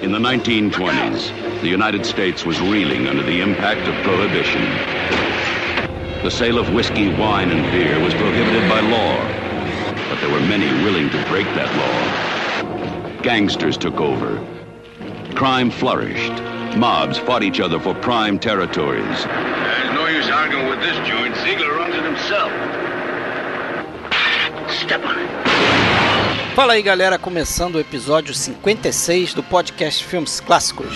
In the 1920s, the United States was reeling under the impact of prohibition. The sale of whiskey, wine, and beer was prohibited by law, but there were many willing to break that law. Gangsters took over. Crime flourished. Mobs fought each other for prime territories. There's no use arguing with this joint. Ziegler runs it himself. Step on it. Fala aí galera, começando o episódio 56 do podcast Filmes Clássicos.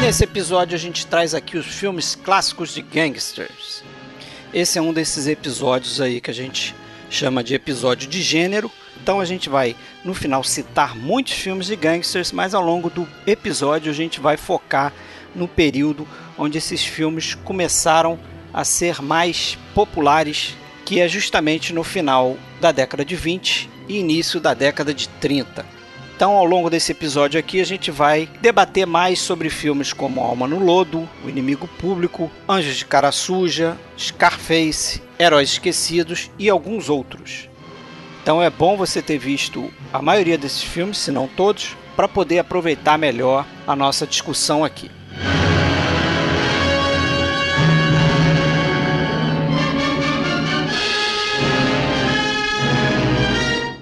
Nesse episódio a gente traz aqui os filmes clássicos de gangsters. Esse é um desses episódios aí que a gente chama de episódio de gênero. Então a gente vai no final citar muitos filmes de gangsters, mas ao longo do episódio a gente vai focar no período onde esses filmes começaram a ser mais populares, que é justamente no final da década de 20 e início da década de 30. Então, ao longo desse episódio aqui, a gente vai debater mais sobre filmes como Alma no Lodo, O Inimigo Público, Anjos de Cara Suja, Scarface, Heróis Esquecidos e alguns outros. Então é bom você ter visto a maioria desses filmes, se não todos, para poder aproveitar melhor a nossa discussão aqui.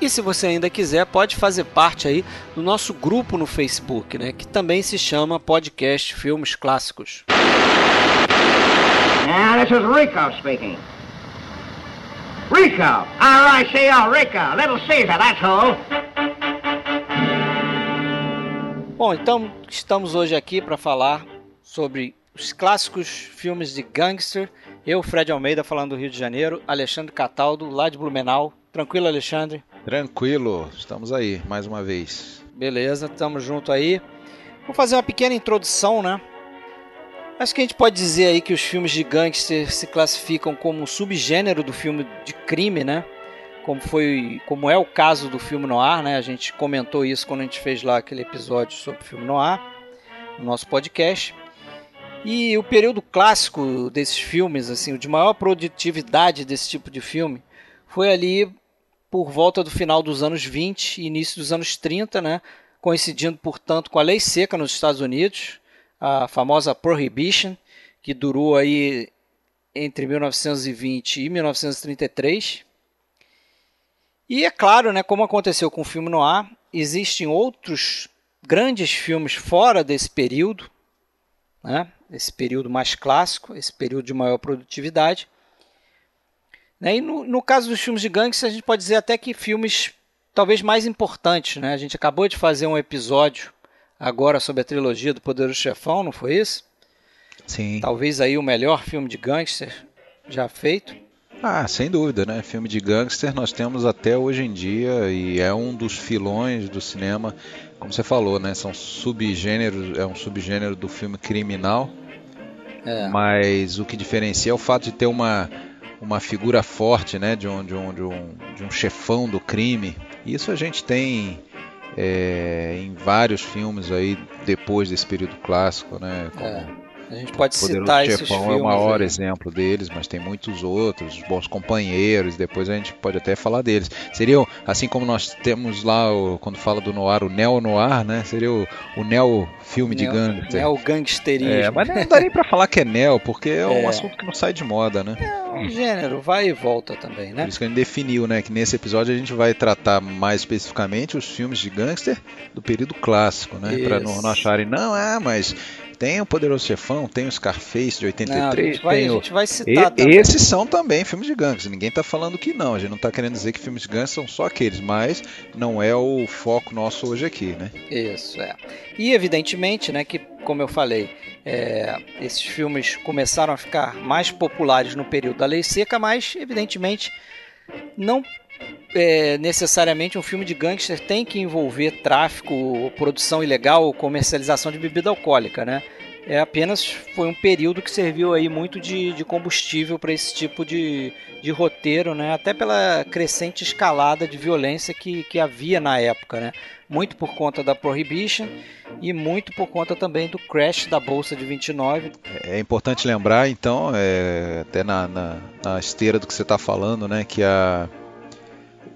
E se você ainda quiser, pode fazer parte aí do nosso grupo no Facebook, né, que também se chama Podcast Filmes Clássicos. Now, this is Rico speaking. Rico! R-I-C-O, Rico! Little Caesar, that's who. Bom, então estamos hoje aqui para falar sobre os clássicos filmes de gangster. Eu, Fred Almeida, falando do Rio de Janeiro, Alexandre Cataldo, lá de Blumenau. Tranquilo, Alexandre? Tranquilo, estamos aí mais uma vez. Beleza, estamos junto aí. Vou fazer uma pequena introdução, né? Acho que a gente pode dizer aí que os filmes de gangster se classificam como um subgênero do filme de crime, né? Como foi, como é o caso do filme noir, né? A gente comentou isso quando a gente fez lá aquele episódio sobre o filme noir no nosso podcast. E o período clássico desses filmes, assim, o de maior produtividade desse tipo de filme, foi ali por volta do final dos anos 20 e início dos anos 30, né? coincidindo, portanto, com a lei seca nos Estados Unidos, a famosa Prohibition, que durou aí entre 1920 e 1933. E é claro, né, como aconteceu com o filme noir, existem outros grandes filmes fora desse período, né, esse período mais clássico, esse período de maior produtividade? E no, no caso dos filmes de gangster, a gente pode dizer até que filmes talvez mais importantes. Né? A gente acabou de fazer um episódio agora sobre a trilogia do Poderoso Chefão, não foi isso? Sim. Talvez aí o melhor filme de gangster já feito. Ah, sem dúvida, né? Filme de gangster nós temos até hoje em dia e é um dos filões do cinema, como você falou, né? São subgêneros, é um subgênero do filme criminal. É. Mas o que diferencia é o fato de ter uma uma figura forte, né, de um, de um, de um, de um chefão do crime. Isso a gente tem é, em vários filmes aí depois desse período clássico, né? Como... É. A gente pode citar Chefão esses filmes. é o maior aí. exemplo deles, mas tem muitos outros, os bons companheiros, depois a gente pode até falar deles. Seriam, assim como nós temos lá, o, quando fala do noir, o neo-noir, né? Seria o, o neo-filme de gangster. Neo-gangsterismo. É, mas não dá nem pra falar que é neo, porque é, é, um assunto que não sai de moda, né? É um gênero, vai e volta também, né? Por isso que a gente definiu, né? Que nesse episódio a gente vai tratar mais especificamente os filmes de gangster do período clássico, né? Para não, não acharem, não, é, mas tem o Poderoso Chefão, tem o Scarface de 83. Não, a, gente vai, tem a gente vai citar e, Esses são também filmes de gangues. Ninguém está falando que não. A gente não está querendo dizer que filmes de gangues são só aqueles, mas não é o foco nosso hoje aqui, né? Isso, é. E evidentemente, né, que como eu falei, é, esses filmes começaram a ficar mais populares no período da Lei Seca, mas evidentemente não é, necessariamente um filme de gangster tem que envolver tráfico, produção ilegal, comercialização de bebida alcoólica, né? É apenas foi um período que serviu aí muito de, de combustível para esse tipo de, de roteiro, né? Até pela crescente escalada de violência que, que havia na época, né? Muito por conta da Prohibition e muito por conta também do crash da Bolsa de 29. É importante lembrar, então, é, até na, na, na esteira do que você está falando, né? Que a,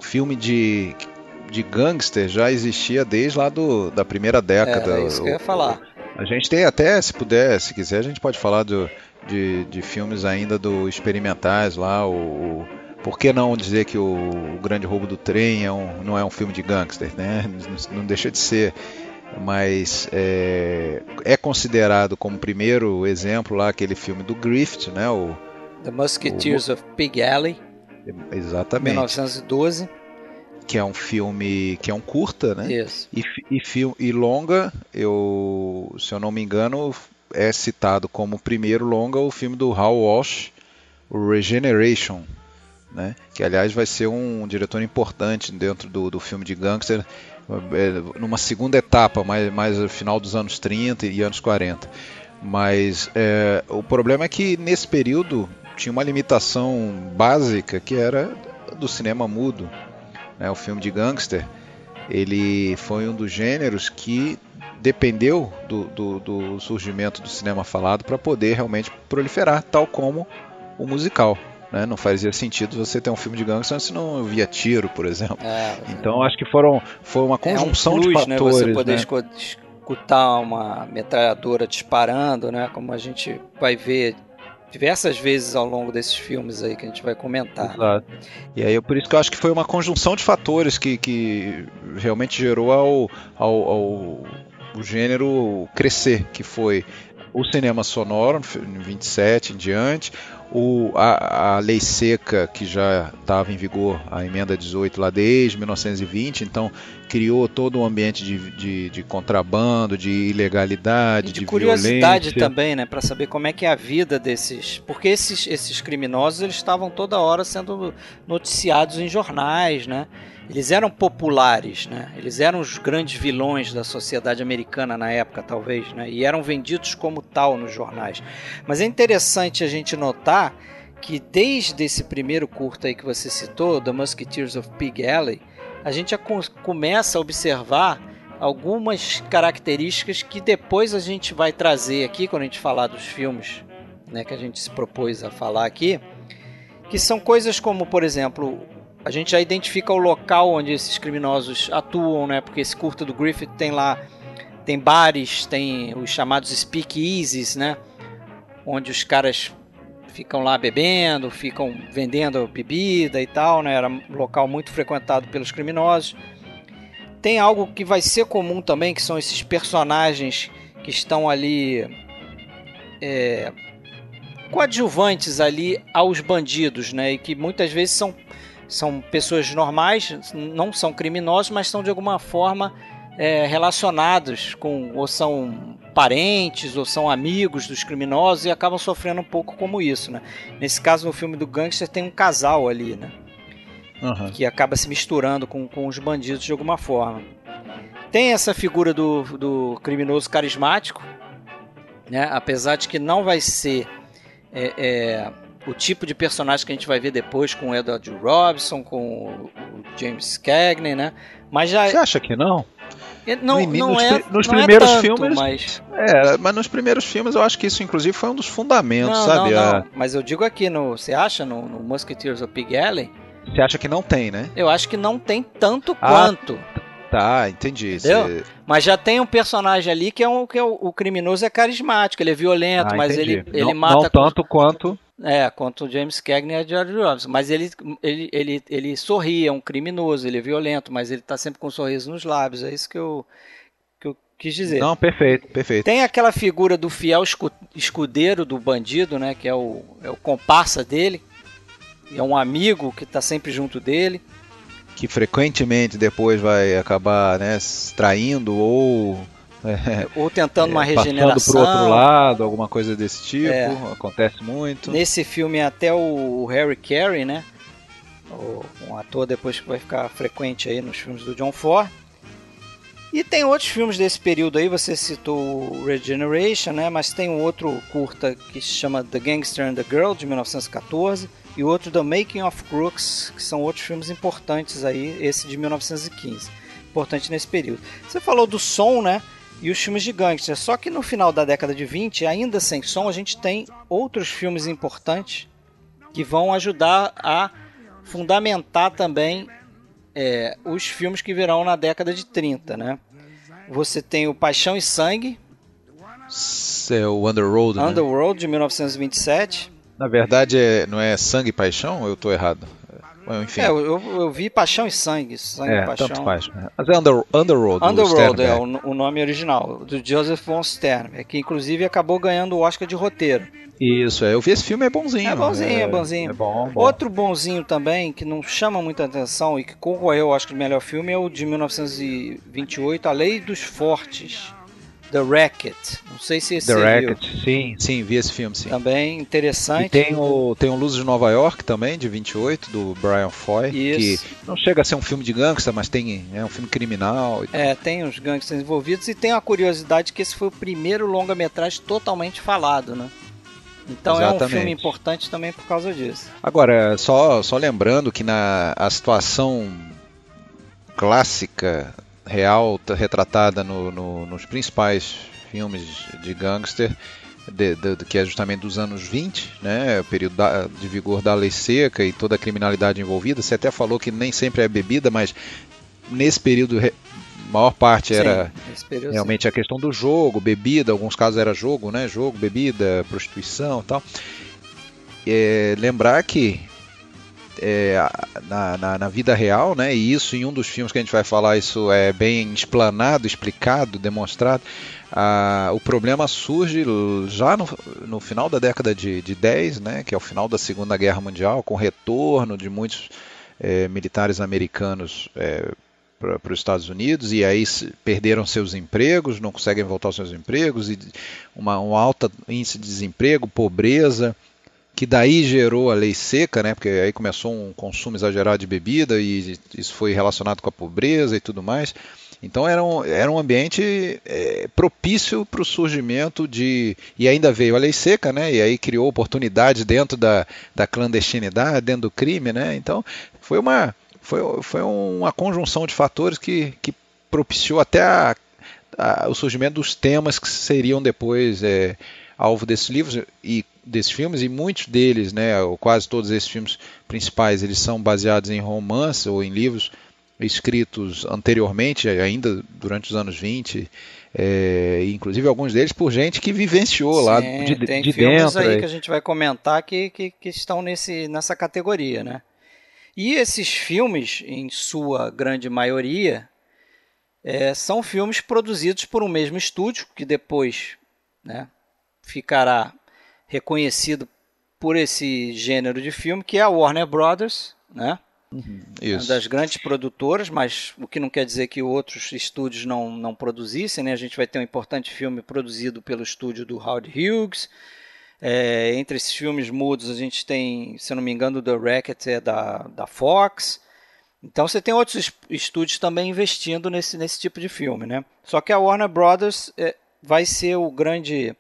filme de, de gangster já existia desde lá do, da primeira década. É, é isso que eu ia falar. A gente tem até, se puder, se quiser, a gente pode falar do, de, de filmes ainda do experimentais lá, o, por que não dizer que o, o, Grande Roubo do Trem é um, não é um filme de gangster, né? Não, não deixa de ser, mas é, é, considerado como primeiro exemplo lá aquele filme do Griffith, né? O, The Musketeers o, of Pig Alley. Exatamente. 1912 que é um filme que é um curta, né? Isso. E, e, e longa, eu, se eu não me engano, é citado como primeiro longa o filme do Hal Walsh, o Regeneration, né? Que aliás vai ser um diretor importante dentro do, do filme de gangster, é, numa segunda etapa, mais, mais no final dos anos 30 e anos 40. Mas é, o problema é que nesse período tinha uma limitação básica que era do cinema mudo né, o filme de gangster, ele foi um dos gêneros que dependeu do, do, do surgimento do cinema falado para poder realmente proliferar, tal como o musical. Né? Não fazia sentido você ter um filme de gangster se não via tiro, por exemplo. É, então acho que foram foi uma conjunção é um plus, de fatores. Né? Você poder né? escutar uma metralhadora disparando, né? Como a gente vai ver diversas vezes ao longo desses filmes aí que a gente vai comentar. Exato. E aí por isso que eu acho que foi uma conjunção de fatores que, que realmente gerou ao, ao, ao o gênero crescer, que foi o cinema sonoro, em 27 em diante, o, a, a, lei seca que já estava em vigor, a emenda 18 lá desde 1920, então criou todo um ambiente de, de, de contrabando, de ilegalidade, e de, de curiosidade violência. também, né, para saber como é que é a vida desses, porque esses, esses criminosos eles estavam toda hora sendo noticiados em jornais, né? Eles eram populares, né? Eles eram os grandes vilões da sociedade americana na época, talvez, né? E eram vendidos como tal nos jornais. Mas é interessante a gente notar que desde esse primeiro curto aí que você citou, The Musketeers of Pig Alley, a gente já começa a observar algumas características que depois a gente vai trazer aqui quando a gente falar dos filmes, né, que a gente se propôs a falar aqui, que são coisas como, por exemplo, a gente já identifica o local onde esses criminosos atuam, né? Porque esse curta do Griffith tem lá tem bares, tem os chamados speakeasies, né? Onde os caras ficam lá bebendo, ficam vendendo bebida e tal, né? Era um local muito frequentado pelos criminosos. Tem algo que vai ser comum também, que são esses personagens que estão ali é, coadjuvantes ali aos bandidos, né? E que muitas vezes são são pessoas normais, não são criminosos, mas são de alguma forma é, relacionados com, ou são parentes, ou são amigos dos criminosos e acabam sofrendo um pouco como isso, né? Nesse caso, no filme do Gangster, tem um casal ali, né? Uhum. Que acaba se misturando com, com os bandidos de alguma forma. Tem essa figura do, do criminoso carismático, né? Apesar de que não vai ser é, é, o tipo de personagem que a gente vai ver depois com o Edward Robson, com o James Cagney, né? Mas já Você acha que não? É, não, no, não nos, é, nos não primeiros é tanto, filmes, mas é, mas nos primeiros filmes eu acho que isso inclusive foi um dos fundamentos, não, sabe? Não, não. Mas eu digo aqui no, você acha no, no Musketeers of Pig Alley? Você acha que não tem, né? Eu acho que não tem tanto ah, quanto. Tá, entendi. Entendeu? Mas já tem um personagem ali que é um que é o, o criminoso é carismático, ele é violento, ah, mas ele, ele não, mata. Não tanto quanto. É, quanto o James Cagney e a George Robinson. Mas ele, ele, ele, ele sorri, é um criminoso, ele é violento, mas ele tá sempre com um sorriso nos lábios. É isso que eu, que eu quis dizer. Não, perfeito, perfeito. Tem aquela figura do fiel escudeiro do bandido, né? Que é o, é o comparsa dele. É um amigo que tá sempre junto dele. Que frequentemente depois vai acabar né, traindo ou é, ou tentando uma regeneração. Passando pro outro lado, alguma coisa desse tipo, é. acontece muito. Nesse filme até o Harry Carey, né? um ator depois que vai ficar frequente aí nos filmes do John Ford. E tem outros filmes desse período aí, você citou Regeneration, né? Mas tem um outro curta que se chama The Gangster and the Girl, de 1914, e outro The Making of Crooks, que são outros filmes importantes aí, esse de 1915. Importante nesse período. Você falou do som, né? E os filmes de gangster. Só que no final da década de 20, ainda sem som, a gente tem outros filmes importantes que vão ajudar a fundamentar também é, os filmes que virão na década de 30, né? Você tem o Paixão e Sangue. É o Underworld, né? Underworld, de 1927. Na verdade, é, não é Sangue e Paixão ou eu estou errado? Enfim. É, eu, eu, vi Paixão e Sangue. Sangue é, Paixão. tanto faz. Mas é Under, Underworld. Underworld é o, o, nome original, do Joseph von Sternberg, que inclusive acabou ganhando o Oscar de roteiro. Isso, é. Eu vi esse filme, é bonzinho. É bonzinho, é, é bonzinho. É bom, bom, Outro bonzinho também, que não chama muita atenção e que concorreu ao Oscar de melhor filme, é o de 1928, A Lei dos Fortes. The Racket. Não sei se esse The Racket, viu. sim, sim, vi esse filme, sim. Também interessante. E tem o, tem o Luzes de Nova York também, de 28, do Brian Foy, Isso. que não chega a ser um filme de gangsta, mas tem é um filme criminal. É, tem os gangsters envolvidos e tem a curiosidade que esse foi o primeiro longa-metragem totalmente falado, né? Então Exatamente. é um filme importante também por causa disso. Agora, só, só lembrando que na a situação clássica real retratada no, no, nos principais filmes de gangster, de, de, que é justamente dos anos 20, né, o período da, de vigor da lei seca e toda a criminalidade envolvida. Você até falou que nem sempre é bebida, mas nesse período a maior parte era período, realmente sim. a questão do jogo, bebida, alguns casos era jogo, né, jogo, bebida, prostituição, tal. É, lembrar que é, na, na, na, vida real, né? E isso em um dos filmes que a gente vai falar, isso é bem explanado, explicado, demonstrado. Ah, o problema surge já no, no final da década de, de 10, né, que é o final da Segunda Guerra Mundial, com o retorno de muitos é, militares americanos é, para os Estados Unidos e aí perderam seus empregos, não conseguem voltar aos seus empregos e uma, um alto índice de desemprego, pobreza, que daí gerou a lei seca, né? Porque aí começou um consumo exagerado de bebida e isso foi relacionado com a pobreza e tudo mais. Então era um, era um ambiente é, propício para o surgimento de. E ainda veio a lei seca, né? E aí criou oportunidades dentro da, da clandestinidade, dentro do crime, né? Então foi uma, foi, foi uma conjunção de fatores que, que propiciou até a, a, o surgimento dos temas que seriam depois é, alvo desses livros e desses filmes e muitos deles, né, ou quase todos esses filmes principais, eles são baseados em romances ou em livros escritos anteriormente, ainda durante os anos 20, é, inclusive alguns deles por gente que vivenciou Sim, lá de, tem de filmes dentro. aí que a gente vai comentar que, que, que, estão nesse, nessa categoria, né? E esses filmes, em sua grande maioria, é, são filmes produzidos por um mesmo estúdio, que depois né, ficará reconhecido por esse gênero de filme, que é a Warner Brothers, né? Uhum, uma das grandes produtoras, mas o que não quer dizer que outros estúdios não, não produzissem, né? A gente vai ter um importante filme produzido pelo estúdio do Howard Hughes. É, entre esses filmes mudos, a gente tem, se não me engano, The Racket é da, da Fox. Então você tem outros estúdios também investindo nesse, nesse tipo de filme, né? Só que a Warner Brothers é, vai ser o grande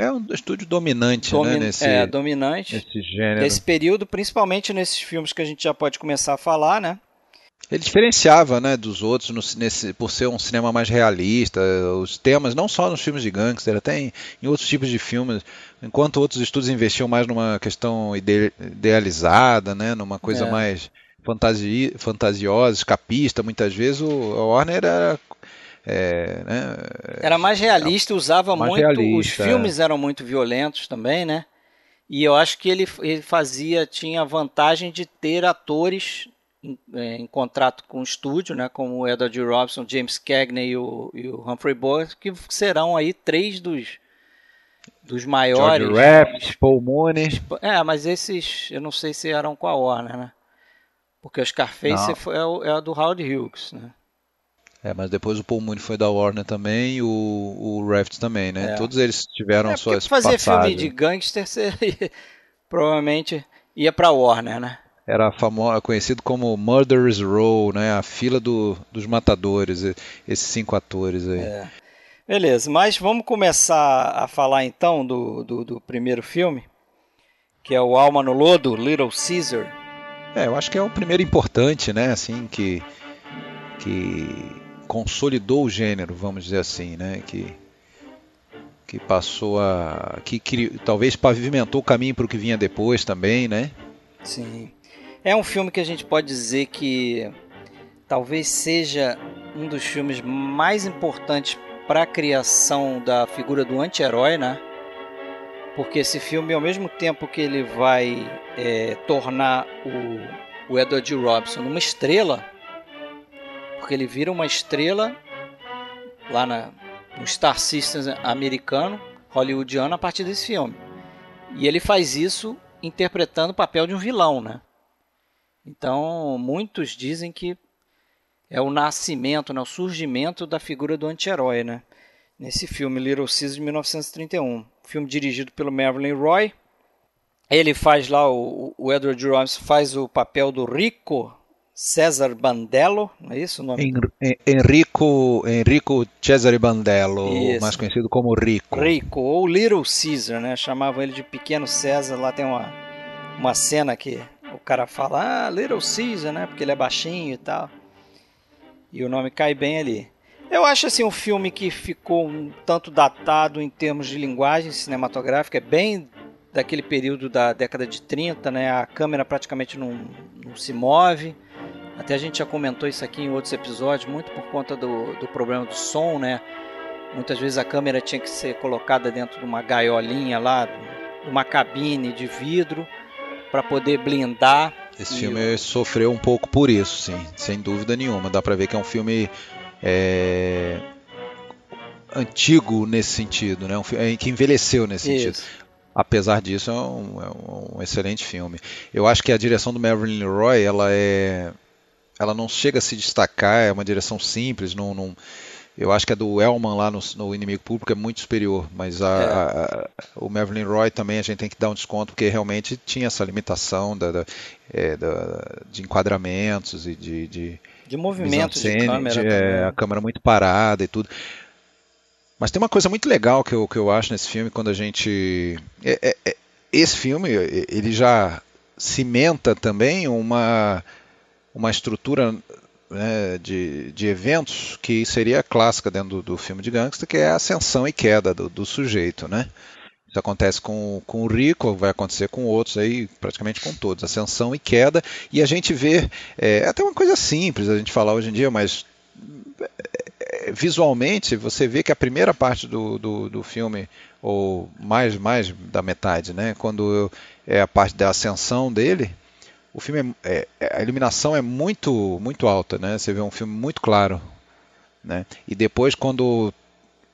é um estúdio dominante, Domin né? Nesse, é, dominante. Nesse gênero. Nesse período, principalmente nesses filmes que a gente já pode começar a falar, né? Ele diferenciava né, dos outros no, nesse, por ser um cinema mais realista, os temas, não só nos filmes de gangster, até em, em outros tipos de filmes, enquanto outros estúdios investiam mais numa questão ide, idealizada, né, numa coisa é. mais fantasi, fantasiosa, escapista, muitas vezes, o, a Warner era é, né, Era mais realista, usava mais muito. Realista, os é. filmes é. eram muito violentos também, né? E eu acho que ele, ele fazia, tinha a vantagem de ter atores em, é, em, contrato com o estúdio, né? Como o Edward Robson, James Cagney e o, e o Humphrey Bogart, que serão aí três dos dos maiores. George Raft, Paul Mooney. É, mas esses eu não sei se eram com a Warner, né? Porque o Scarface foi, é, o, é a do Howard Hughes, né? É, mas depois o Paul Mooney foi da Warner também e o, o Raft também, né? É. Todos eles tiveram é, suas fazer passagens. filme de gangster, você provavelmente ia pra Warner, né? era famoso, conhecido como Murderers Row, né? A fila do, dos matadores, esses cinco atores aí. É. Beleza, mas vamos começar a falar então do, do, do, primeiro filme, que é o Alma no Lodo, Little Caesar. É, eu acho que é o primeiro importante, né? Assim, que, que consolidou o gênero, vamos dizer assim, né? Que, que passou a. que, que talvez pavimentou o caminho para o que vinha depois também, né? Sim. É um filme que a gente pode dizer que talvez seja um dos filmes mais importantes para a criação da figura do anti-herói, né? Porque esse filme, ao mesmo tempo que ele vai é, tornar o, o Edward Robson uma estrela, porque ele vira uma estrela lá na, no Star System americano, hollywoodiano, a partir desse filme. E ele faz isso interpretando o papel de um vilão, né? Então, muitos dizem que é o nascimento, né, o surgimento da figura do anti-herói, né? Nesse filme Little Caesar de 1931, filme dirigido pelo Marilyn Roy. Ele faz lá o, o Edward Jones faz o papel do Rico Cesar Bandello, não é isso o nome? Enrico Enrico Cesare Bandello, isso. mais conhecido como Rico. Rico ou Little Caesar, né? Chamavam ele de Pequeno César. Lá tem uma uma cena que o cara fala, ah, Little Caesar, né? Porque ele é baixinho e tal. E o nome cai bem ali. Eu acho assim um filme que ficou um tanto datado em termos de linguagem cinematográfica, é bem daquele período da década de 30, né? A câmera praticamente não, não se move. Até a gente já comentou isso aqui em outros episódios, muito por conta do, do problema do som, né? Muitas vezes a câmera tinha que ser colocada dentro de uma gaiolinha lá, de uma cabine de vidro, para poder blindar esse filme sofreu um pouco por isso, sim, sem dúvida nenhuma. Dá pra ver que é um filme é, antigo nesse sentido, né? Um filme que envelheceu nesse isso. sentido. Apesar disso, é um, é um, excelente filme. Eu acho que a direção do Marilyn Roy, ela é, ela não chega a se destacar. É uma direção simples, não, não eu acho que a do Elman lá no, no Inimigo Público é muito superior, mas a, é. a, o Marilyn Roy também a gente tem que dar um desconto, porque realmente tinha essa limitação da, da, é, da de enquadramentos e de. De, de movimentos de, de câmera. De, é, a câmera muito parada e tudo. Mas tem uma coisa muito legal que eu, que eu acho nesse filme quando a gente. É, é, é esse filme, ele já cimenta também uma, uma estrutura né, de, de eventos que seria clássica dentro do, do, filme de gangster, que é a ascensão e queda do, do sujeito, né? Isso acontece com, com o Rico, vai acontecer com outros aí, praticamente com todos, ascensão e queda, e a gente vê, é até uma coisa simples a gente falar hoje em dia, mas é, visualmente você vê que a primeira parte do, do, do, filme, ou mais, mais da metade, né, quando é a parte da ascensão dele, o filme é, é, a iluminação é muito muito alta, né? Você vê um filme muito claro, né? E depois quando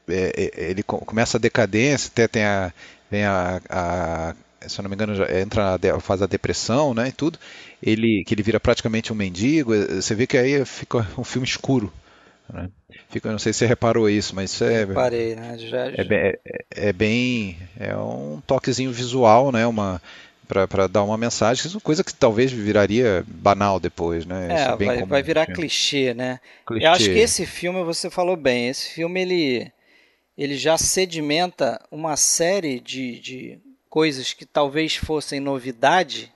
é, é ele começa a decadência, até tem a vem a, a se eu não me engano entra na faz a depressão, né? E tudo, ele que ele vira praticamente um mendigo. É, você vê que aí fica um filme escuro. Né? Fica, não sei se você reparou isso, mas isso é. Reparei, né? Já, já... É, bem, é, é, bem. É um toquezinho visual, né? Uma, para dar uma mensagem, é coisa que talvez viraria banal depois, né? É, é vai, vai, virar clichê, né? Clichê. Eu acho que esse filme, você falou bem, esse filme ele, ele já sedimenta uma série de, de coisas que talvez fossem novidade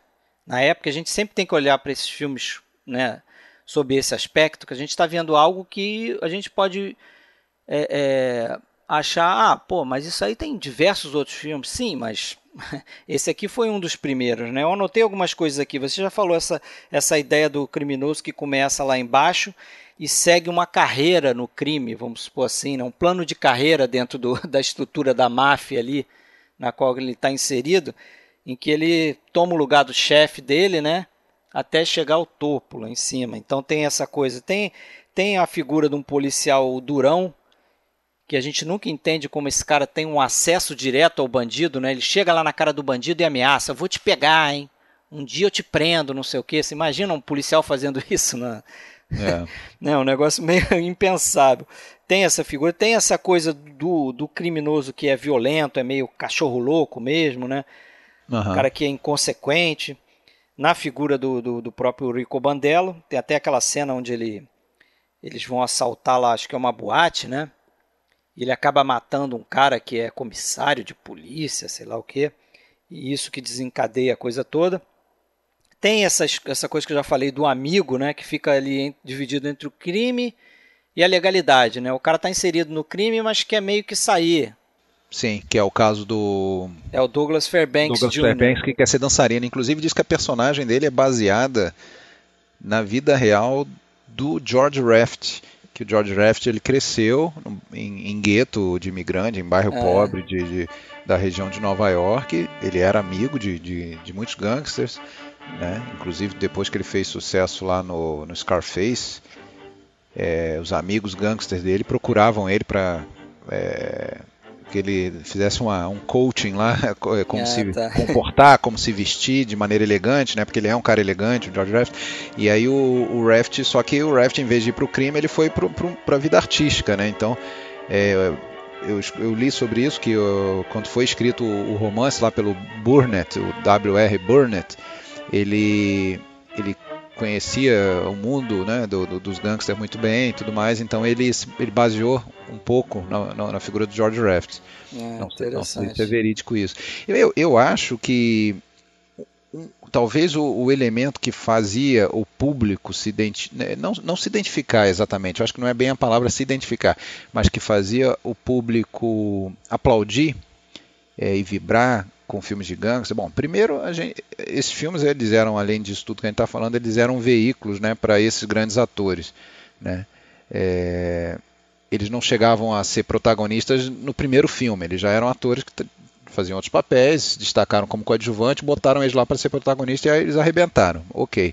na época. A gente sempre tem que olhar para esses filmes, né? Sob esse aspecto, que a gente está vendo algo que a gente pode é, é, achar, ah, pô, mas isso aí tem diversos outros filmes. Sim, mas esse aqui foi um dos primeiros, né? Eu anotei algumas coisas aqui. Você já falou essa, essa ideia do criminoso que começa lá embaixo e segue uma carreira no crime, vamos supor assim, né? um plano de carreira dentro do, da estrutura da máfia ali, na qual ele está inserido, em que ele toma o lugar do chefe dele, né? Até chegar ao topo lá em cima. Então tem essa coisa. Tem, tem a figura de um policial durão, que a gente nunca entende como esse cara tem um acesso direto ao bandido, né? Ele chega lá na cara do bandido e ameaça: "Vou te pegar, hein? Um dia eu te prendo, não sei o quê". Você imagina um policial fazendo isso, né? É. né, um negócio meio impensável. Tem essa figura, tem essa coisa do, do criminoso que é violento, é meio cachorro louco mesmo, né? Uhum. O cara que é inconsequente. na figura do, do, do, próprio Rico Bandello. Tem até aquela cena onde ele, eles vão assaltar lá, acho que é uma boate, né? Ele acaba matando um cara que é comissário de polícia, sei lá o quê. E isso que desencadeia a coisa toda. Tem essas, essa coisa que eu já falei do amigo, né? Que fica ali dividido entre o crime e a legalidade, né? O cara está inserido no crime, mas quer meio que sair. Sim, que é o caso do. É o Douglas Fairbanks Douglas Jr. Fairbanks que quer ser dançarina. Inclusive diz que a personagem dele é baseada na vida real do George Raft. Que o George Raft ele cresceu em, em gueto de imigrante, em bairro é. pobre de, de, da região de Nova York. Ele era amigo de, de, de muitos gangsters, né? Inclusive depois que ele fez sucesso lá no, no Scarface, é, os amigos gangsters dele procuravam ele para é, que ele fizesse uma, um coaching lá, é, como ah, se tá. comportar, como se vestir de maneira elegante, né? Porque ele é um cara elegante, o George Raft. E aí o, o Raft, só que o Raft, em vez de ir para o crime, ele foi para a vida artística, né? Então, é, eu, eu, li sobre isso, que quando foi escrito o, o romance lá pelo Burnett, o W.R. Burnett, ele, ele conhecia o mundo né, do, do, dos gangsters muito bem e tudo mais, então ele, ele baseou um pouco na, na, na figura do George Raft. É, não, não sei se é verídico isso. Eu, eu acho que talvez o, o, elemento que fazia o público se né, não, não se identificar exatamente, eu acho que não é bem a palavra se identificar, mas que fazia o público aplaudir é, e vibrar com filmes de gangster. Bom, primeiro, gente, esses filmes, eles eram, além disso tudo que a gente está falando, eles eram veículos né, para esses grandes atores. Né? É, eles não chegavam a ser protagonistas no primeiro filme, eles já eram atores que faziam outros papéis, destacaram como coadjuvante, botaram eles lá para ser protagonista e aí eles arrebentaram. Ok.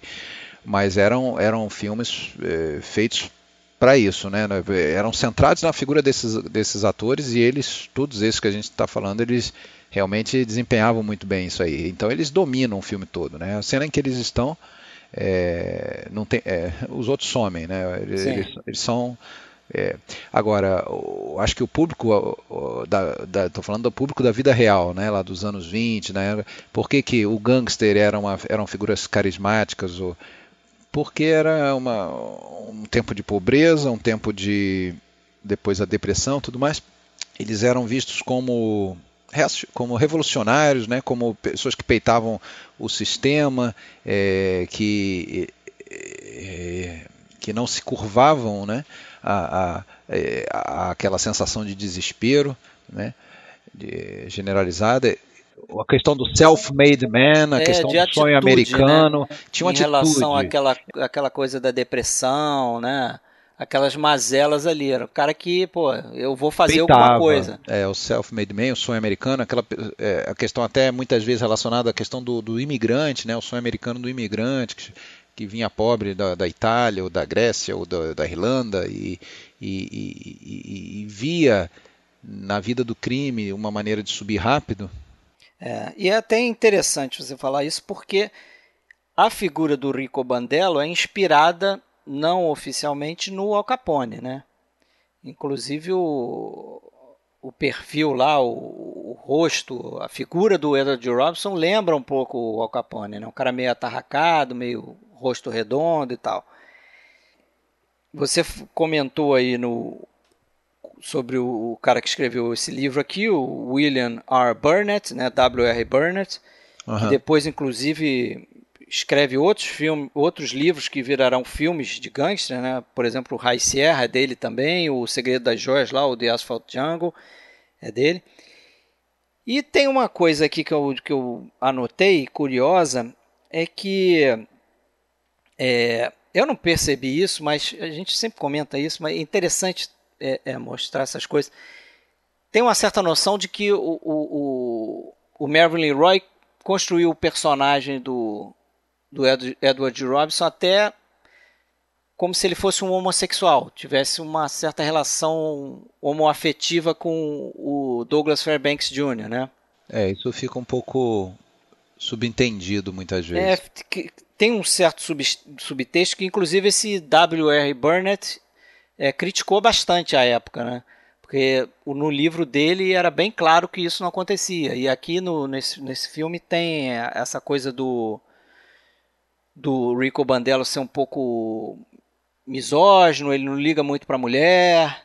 Mas eram, eram filmes é, feitos para isso, né? Eram centrados na figura desses, desses atores e eles, todos esses que a gente está falando, eles realmente desempenhavam muito bem isso aí. Então eles dominam o filme todo, né? A cena em que eles estão, é, não tem, é, os outros somem, né? Eles, eles, eles são é, agora, acho que o público, estou falando do público da vida real, né, lá dos anos 20, né, por que, que o gangster era uma, eram figuras carismáticas? Ou, porque era uma, um tempo de pobreza, um tempo de depois a depressão tudo mais. Eles eram vistos como como revolucionários, né, como pessoas que peitavam o sistema, é, que, é, que não se curvavam né, a, a, é, a, aquela sensação de desespero né, de, generalizada. A questão do self-made man, a é, questão do sonho né? americano. Né? Tinha uma em atitude. relação àquela, àquela coisa da depressão, né? Aquelas mazelas ali. Era o cara que, pô, eu vou fazer Peitava. alguma coisa. É, o self-made man, o sonho americano, aquela, é, a questão até muitas vezes relacionada à questão do, do imigrante, né, o sonho americano do imigrante, que, que vinha pobre da, da, Itália, ou da Grécia, ou da, da Irlanda, e, e, e, e, via na vida do crime uma maneira de subir rápido. É, e é até interessante você falar isso, porque a figura do Rico Bandello é inspirada não oficialmente no Al Capone, né? Inclusive o, o perfil lá, o, o, rosto, a figura do Edward Robinson lembra um pouco o Al Capone, né? Um cara meio atarracado, meio rosto redondo e tal. Você comentou aí no sobre o, o cara que escreveu esse livro aqui, o William R. Burnett, né? W.R. Burnett, uhum. que depois inclusive escreve outros filmes, outros livros que virarão filmes de gangster, né? Por exemplo, o High Sierra é dele também, o Segredo das Joias lá, o The Asphalt Jungle é dele. E tem uma coisa aqui que eu, que eu anotei, curiosa, é que é, eu não percebi isso, mas a gente sempre comenta isso, mas é interessante é, é mostrar essas coisas. Tem uma certa noção de que o, o, o, o Mervyn Leroy construiu o personagem do, do Edward Robinson até como se ele fosse um homossexual, tivesse uma certa relação homoafetiva com o Douglas Fairbanks Jr., né? É, isso fica um pouco subentendido muitas vezes. É, tem um certo sub, subtexto que inclusive esse W.R. Burnett é, criticou bastante à época, né? Porque no livro dele era bem claro que isso não acontecia. E aqui no, nesse, nesse filme tem essa coisa do do Rico Bandello ser um pouco misógino, ele não liga muito para a mulher.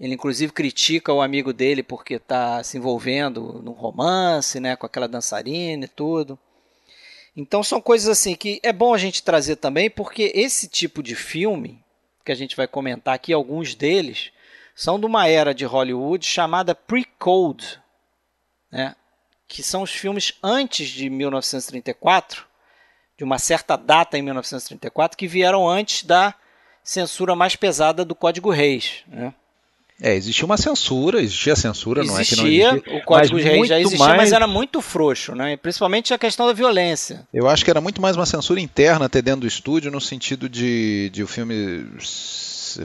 Ele inclusive critica o amigo dele porque está se envolvendo num romance, né, com aquela dançarina e tudo. Então são coisas assim que é bom a gente trazer também, porque esse tipo de filme que a gente vai comentar aqui, alguns deles são de uma era de Hollywood chamada pre-code, né? que são os filmes antes de 1934, de uma certa data em 1934, que vieram antes da censura mais pesada do Código Reis. Né? É, existia uma censura, existia censura, existia, não é que não existia. O Código Reis já existia, mais... mas era muito frouxo, né? principalmente a questão da violência. Eu acho que era muito mais uma censura interna até dentro do estúdio, no sentido de, de o filme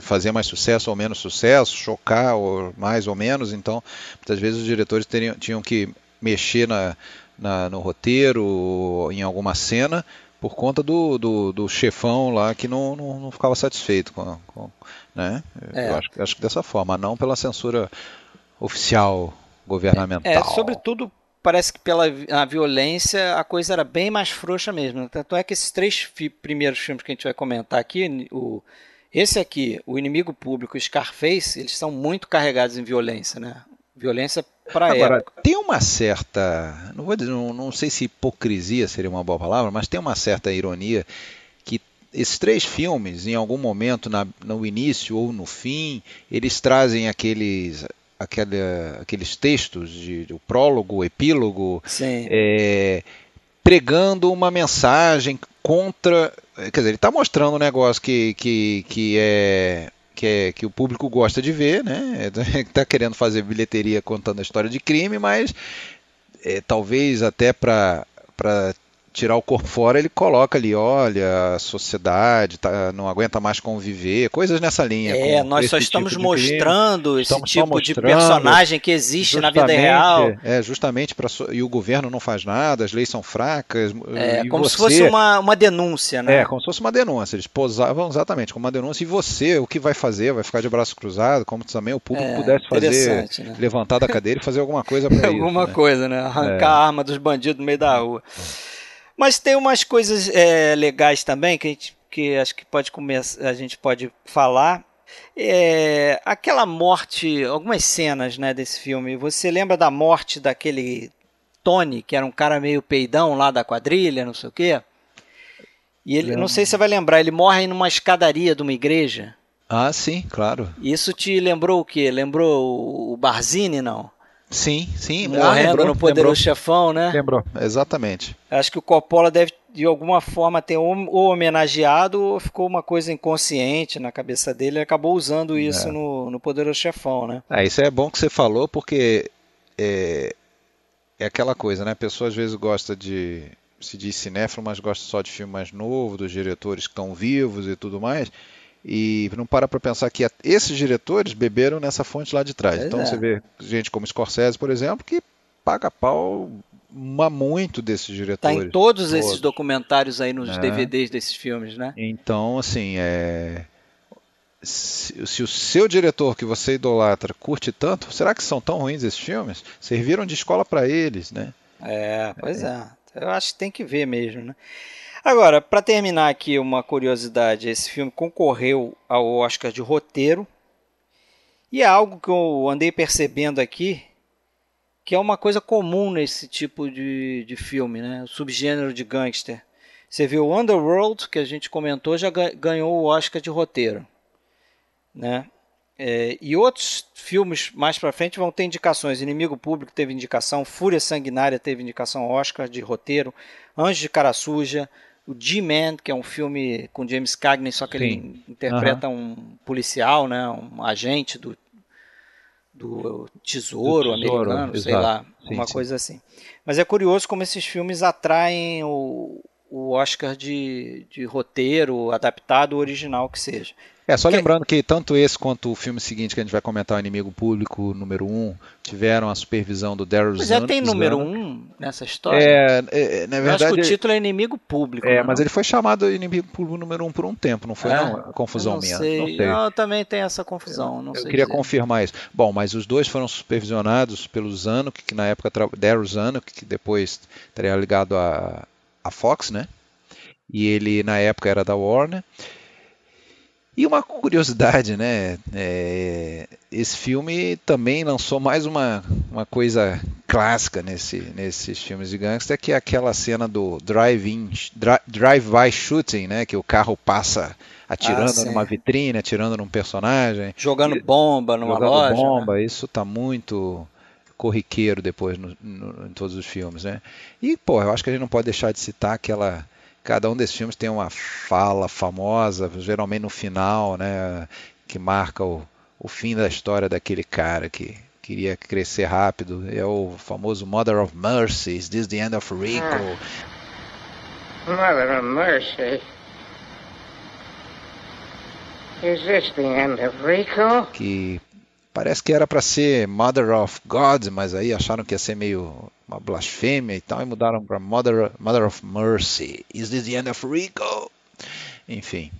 fazer mais sucesso ou menos sucesso, chocar ou mais ou menos. Então, muitas vezes os diretores teriam, tinham que mexer na, na, no roteiro, em alguma cena, por conta do, do, do chefão lá que não, não, não ficava satisfeito com, com né? É. Eu acho, acho que dessa forma, não pela censura oficial governamental. É, sobretudo parece que pela a violência a coisa era bem mais frouxa mesmo. Tanto é que esses três fi primeiros filmes que a gente vai comentar aqui, o, esse aqui, O Inimigo Público e Scarface, eles são muito carregados em violência, né? Violência para época. Tem uma certa, não vou dizer, não, não sei se hipocrisia seria uma boa palavra, mas tem uma certa ironia que esses três filmes, em algum momento, na, no início ou no fim, eles trazem aqueles aquele, aqueles textos de, de o prólogo, o epílogo, é, pregando uma mensagem contra. Quer dizer, ele está mostrando um negócio que, que, que é que, é, que o público gosta de ver, né? Está querendo fazer bilheteria contando a história de crime, mas é, talvez até para tirar o corpo fora, ele coloca ali, olha, a sociedade tá, não aguenta mais conviver, coisas nessa linha. É, nós só estamos tipo mostrando esse estamos tipo mostrando, de personagem que existe na vida real. É, justamente para e o governo não faz nada, as leis são fracas. É, como você, se fosse uma, uma denúncia, né? É, como se fosse uma denúncia. Eles posavam exatamente como uma denúncia. E você, o que vai fazer? Vai ficar de braço cruzado, como também o público é, pudesse fazer, né? levantar da cadeira e fazer alguma coisa para isso. Alguma né? coisa, né? Arrancar é. a arma dos bandidos no meio da rua. Mas tem umas coisas é, legais também que gente que acho que pode começar, a gente pode falar. É, aquela morte, algumas cenas né, desse filme. Você lembra da morte daquele Tony, que era um cara meio peidão lá da quadrilha, não sei o quê? E ele, não sei se você vai lembrar, ele morre numa escadaria de uma igreja. Ah, sim, claro. Isso te lembrou o quê? Lembrou o Barzini, não? Sim, sim. Morrendo ah, lembrou, no Poderoso lembrou, Chefão, né? Lembrou, exatamente. Acho que o Coppola deve, de alguma forma, ter ou homenageado ou ficou uma coisa inconsciente na cabeça dele e acabou usando isso é. no, no Poderoso Chefão, né? É, isso é bom que você falou, porque é, é aquela coisa, né? A pessoa às vezes gosta de se diz cinéfilo, mas gosta só de filme mais novo, dos diretores que estão vivos e tudo mais e não para para pensar que esses diretores beberam nessa fonte lá de trás. então é. você vê gente como Scorsese, por exemplo, que paga pau uma muito desses diretores. Está em todos, todos, esses documentários aí nos é. DVDs desses filmes, né? Então, assim, é... Se, se, o seu diretor que você idolatra curte tanto, será que são tão ruins esses filmes? Serviram de escola para eles, né? É, pois é. é. Eu acho que tem que ver mesmo, né? Agora, para terminar aqui uma curiosidade, esse filme concorreu ao Oscar de roteiro e é algo que eu andei percebendo aqui, que é uma coisa comum nesse tipo de, de filme, né? O subgênero de gangster. Você viu o Underworld, que a gente comentou, já ganhou o Oscar de roteiro, né? É, e outros filmes mais para frente vão ter indicações. Inimigo Público teve indicação, Fúria Sanguinária teve indicação Oscar de roteiro, Anjo de Cara Suja, o G-Man, que é um filme com James Cagney, só que Sim. ele interpreta uhum. um policial, né, um agente do, do tesouro, do tesouro americano, exato. sei lá, sim, uma sim. coisa assim. Mas é curioso como esses filmes atraem o, o Oscar de, de roteiro, adaptado, original que seja. É, só lembrando que tanto esse quanto o filme seguinte que a gente vai comentar, o Inimigo Público número 1, um, tiveram a supervisão do Daryl Mas já tem número 1 um nessa história? É, é, é na verdade... acho que o título é Inimigo Público. É, mas não? ele foi chamado Inimigo Público número 1 um por um tempo, não foi é? não? confusão não minha. Sei. Não sei. Não, também tem essa confusão, eu, queria dizer. confirmar isso. Bom, mas os dois foram supervisionados pelo Zanuck, que na época, Daryl Zanuck, que depois teria ligado a, a Fox, né? E ele na época era da Warner. E uma curiosidade, né? É, esse filme também lançou mais uma, uma coisa clássica nesse, nesses filmes de gangster, que é aquela cena do drive-in, drive-by shooting, né? Que o carro passa atirando ah, numa vitrine, atirando num personagem. Jogando bomba numa jogando loja. bomba, né? isso tá muito corriqueiro depois no, no, em todos os filmes, né? E, pô, eu acho que a gente não pode deixar de citar aquela Cada um desses filmes tem uma fala famosa, geralmente no final, né, que marca o, o fim da história daquele cara que queria crescer rápido. É o famoso Mother of Mercy, Is This the End of Rico? Ah. Mother of Mercy. Is this the end of Rico? Que parece que era para ser Mother of God, mas aí acharam que ia ser meio uma blasfêmia e tal, e mudaram para Mother, Mother of Mercy. Is this the end of Rico? Enfim.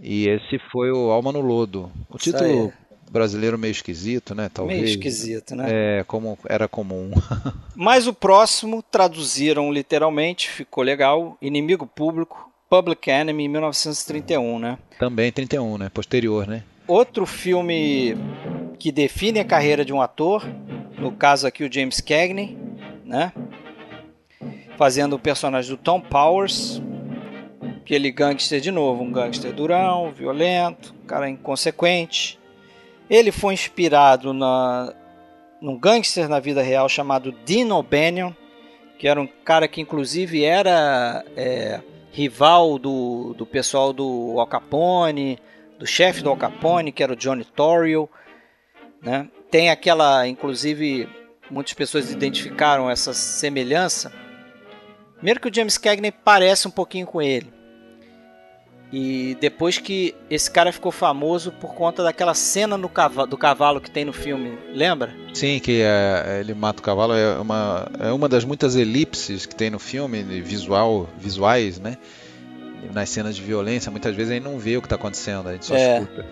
E esse foi o Alma no Lodo. O Isso título brasileiro meio esquisito, né? Talvez. Meio esquisito, né? É, como era comum. Mas o próximo traduziram literalmente, ficou legal. Inimigo Público, Public Enemy, 1931, né? Também 31, né? Posterior, né? Outro filme que define a carreira de um ator, no caso aqui o James Cagney, né? Fazendo o personagem do Tom Powers, aquele gangster de novo, um gangster durão, violento, um cara inconsequente. Ele foi inspirado na num gangster na vida real chamado Dean O'Banion, que era um cara que inclusive era é, rival do, do pessoal do Al Capone, do chefe do Al Capone, que era o Johnny Torrio. Né? Tem aquela, inclusive, muitas pessoas identificaram essa semelhança. Primeiro que o James Cagney parece um pouquinho com ele. E depois que esse cara ficou famoso por conta daquela cena cavalo, do cavalo que tem no filme, lembra? Sim, que é, ele mata o cavalo, é uma, é uma das muitas elipses que tem no filme, visual, visuais, né? Nas cenas de violência, muitas vezes a gente não vê o que está acontecendo, a gente só é, escuta.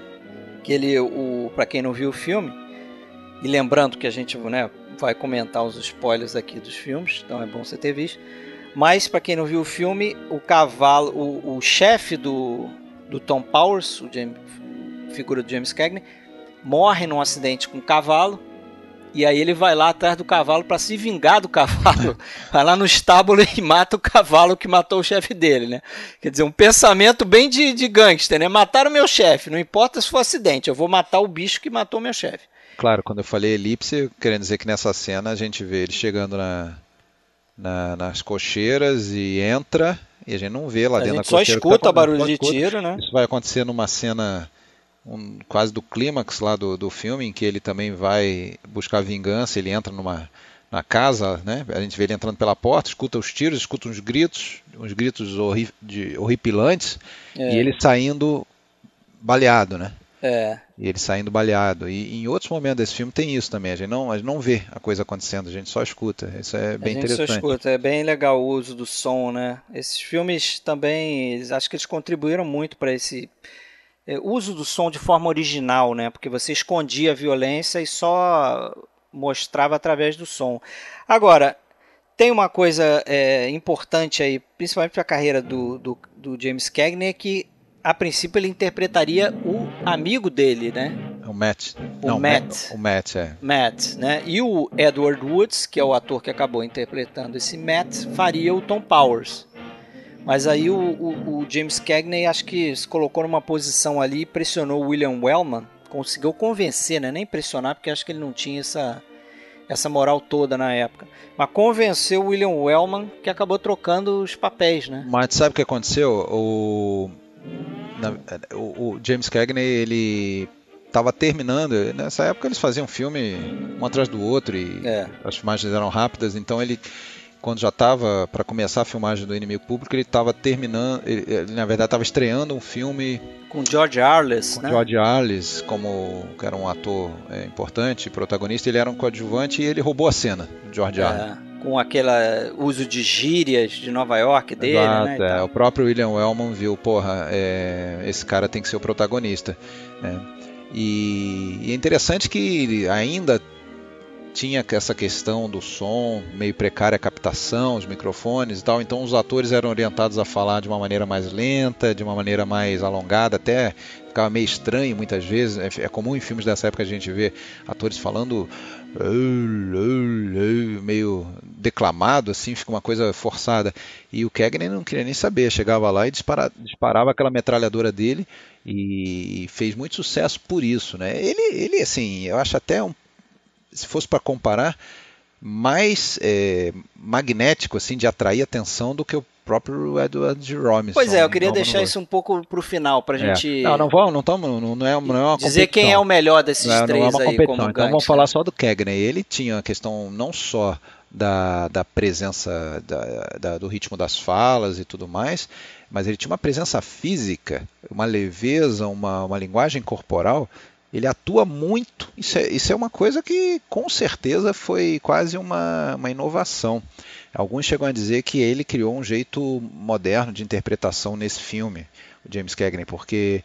Que ele, o, pra quem não viu o filme, e lembrando que a gente, né, vai comentar os spoilers aqui dos filmes, então é bom você ter visto. Mas para quem não viu o filme, o cavalo, o, o chefe do, do Tom Powers, o James, figura do James Cagney, morre num acidente com um cavalo. E aí ele vai lá atrás do cavalo para se vingar do cavalo. Vai lá no estábulo e mata o cavalo que matou o chefe dele, né? Quer dizer, um pensamento bem de, de gangster, né? Mataram meu chefe, não importa se for acidente, eu vou matar o bicho que matou meu chefe. Claro, quando eu falei elipse, querendo dizer que nessa cena a gente vê ele chegando na, na, nas cocheiras e entra e a gente não vê lá a dentro da cocheira. só escuta tá barulho de tiro, né? Isso vai acontecer numa cena um, quase do clímax lá do, do filme, em que ele também vai buscar vingança, ele entra numa na casa, né? A gente vê ele entrando pela porta, escuta os tiros, escuta uns gritos, uns gritos horri de, horripilantes, é. e ele saindo baleado, né? É. E ele saindo baleado. E em outros momentos desse filme tem isso também. A gente não, a gente não vê a coisa acontecendo, a gente só escuta. Isso é bem a gente interessante. Só escuta. É bem legal o uso do som, né? Esses filmes também, acho que eles contribuíram muito para esse uso do som de forma original, né? Porque você escondia a violência e só mostrava através do som. Agora, tem uma coisa é, importante aí, principalmente para a carreira do, do, do James Cagney, é que a princípio ele interpretaria o amigo dele, né? O Matt. O Não, Matt. O Matt, é. Matt, né? E o Edward Woods, que é o ator que acabou interpretando esse Matt, faria o Tom Powers. Mas aí o, o, o James Cagney acho que se colocou numa posição ali, pressionou o William Wellman, conseguiu convencer, né? Nem pressionar, porque acho que ele não tinha essa, essa moral toda na época. Mas convenceu o William Wellman, que acabou trocando os papéis, né? Mas sabe o que aconteceu? O na, o, o, James Cagney ele estava terminando. Nessa época eles faziam filme um atrás do outro e é. as filmagens eram rápidas. Então ele, quando já estava para começar a filmagem do Inimigo Público, ele estava terminando. Ele, ele, na verdade estava estreando um filme com George Arliss, com né? George Arliss como que era um ator é, importante, protagonista. Ele era um coadjuvante e ele roubou a cena. George é. Arliss com aquele uso de gírias de Nova York dele, né, Exato, né? É. O próprio William Wellman viu, porra, é, esse cara tem que ser o protagonista. Né? E, e, é interessante que ainda tinha essa questão do som, meio precária captação, os microfones e tal, então os atores eram orientados a falar de uma maneira mais lenta, de uma maneira mais alongada, até ficava meio estranho muitas vezes. É, é comum em filmes dessa época a gente ver atores falando meio declamado, assim, fica uma coisa forçada. E o Cagney não queria nem saber, chegava lá e disparava, disparava aquela metralhadora dele e fez muito sucesso por isso, né? Ele, ele assim, eu acho até um se fosse para comparar, mais é, magnético assim de atrair atenção do que o próprio Edward Robinson. Pois é, eu queria deixar isso um pouco para o final para a é. gente. Não, não vamos, não estamos, não, não, é, não é uma dizer quem é o melhor desses não, três não é uma aí como Então vamos falar só do Cagney. Ele tinha a questão não só da, da presença da, da, do ritmo das falas e tudo mais, mas ele tinha uma presença física, uma leveza, uma, uma linguagem corporal ele atua muito. Isso é, isso é uma coisa que com certeza foi quase uma, uma inovação. Alguns chegam a dizer que ele criou um jeito moderno de interpretação nesse filme, o James Cagney, porque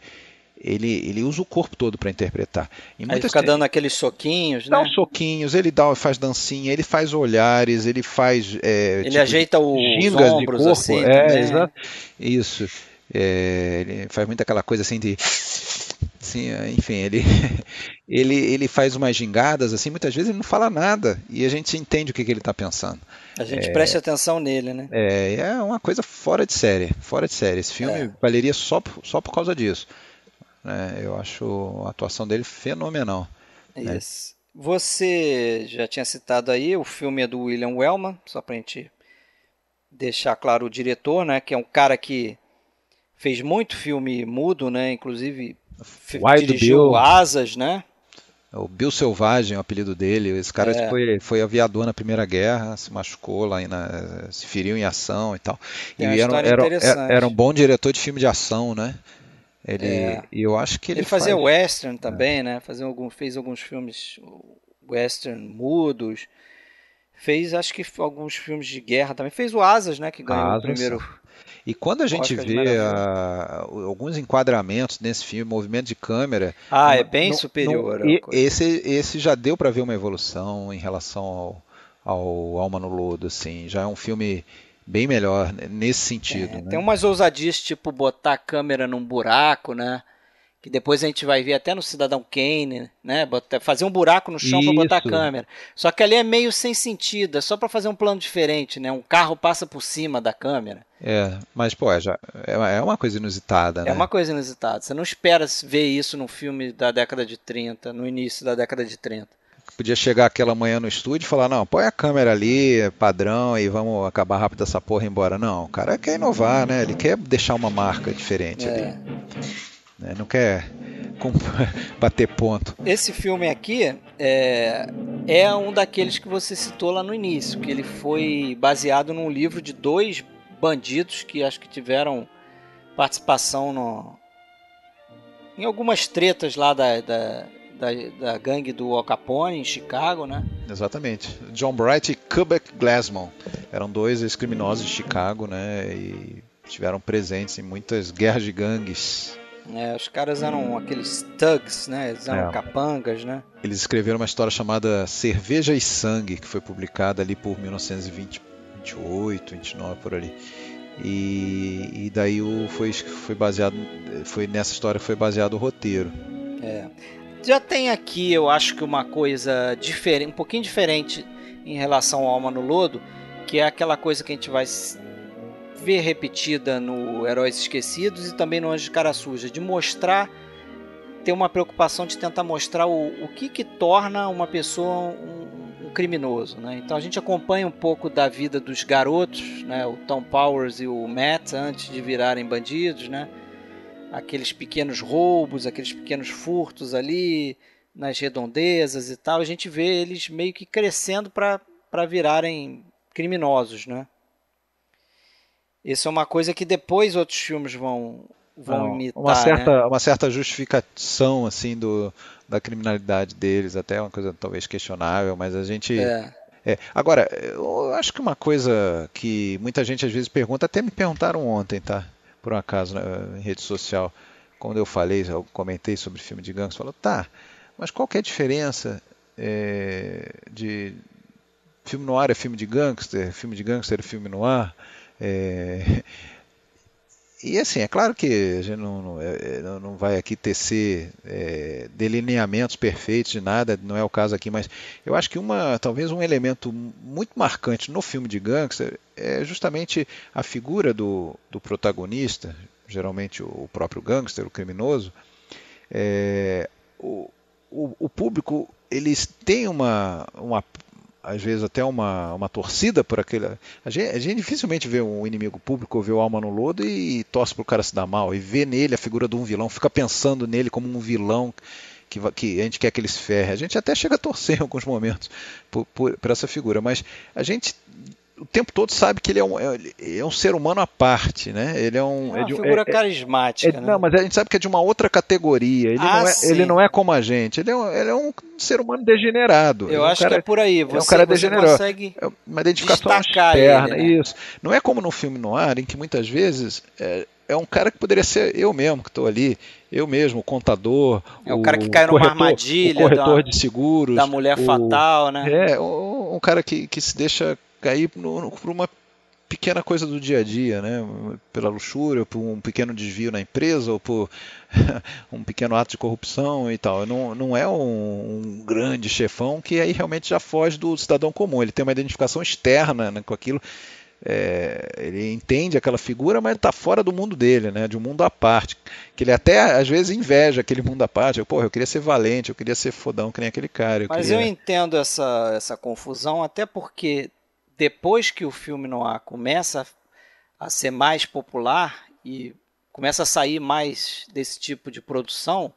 ele, ele usa o corpo todo para interpretar. E Aí fica dando aqueles soquinhos, dá né? Dá uns soquinhos, ele dá, faz dancinha, ele faz olhares, ele faz. É, ele tipo, ajeita o ombros de corpo. assim. É, exato. Isso. É, ele faz muito aquela coisa assim de Sim, é, enfim, ele, ele, ele faz umas gingadas, assim, muitas vezes ele não fala nada e a gente entende o que, que ele está pensando. A gente é, presta atenção nele, né? É, é uma coisa fora de série, fora de série. Esse filme é. valeria só, só por causa disso. É, eu acho a atuação dele fenomenal. Né? Isso. Né? Você já tinha citado aí, o filme é do William Wellman, só para a gente deixar claro o diretor, né? Que é um cara que fez muito filme mudo, né? Inclusive Wild dirigiu Bill. Asas, né? O Bill Selvagem, é o apelido dele. Esse cara é. foi, foi aviador na Primeira Guerra, se machucou lá, na, se feriu em ação e tal. e era, era, era, um bom diretor de filme de ação, né? Ele, é. Eu acho que ele, ele fazia faz... western também, é. né? Fazia algum, fez alguns filmes western mudos. Fez, acho que alguns filmes de guerra também. Fez o Asas, né? Que ganhou Asas. o primeiro e quando a gente vê a, alguns enquadramentos nesse filme, movimento de câmera. Ah, é bem superior. Não, esse, esse já deu para ver uma evolução em relação ao, ao Alma no Lodo, assim. Já é um filme bem melhor nesse sentido. É, né? Tem umas ousadias, tipo botar a câmera num buraco, né? Que depois a gente vai ver até no Cidadão Kane, né? Botar, fazer um buraco no chão para botar a câmera. Só que ali é meio sem sentido, é só para fazer um plano diferente, né? Um carro passa por cima da câmera. É, mas pô, é já, é, é uma coisa inusitada, é né? É uma coisa inusitada. Você não espera ver isso num filme da década de 30, no início da década de 30. Podia chegar aquela manhã no estúdio e falar, não, põe a câmera ali, padrão, e vamos acabar rápido essa porra e ir embora. Não, o cara quer inovar, né? Ele quer deixar uma marca diferente é. ali né? não quer bater ponto. Esse filme aqui é, é um daqueles que você citou lá no início, que ele foi baseado num livro de dois bandidos que acho que tiveram participação no, em algumas tretas lá da, da, da, da, gangue do Al Capone em Chicago, né? Exatamente. John Bright e Kubek Glassman eram dois ex-criminosos de Chicago, né? E tiveram presentes em muitas guerras de gangues é, os caras eram aqueles thugs, né? Eles eram é. capangas, né? Eles escreveram uma história chamada Cerveja e Sangue, que foi publicada ali por 1928, 29 por ali. E, e daí o, foi, foi baseado, foi nessa história foi baseado o roteiro. É. Já tem aqui, eu acho que uma coisa diferente, um pouquinho diferente em relação ao Alma no Lodo, que é aquela coisa que a gente vai ver repetida no Heróis Esquecidos e também no Anjo de Cara Suja, de mostrar, ter uma preocupação de tentar mostrar o, o que, que torna uma pessoa um, um criminoso. Né? Então a gente acompanha um pouco da vida dos garotos, né? o Tom Powers e o Matt, antes de virarem bandidos, né? aqueles pequenos roubos, aqueles pequenos furtos ali nas redondezas e tal, a gente vê eles meio que crescendo para virarem criminosos, né? Isso é uma coisa que depois outros filmes vão, vão Não, imitar. Uma certa, né? uma certa justificação assim do, da criminalidade deles, até uma coisa talvez questionável, mas a gente. É. É. Agora, eu acho que uma coisa que muita gente às vezes pergunta, até me perguntaram ontem, tá? Por um acaso, na, em rede social, quando eu falei, eu comentei sobre filme de gangues, falou, tá, mas qual que é a diferença é, de filme no ar é filme de gangster, filme de gangster é filme no ar. É, e assim, é claro que a gente não, não, é, é, não vai aqui tecer é, delineamentos perfeitos de nada, não é o caso aqui, mas eu acho que uma, talvez um elemento muito marcante no filme de gangster é justamente a figura do, do protagonista, geralmente o próprio gangster, o criminoso. É, o, o, o, público eles têm uma, uma às vezes até uma, uma torcida por aquele. A gente, a gente dificilmente vê um inimigo público ou vê o alma no lodo e, e torce para o cara se dar mal. E vê nele a figura de um vilão, fica pensando nele como um vilão que, que a gente quer que ele se ferre. A gente até chega a torcer em alguns momentos por, por, por essa figura, mas a gente o tempo todo sabe que ele é um, é, é um ser humano à parte, né? Ele é um. É uma é de, figura é, carismática. né? Não, mas a gente sabe que é de uma outra categoria. Ele, ah, não, é, ele não é como a gente. Ele é um, ele é um ser humano degenerado. Eu é um acho cara, que é por aí. Você, é um cara degenerado. consegue é uma identificação destacar externa. ele, né? Isso. Não é como no filme no ar, em que muitas vezes é, é um cara que poderia ser eu mesmo que estou ali, eu mesmo, o contador. É o, cara que cai numa armadilha. O corretor da, de seguros. Da mulher o, fatal, né? É, um, um cara que, que se deixa cair por uma pequena coisa do dia a dia, né? pela luxúria, por um pequeno desvio na empresa, ou por um pequeno ato de corrupção e tal. Não, não é um, um, grande chefão que aí realmente já foge do cidadão comum. Ele tem uma identificação externa né, com aquilo. É, ele entende aquela figura, mas está fora do mundo dele, né, de um mundo à parte. Que ele até às vezes inveja aquele mundo à parte. Pô, eu queria ser valente, eu queria ser fodão que nem aquele cara. Eu mas queria... eu entendo essa, essa confusão, até porque depois que o filme noir começa a ser mais popular e começa a sair mais desse tipo de produção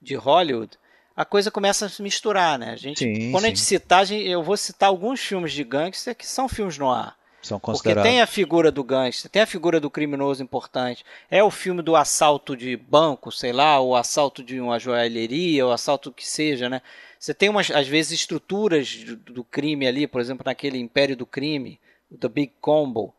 de Hollywood, a coisa começa a se misturar, né? A gente, sim, quando sim. a gente citar, eu vou citar alguns filmes de gangster que são filmes noir. São Porque tem a figura do gangster, tem a figura do criminoso importante. É o filme do assalto de banco, sei lá, o assalto de uma joalheria, o assalto que seja, né? Você tem umas, às vezes, estruturas do, do crime ali, por exemplo, naquele Império do Crime, o The Big Combo.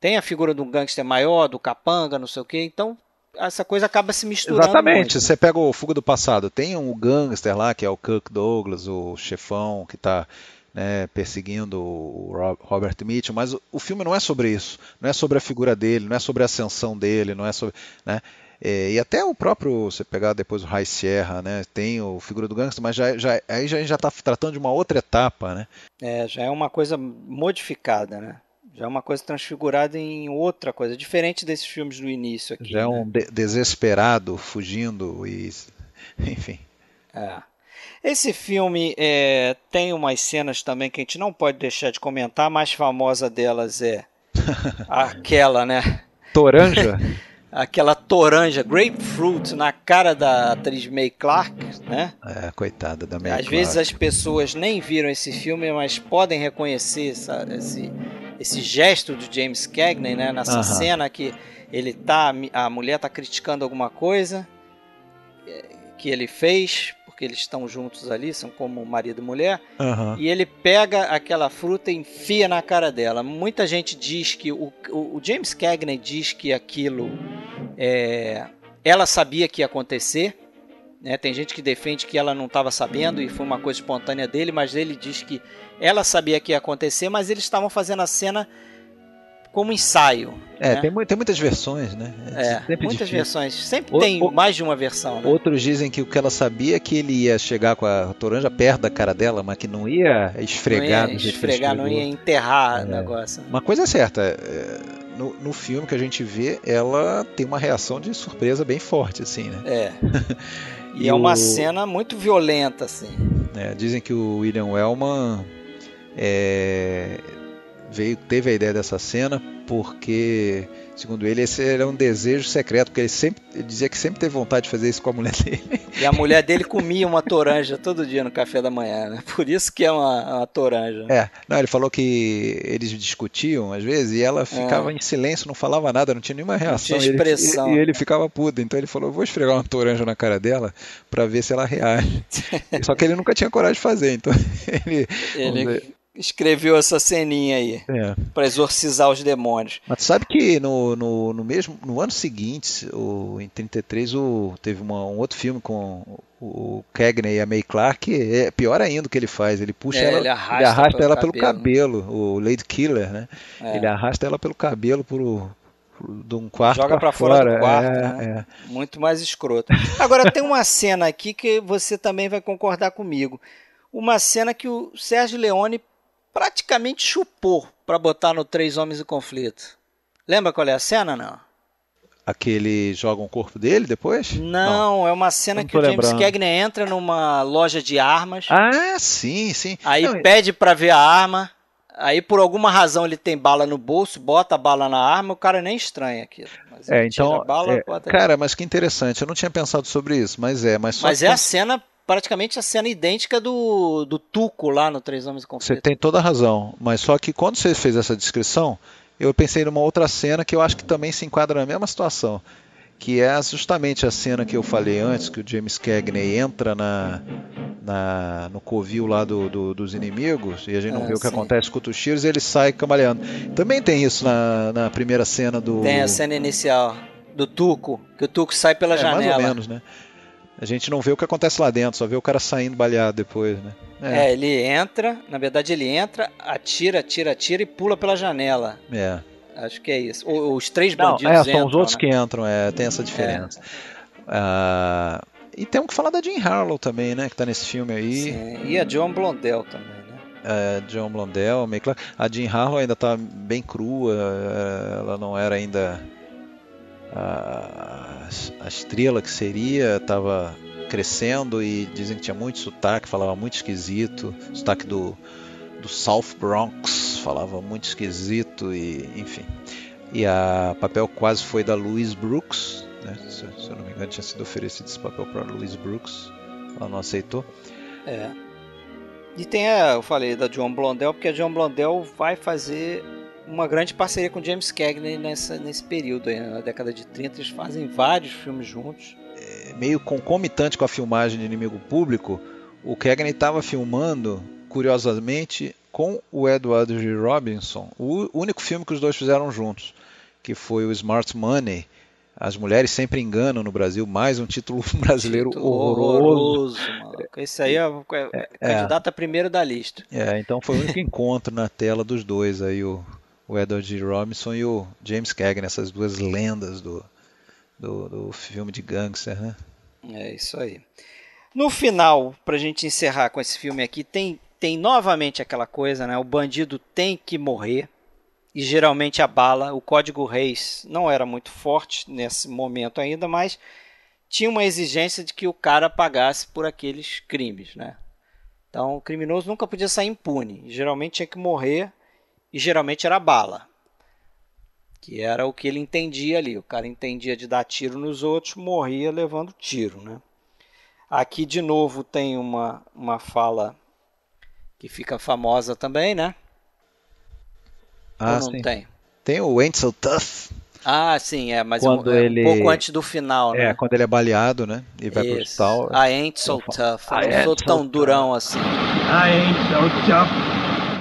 Tem a figura do gangster maior, do capanga, não sei o quê. Então, essa coisa acaba se misturando. Exatamente. Muito. Você pega o Fuga do Passado, tem um gangster lá, que é o Kirk Douglas, o chefão que está né, perseguindo o Robert Mitchum, mas o filme não é sobre isso, não é sobre a figura dele, não é sobre a ascensão dele, não é sobre, né, é, e até o próprio, você pegar depois o High Sierra, né, tem o figura do gangster, mas já, já, aí já, já está tratando de uma outra etapa, né? É, já é uma coisa modificada, né? Já é uma coisa transfigurada em outra coisa, diferente desses filmes do início aqui. Já é né? um de desesperado fugindo e, enfim. É. Esse filme é, tem umas cenas também que a gente não pode deixar de comentar. A mais famosa delas é aquela, né? Toranja? aquela toranja, grapefruit, na cara da atriz May Clark, né? É, coitada da May Às Clark. vezes as pessoas nem viram esse filme, mas podem reconhecer essa, esse, esse gesto do James Cagney, né? Nessa uh -huh. cena que ele tá, a mulher tá criticando alguma coisa que ele fez, porque eles estão juntos ali, são como marido e mulher, uhum. e ele pega aquela fruta e enfia na cara dela. Muita gente diz que, o, o James Cagney diz que aquilo, é, ela sabia que ia acontecer, né? tem gente que defende que ela não estava sabendo e foi uma coisa espontânea dele, mas ele diz que ela sabia que ia acontecer, mas eles estavam fazendo a cena como ensaio. É, né? tem, tem, muitas versões, né? É, muitas difícil. versões. Sempre o, tem o, mais de uma versão. Né? Outros dizem que o que ela sabia é que ele ia chegar com a toranja perto da cara dela, mas que não ia esfregar. Não ia esfregar, não ia enterrar é. o negócio. Né? Uma coisa é certa, no, no, filme que a gente vê, ela tem uma reação de surpresa bem forte, assim, né? É. e, e é uma cena muito violenta, assim. É, dizem que o William Wellman é, veio, teve a ideia dessa cena porque, segundo ele, esse era um desejo secreto, porque ele sempre ele dizia que sempre teve vontade de fazer isso com a mulher dele. E a mulher dele comia uma toranja todo dia no café da manhã, né? Por isso que é uma, uma toranja. É, não, ele falou que eles discutiam às vezes e ela ficava é. em silêncio, não falava nada, não tinha nenhuma reação. Não tinha expressão. E ele, e ele ficava puto, então ele falou: vou esfregar uma toranja na cara dela para ver se ela reage. Só que ele nunca tinha coragem de fazer, então ele. ele escreveu essa ceninha aí é. para exorcizar os demônios. Mas sabe que no, no, no, mesmo no ano seguinte, o, em 33, o, teve uma, um outro filme com o Cagney e a May Clark, é pior ainda o que ele faz. Ele puxa É, ela, ele arrasta ele arrasta ela pelo cabelo. cabelo, o Lady Killer, né? É. Ele arrasta ela pelo cabelo pro, pro- de um quarto Joga pra pra fora do quarto, É, né? é. Muito mais escroto. Agora tem uma cena aqui que você também vai concordar comigo. Uma cena que o Sérgio Leone praticamente chupou pra botar no Três Homens em Conflito. Lembra qual é a cena, não? Aquele joga um corpo dele depois? Não, é uma cena Não que o James lembrando. Cagney entra numa loja de armas, Ah, sim, sim. aí Não, pede pra ver a arma, aí por alguma razão ele tem bala no bolso, bota a bala na arma, o cara nem estranha aquilo. Mas É, ele tira então, a bala, é, bota cara, mas que interessante. Eu não tinha pensado sobre isso, mas é, mas só Mas que é a cena, praticamente a cena idêntica do, do Tuco lá no Três Homens em Você tem toda a razão, mas só que quando você fez essa descrição, eu pensei numa outra cena que eu acho que também se enquadra na mesma situação, que é justamente a cena que eu falei antes, que o James Cagney entra na, na- no covil lá do- do- dos inimigos e a gente não Ah, vê o que sim. acontece com os tiros e ele sai cambaleando. Também tem isso na, na primeira cena do... Tem a cena inicial do Tuco, que o Tuco sai pela é, janela. mais ou menos, né? A gente não vê o que acontece lá dentro, só vê o cara saindo baleado depois, né? É, ele entra, na verdade ele entra, atira, atira, atira e pula pela janela. é. Acho que é isso. O- Os três Não, bandidos é, são entram, os outros né? que entram, é, tem essa diferença. Ah, e temos que falar da Jean Harlow também, né? Que tá nesse filme aí. Sim, E a John Blondell também, né? É, John Blondell, meio claro. A Jean Harlow ainda tá bem crua, é, ela não era ainda a, a estrela que seria, tava crescendo e dizem que tinha muito sotaque, falava muito esquisito, sotaque do, do South Bronx, falava muito esquisito e enfim. E a papel quase foi da Louise Brooks, né? se, se eu não me engano tinha sido oferecido esse papel para Louise Brooks, ela não aceitou. É. E tem a, eu falei da John Blondell, porque a John Blondell vai fazer uma grande parceria com James Cagney nessa, nesse período aí, na década de 30, eles fazem vários filmes juntos. meio concomitante com a filmagem de Inimigo Público, o Cagney estava filmando, curiosamente, com o Edward G. Robinson, o único filme que os dois fizeram juntos, que foi o Smart Money. As mulheres sempre enganam no Brasil, mais um título brasileiro Título horroroso. maluco. Esse aí é, é, é candidato a primeiro da lista. É, então foi o único encontro na tela dos dois aí, o, o Edward G. Robinson e o James Cagney, essas duas lendas do, do, do filme de gangster, né? É isso aí. No final, pra gente encerrar com esse filme aqui, tem, tem novamente aquela coisa, né? O bandido tem que morrer. E geralmente a bala, o código Reis não era muito forte nesse momento ainda, mas tinha uma exigência de que o cara pagasse por aqueles crimes, né? Então o criminoso nunca podia sair impune. Geralmente tinha que morrer e geralmente era bala. Que era o que ele entendia ali. O cara entendia de dar tiro nos outros, morria levando tiro, né? Aqui de novo tem uma, uma fala que fica famosa também, né? Ah, Ou não sim. tem? Tem o Ain't So Tough, Ah, sim, é, mas Quando é um ele- pouco antes do final, né? É, quando ele é baleado, né? E vai pro Isso. hospital. I ain't so tough. Eu I não sou tão tough. durão assim. I ain't so tough.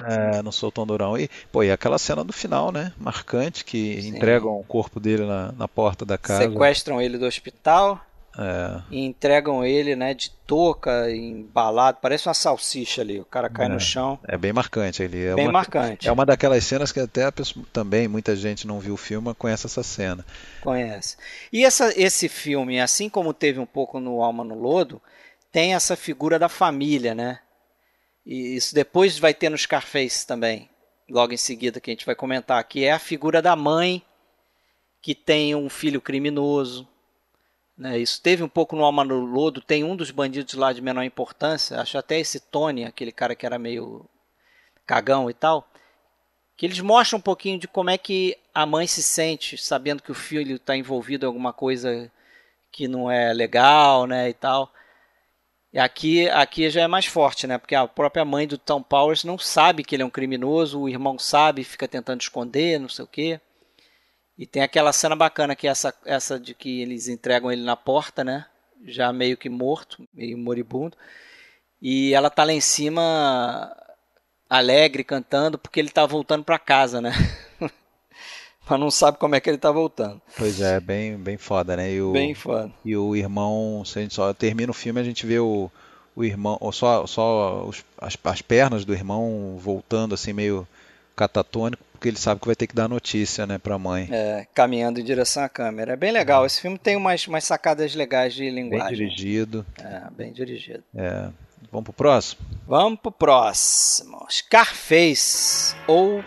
É, não sou tão durão. E, pô, e aquela cena do final, né? Marcante, que Sim. entregam o corpo dele na, na porta da casa. Sequestram ele do hospital É, e entregam ele, né, de touca, embalado. Parece uma salsicha ali. O cara cai É. no chão. é bem marcante ali. É Bem uma, marcante. é uma daquelas cenas que até pessoa- também muita gente não viu o filme, conhece essa cena. Conhece. E essa, esse filme, assim como teve um pouco no Alma no Lodo, tem essa figura da família, né? E isso depois vai ter no Scarface também, logo em seguida, que a gente vai comentar, que é a figura da mãe que tem um filho criminoso. Né? Isso teve um pouco no Alma no Lodo, tem um dos bandidos lá de menor importância, acho até esse Tony, aquele cara que era meio cagão e tal, que eles mostram um pouquinho de como é que a mãe se sente sabendo que o filho está envolvido em alguma coisa que não é legal, né, e tal. Aqui, aqui já é mais forte, né, porque a própria mãe do Tom Powers não sabe que ele é um criminoso, o irmão sabe, fica tentando esconder, não sei o quê. E tem aquela cena bacana que é essa, essa de que eles entregam ele na porta, né, já meio que morto, meio moribundo. E ela tá lá em cima alegre cantando porque ele tá voltando para casa, né? mas não sabe como é que ele tá voltando. Pois é, bem, bem foda, né? E o, Bem foda. E o irmão, se a gente só termina o filme, a gente vê o, o irmão, ou só, só os- as, as pernas do irmão voltando assim meio catatônico, porque ele sabe que vai ter que dar notícia, né, pra mãe. É, caminhando em direção à câmera. É bem legal. Esse filme tem umas, umas sacadas legais de Bem linguagem. dirigido. É, bem dirigido. É. Vamos pro próximo? Vamos pro próximo. Scarface ou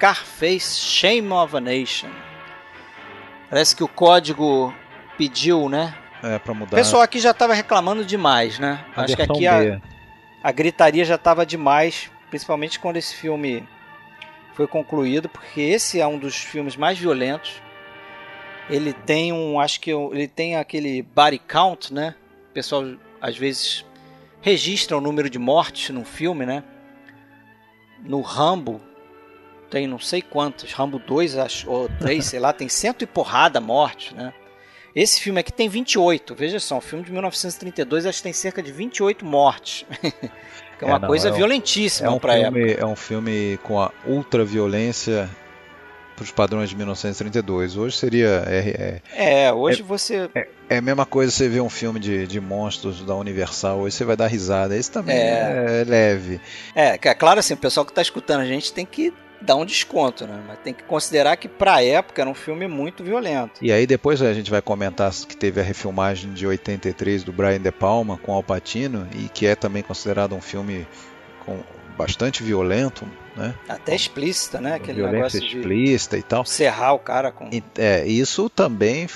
Scarface Shame of a Nation. Parece que o código pediu, né? É, pra O mudar pessoal aqui já estava reclamando demais, né? a Acho que aqui a, a gritaria já estava demais, principalmente quando esse filme foi concluído, porque esse é um dos filmes mais violentos. Ele tem um, acho que ele tem aquele body count, né? O pessoal às vezes registra o número de mortes num filme, né? No Rambo tem não sei quantos, Rambo 2 acho, ou 3, sei lá, tem cento e porrada mortes, né? Esse filme aqui tem 28, veja só, um filme de 1932 acho que tem cerca de 28 mortes. que é uma É, não, coisa é um- violentíssima É um, pra época. filme, é um filme com a ultra violência pros padrões de 1932. Hoje seria. É, é, É, hoje você. é a mesma coisa você ver um filme de, de monstros da Universal, hoje você vai dar risada. Esse também É. é, leve. É, é claro assim, o pessoal que tá escutando a gente tem que dar um desconto, né? Mas tem que considerar que pra época era um filme muito violento. E aí depois a gente vai comentar que teve a refilmagem de 83 do Brian De Palma com Al Pacino e que é também considerado um filme com bastante violento, né? Até explícita, né? Aquele Violência negócio de explícita e tal. serrar o cara com. E, é, isso também,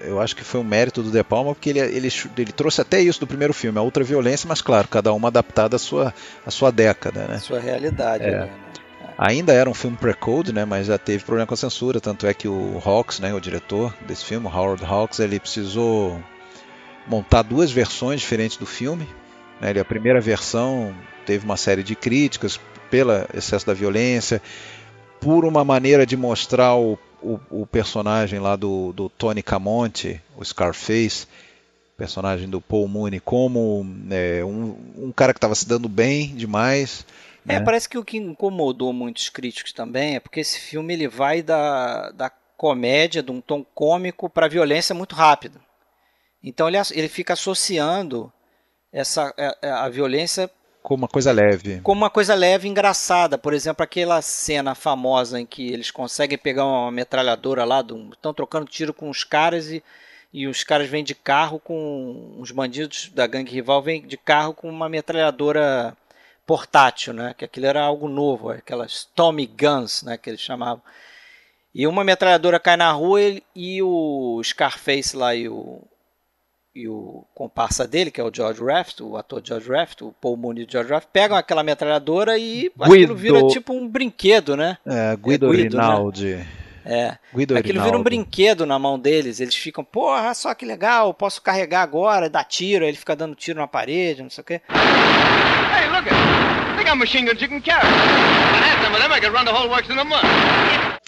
eu acho que foi um mérito do De Palma, porque ele, ele, ele trouxe até isso do primeiro filme, a ultraviolência, mas claro, cada uma adaptada à sua, à sua década, né? sua realidade. É. ali, né? Ainda era um filme pre-code, né, mas já teve problema com a censura, tanto é que o Hawks, né, o diretor desse filme, Howard Hawks, ele precisou montar duas versões diferentes do filme. né, ele, a primeira versão teve uma série de críticas pelo excesso da violência, por uma maneira de mostrar o, o, o personagem lá do, do Tony Camonte, o Scarface, personagem do Paul Mooney, como é, um, um cara que estava se dando bem demais. É, né? parece que o que incomodou muitos críticos também é porque esse filme ele vai da, da comédia, de um tom cômico para violência muito rápido. Então ele, ele fica associando essa a, a violência como uma coisa leve. como uma coisa leve e engraçada. Por exemplo, aquela cena famosa em que eles conseguem pegar uma metralhadora lá, estão trocando tiro com os caras e, e os caras vêm de carro com. Os bandidos da gangue rival vêm de carro com uma metralhadora portátil, né? Que aquilo era algo novo, aquelas Tommy Guns, né? Que eles chamavam. E uma metralhadora cai na rua e, e o Scarface lá e o, e o comparsa dele, que é o George Raft, o ator George Raft, o Paul Mooney e o George Raft, pegam aquela metralhadora e aquilo Guido. vira tipo um brinquedo, né? É, Guido, Guido, né? É. Guido Aquilo vira um Rinaldi. brinquedo na mão deles. Eles ficam, porra, só que legal, posso carregar agora, dar tiro. Aí ele fica dando tiro na parede, não sei o quê. Hey, look it. They got machine guns you can carry. I had some of them. I could run the whole works in a month.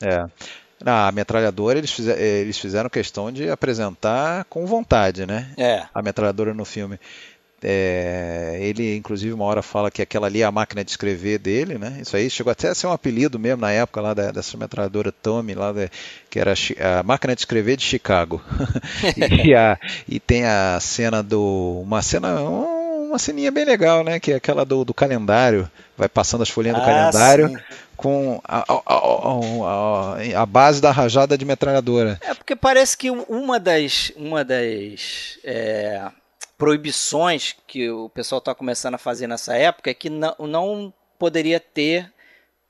É. Na metralhadora eles, eles fizeram questão de apresentar com vontade, né? É. A metralhadora no filme. É, ele, inclusive, uma hora fala que aquela ali é a máquina de escrever dele, né? Isso aí chegou até a ser um apelido mesmo na época lá da- dessa metralhadora Tommy, lá da- que era a máquina de escrever de Chicago. e, a- e tem a cena do. Uma cena. um- Uma ceninha bem legal, né? Que é aquela do, do calendário. Vai passando as folhinhas do Ah, calendário sim. com a, a- a- a- a base da rajada de metralhadora. É porque parece que uma das, uma das é, proibições que o pessoal está começando a fazer nessa época é que não, não poderia ter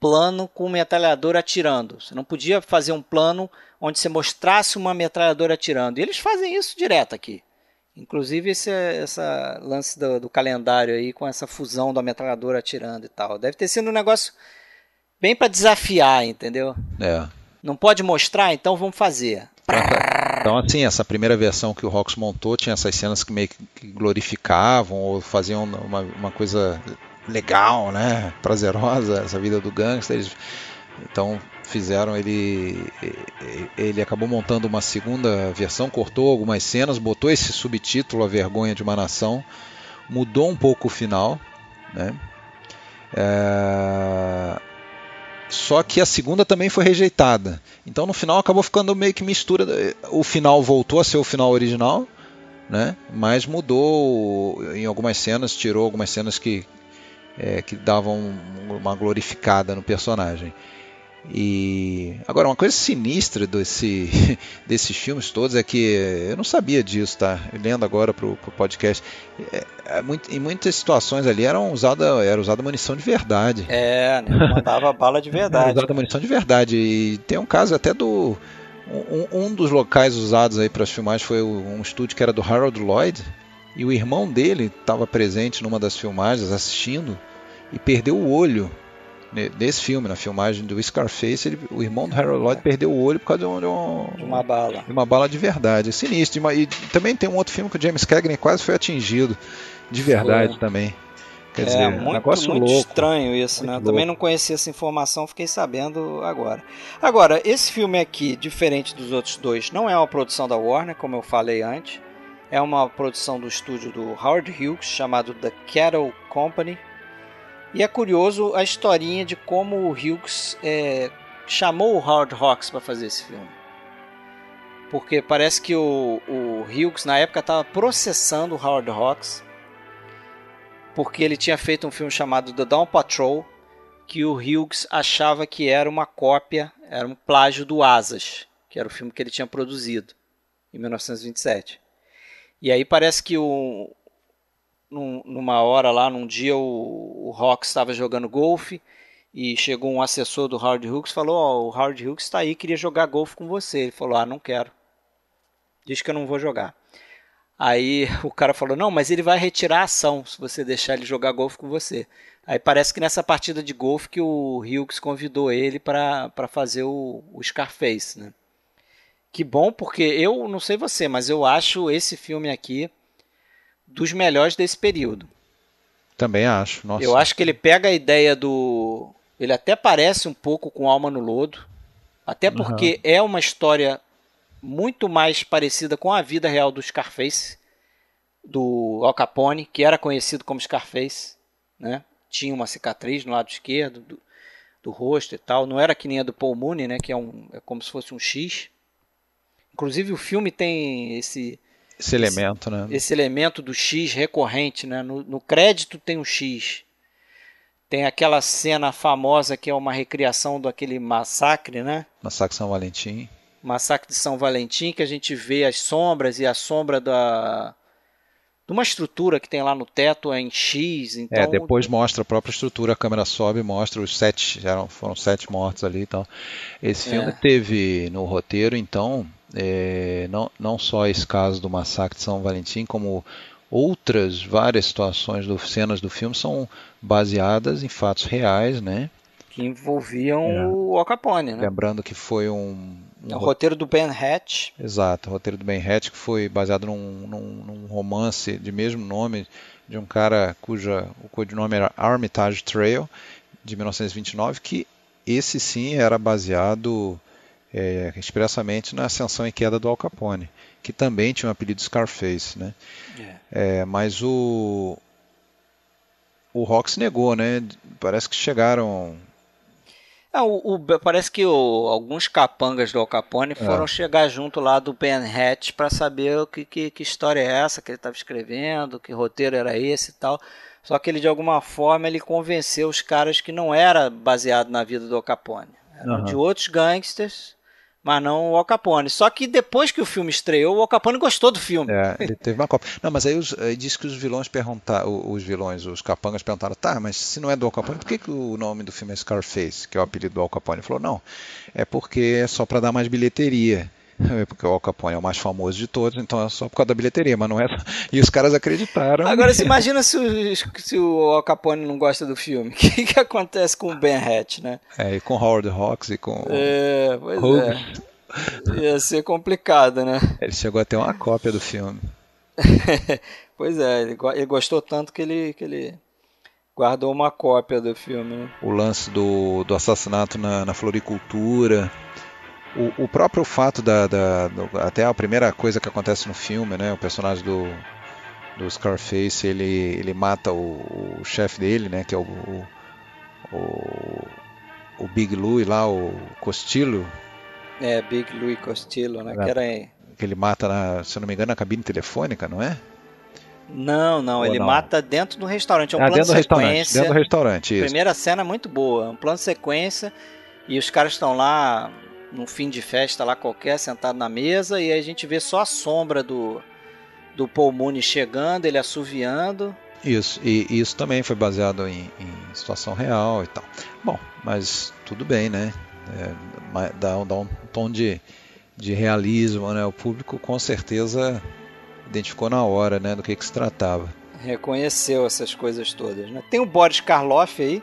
plano com metralhadora atirando. Você não podia fazer um plano onde você mostrasse uma metralhadora atirando. E eles fazem isso direto aqui. Inclusive esse essa lance do, do calendário aí com essa fusão da metralhadora atirando e tal. Deve ter sido um negócio bem para desafiar, entendeu? É. Não pode mostrar, então vamos fazer. Então, assim, essa primeira versão que o Rox montou tinha essas cenas que meio que glorificavam ou faziam uma, uma coisa legal, né? Prazerosa, essa vida do gangster. Eles- então, fizeram ele. Ele acabou montando uma segunda versão, cortou algumas cenas, botou esse subtítulo, A Vergonha de uma Nação, mudou um pouco o final, né? É, só que a segunda também foi rejeitada. Então no final acabou ficando meio que mistura. O final voltou a ser o final original, né? Mas mudou em algumas cenas, tirou algumas cenas que, é, que davam uma glorificada no personagem. E agora uma coisa sinistra desse, desses filmes todos é que eu não sabia disso, tá? Lendo agora pro, pro podcast, é, é, muito, em muitas situações ali eram usada era usada munição de verdade. É, né? mandava bala de verdade. Era usada munição de verdade e tem um caso até do um, um dos locais usados aí para as filmagens foi um estúdio que era do Harold Lloyd e o irmão dele estava presente numa das filmagens assistindo e perdeu o olho nesse filme, na filmagem do Scarface, ele, o irmão do Harold Lloyd perdeu o olho por causa de, um, de, um, de uma bala. De uma bala de verdade. É sinistro. E, e, também tem um outro filme que o James Cagney quase foi atingido de verdade foi. também. Quer é, dizer, muito, negócio muito louco. estranho isso, muito né? Louco. Também não conhecia essa informação, fiquei sabendo agora. Agora, esse filme aqui, diferente dos outros dois, não é uma produção da Warner, como eu falei antes. É uma produção do estúdio do Howard Hughes, chamado The Cattle Company, e é curioso a historinha de como o Hughes é, chamou o Howard Hawks para fazer esse filme. Porque parece que o, o Hughes na época estava processando o Howard Hawks porque ele tinha feito um filme chamado The Dawn Patrol que o Hughes achava que era uma cópia, era um plágio do Asas, que era o filme que ele tinha produzido em 1927. E aí parece que o, num, numa hora lá, num dia, o, o Rock estava jogando golfe e chegou um assessor do Howard Hughes e falou: oh, o Howard Hughes está aí, queria jogar golfe com você. Ele falou: Ah, não quero. Diz que eu não vou jogar. Aí o cara falou: Não, mas ele vai retirar a ação se você deixar ele jogar golfe com você. Aí parece que nessa partida de golfe que o Hughes convidou ele para fazer o, o Scarface, né? Que bom, porque eu não sei você, mas eu acho esse filme aqui dos melhores desse período. Também acho. Nossa. Eu acho que ele pega a ideia do. Ele até parece um pouco com Alma no Lodo. Até porque uhum. é uma história muito mais parecida com a vida real do Scarface, do Al Capone, que era conhecido como Scarface. Né? Tinha uma cicatriz no lado esquerdo do, do rosto e tal. Não era que nem a do Paul Mooney, né? que é, um, é como se fosse um X. Inclusive o filme tem esse esse elemento, né? Esse elemento do X recorrente, né? No, no, crédito tem um X. Tem aquela cena famosa que é uma recriação daquele massacre, né? Massacre de São Valentim. Massacre de São Valentim, que a gente vê as sombras e a sombra da de uma estrutura que tem lá no teto é em X. Então... É, depois mostra a própria estrutura, a câmera sobe e mostra os sete, eram, foram sete mortos ali e tal. Esse filme é. teve no roteiro, então, é, não, não só esse caso do massacre de São Valentim, como outras várias situações, do, cenas do filme são baseadas em fatos reais, né? Que envolviam é. o Al Capone, né? Lembrando que foi um... um é o roteiro do Ben Hatch. Exato, o roteiro do Ben Hatch, que foi baseado num, num, num romance de mesmo nome, de um cara cuja o codinome era Armitage Trail, de 1929, que esse sim era baseado é, expressamente na ascensão e queda do Al Capone, que também tinha o um apelido Scarface, né? É. É, mas o o Rox negou, né? Parece que chegaram é, o, o, parece que o, alguns capangas do Al Capone foram é. chegar junto lá do Ben Hatch para saber o que, que, que, história é essa que ele estava escrevendo, que roteiro era esse e tal. Só que ele de alguma forma ele convenceu os caras que não era baseado na vida do Al Capone, eram uhum. de outros gangsters mas não o Al Capone. Só que depois que o filme estreou, o Al Capone gostou do filme. É, ele teve uma cópia. Não, mas aí, os, aí disse que os vilões perguntaram, os vilões, os capangas perguntaram, tá, mas se não é do Al Capone, por que, que o nome do filme é Scarface, que é o apelido do Al Capone? Ele falou, não, é porque é só para dar mais bilheteria. Porque o Al Capone é o mais famoso de todos, então é só por causa da bilheteria, mas não é. E os caras acreditaram. Agora, se imagina se o, se o Al Capone não gosta do filme. O que, que acontece com o Ben Hatch, né? É, e com Howard Hawks e com. É, pois é. Ia ser complicado, né? Ele chegou a ter uma cópia do filme. pois é, ele, ele, gostou tanto que ele, que ele guardou uma cópia do filme. Né? O lance do, do assassinato na, na floricultura. O, o, próprio fato da, da do, até a primeira coisa que acontece no filme, né? O personagem do, do Scarface, ele, ele mata o, o chefe dele, né? Que é o, o, o Big Louie lá, o Costello. É, Big Louie Costello, né? É. Que era. Que ele mata, na, se eu não me engano, na cabine telefônica, não é? Não, não, Ou ele não? mata dentro do restaurante. É um ah, plano dentro de sequência. Dentro do restaurante, isso. Primeira cena é muito boa, um plano de sequência e os caras estão lá num fim de festa lá qualquer, sentado na mesa e aí a gente vê só a sombra do do Paul Mooney chegando, ele assoviando. Isso, e isso também foi baseado em, em situação real e tal. Bom, mas tudo bem, né? É, dá, um- dá um tom de, de realismo, né? O público com certeza identificou na hora, né? Do que, que se tratava. Reconheceu essas coisas todas, né? Tem o Boris Karloff aí,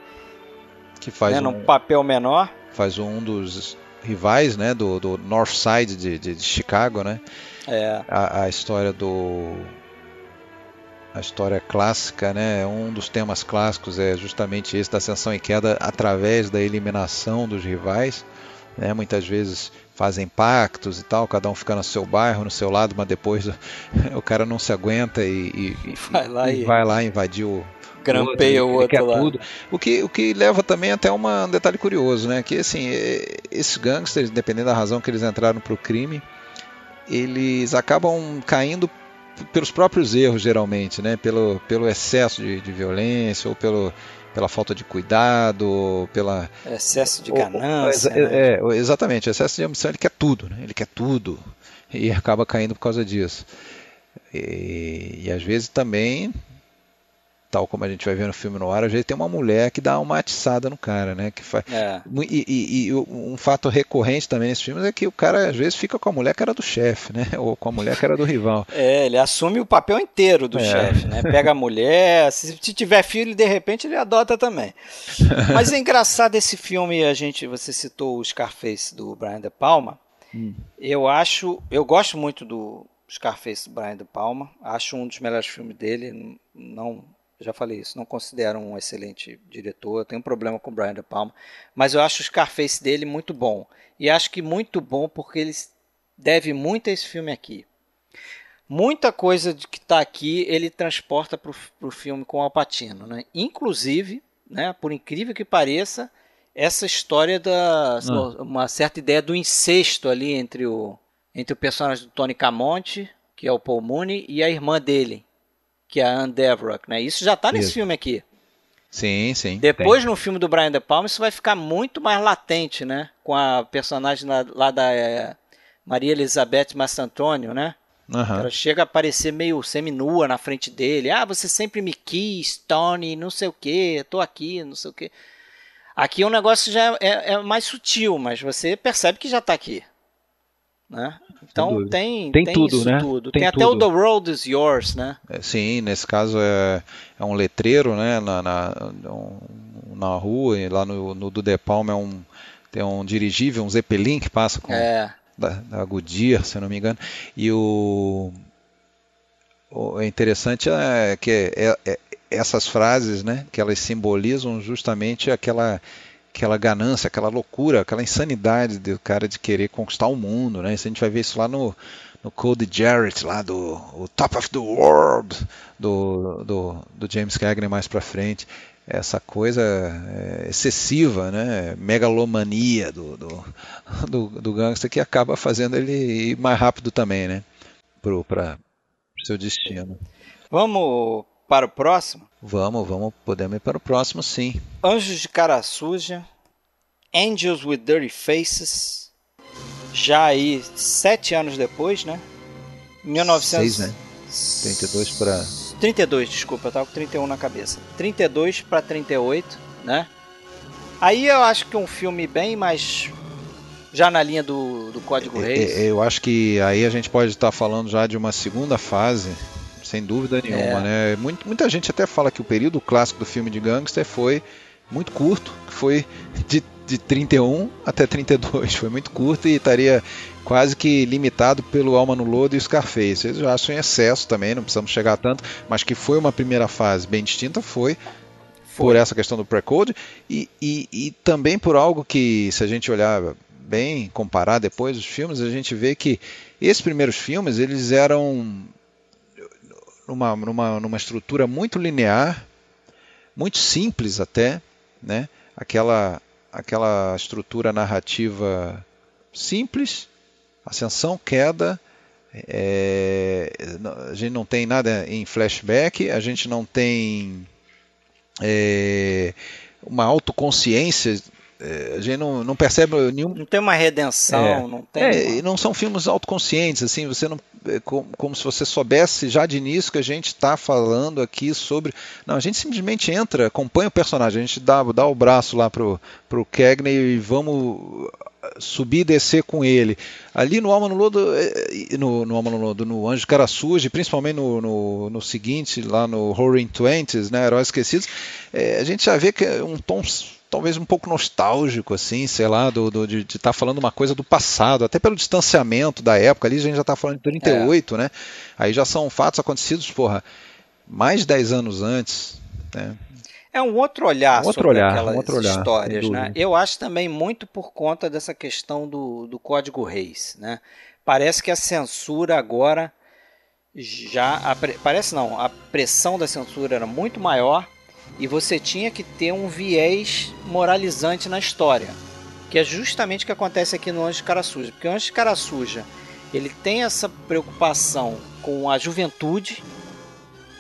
Que faz, né, um, num papel menor. faz um dos rivais, né? Do, do North Side de, de, de Chicago, né? É, a, a história do a história clássica, né? Um dos temas clássicos é justamente esse da ascensão e queda através da eliminação dos rivais, né? Muitas vezes fazem pactos e tal, cada um fica no seu bairro, no seu lado, mas depois o cara não se aguenta e, e- Vai lá e- vai lá invadir o grampeia o ele outro lá. tudo. O que, o que leva também até uma, um detalhe curioso, né? Que assim, esses gangsters, dependendo da razão que eles entraram para o crime, eles acabam caindo pelos próprios erros, geralmente, né? Pelo, pelo excesso de, de violência ou pelo, pela falta de cuidado, ou pela Excesso de ou- ou- ganância. exa- né? é, exatamente, excesso de ambição, ele quer tudo, né? Ele quer tudo e acaba caindo por causa disso. E, e às vezes também, tal como a gente vai ver no filme no ar, às vezes tem uma mulher que dá uma atiçada no cara, né? Que faz, É. e, e- e um fato recorrente também nesses filmes é que o cara às vezes fica com a mulher que era do chefe, né? Ou com a mulher que era do rival. É, ele assume o papel inteiro do É. chefe, né? Pega a mulher, se, se tiver filho, de repente ele adota também. Mas é engraçado esse filme, a gente, você citou o Scarface do Brian De Palma. Hum. Eu acho, eu gosto muito do Scarface do Brian De Palma. Acho um dos melhores filmes dele. Não, já falei isso, não considero um excelente diretor. Eu tenho um problema com o Brian De Palma, mas eu acho o Scarface dele muito bom. E acho que muito bom porque ele deve muito a esse filme aqui. Muita coisa de que está aqui ele transporta para o filme com o Alpatino, né? Inclusive, né, por incrível que pareça, essa história da uma certa ideia do incesto ali entre o entre o personagem do Tony Camonte, que é o Paul Mooney, e a irmã dele, que é a Anne Devrock, né? Isso já está nesse Isso. filme aqui. Sim, sim. Depois, no filme do Brian De Palma, isso vai ficar muito mais latente, né? Com a personagem lá, lá da é, Maria Elizabeth Mastantônio, né? tem. Aham. Ela chega a aparecer meio seminua na frente dele. Ah, você sempre me quis, Tony, não sei o que, tô aqui, não sei o que. Aqui o negócio já é, é mais sutil, mas você percebe que já tá aqui. Né? Então tem, Tem tem tudo, isso né? tudo. Tem Tem, até o tudo. The World is Yours, né? É, Sim, nesse caso é, é um letreiro, né, na, na, um- na rua, e lá no, no do De Palma é um, tem um dirigível, um Zeppelin que passa com É. da, da Goodyear, se eu não me engano, e o, o é interessante é que é- é- essas frases, né, que elas simbolizam justamente aquela aquela ganância, aquela loucura, aquela insanidade do cara de querer conquistar o mundo, né? Isso a gente vai ver isso lá no no Code Jarrett, lá do Top of the World, do, do, do James Cagney mais pra frente. Essa coisa é, excessiva, né? megalomania do, do, do, do gangster que acaba fazendo ele ir mais rápido também, né? Pro, pro seu destino. Vamos para o próximo? Vamos, vamos, podemos ir para o próximo sim. Anjos de Cara Suja, Angels with Dirty Faces, já aí sete anos depois, né? 1900... Seis, né? 32 para 32, desculpa, eu tava com 31 na cabeça. 32 para 38, né? Aí eu acho que é um filme bem mais já na linha do, do Código Reis. É, Eu acho que aí a gente pode estar falando já de uma segunda fase, sem dúvida nenhuma, É. né? Muita gente até fala que o período clássico do filme de gangster foi muito curto, que foi de, de 31 até 32, foi muito curto e estaria quase que limitado pelo Alma no Lodo e o Scarface. Eu acho em excesso também, não precisamos chegar a tanto, mas que foi uma primeira fase bem distinta, foi por essa questão do pre-code e, e, e também por algo que, se a gente olhar bem, comparar depois os filmes, a gente vê que esses primeiros filmes eles eram numa, numa, numa estrutura muito linear, muito simples até, né? Aquela aquela estrutura narrativa simples, ascensão, queda. É, a gente não tem nada em flashback, a gente não tem é, uma autoconsciência é, a gente não, não percebe nenhum. Não tem uma redenção, é, não tem. É, uma... não são filmes autoconscientes, assim, você não. É como, como, se você soubesse já de início que a gente está falando aqui sobre. Não, a gente simplesmente entra, acompanha o personagem, a gente dá, dá o braço lá pro, pro Cagney e vamos subir e descer com ele. Ali no Alma no Lodo, é, no, no Alma no Lodo, no Anjo Cara Suja, principalmente no, no, no, seguinte, lá no Roaring Twenties, né, Heróis Esquecidos, a gente já vê que é um tom talvez um pouco nostálgico, assim, sei lá, do, do de estar tá falando uma coisa do passado, até pelo distanciamento da época, ali a gente já está falando de 38, é. né? Aí já são fatos acontecidos, porra, mais de 10 anos antes, né? É um outro olhar um outro sobre olhar, aquelas um outro olhar, histórias, né? Eu acho também muito por conta dessa questão do, do Código Reis, né? Parece que a censura agora já... A, parece não, a pressão da censura era muito maior e você tinha que ter um viés moralizante na história, que é justamente o que acontece aqui no Anjo de Cara Suja, porque o Anjo de Cara Suja ele tem essa preocupação com a juventude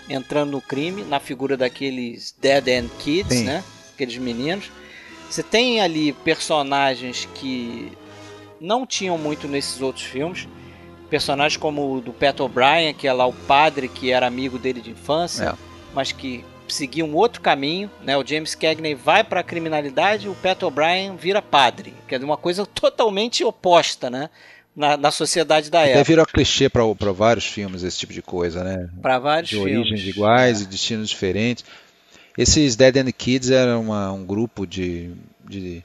entrando no crime, na figura daqueles Dead End Kids, Sim. né? Aqueles meninos. Você tem ali personagens que não tinham muito nesses outros filmes. Personagens como o do Pat O'Brien, que é lá o padre que era amigo dele de infância, é. mas que seguir um outro caminho, né? O James Cagney vai para a criminalidade, o Pat O'Brien vira padre, que é uma coisa totalmente oposta, né? Na, na sociedade da Até época. virou clichê para vários filmes esse tipo de coisa, né? Para vários de filmes. De origens iguais é. e destinos diferentes. Esses Dead End Kids eram uma, um grupo de, de,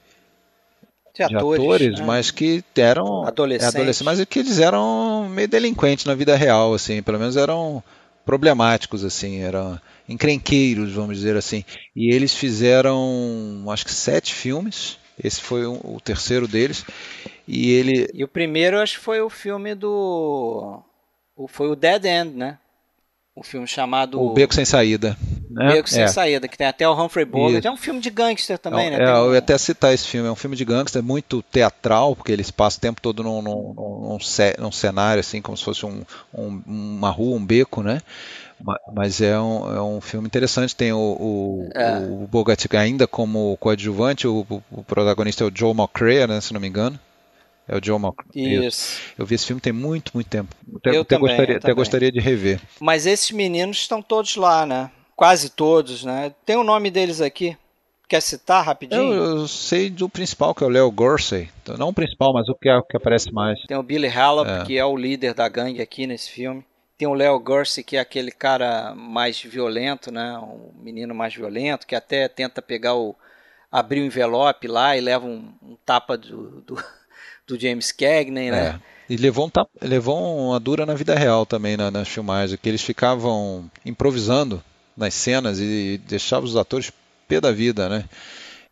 de atores, de atores né? mas que eram adolescentes. adolescentes, mas que eles eram meio delinquentes na vida real, assim, pelo menos eram problemáticos, assim, eram encrenqueiros, vamos dizer assim. E eles fizeram, acho que sete filmes. Esse foi o terceiro deles. E ele. E o primeiro, acho que foi o filme do. Foi o Dead End, né? O filme chamado. O Beco Sem Saída. Né? Beco Sem é. Saída, que tem até o Humphrey Bogart. É um filme de gangster também, né? É, eu ia até citar esse filme. É um filme de gangster muito teatral, porque eles passam o tempo todo num, num, num, num cenário, assim, como se fosse um, um, uma rua, um beco, né? Mas é um, é um filme interessante. Tem o, o, é. o Bogart ainda como coadjuvante, o, o, protagonista é o Joe McCrea, né, se não me engano. É o Joe McCrea. Isso. Eu vi esse filme tem muito, muito tempo. Até, eu até também, gostaria, eu até gostaria de rever. Mas esses meninos estão todos lá, né? Quase todos, né? Tem o nome deles aqui. Quer citar rapidinho? Eu, eu, sei do principal, que é o Leo Gorsey. Não o principal, mas o que, é, o que aparece mais. Tem o Billy Hallop, é. que é o líder da gangue aqui nesse filme. Tem o Leo Gursi, que é aquele cara mais violento, né? Um menino mais violento, que até tenta pegar o. abrir o envelope lá e leva um, um tapa do, do, do, James Cagney, né? É. E levou, um levou uma dura na vida real também na, nas filmagens, que eles ficavam improvisando nas cenas e deixavam os atores pé da vida, né?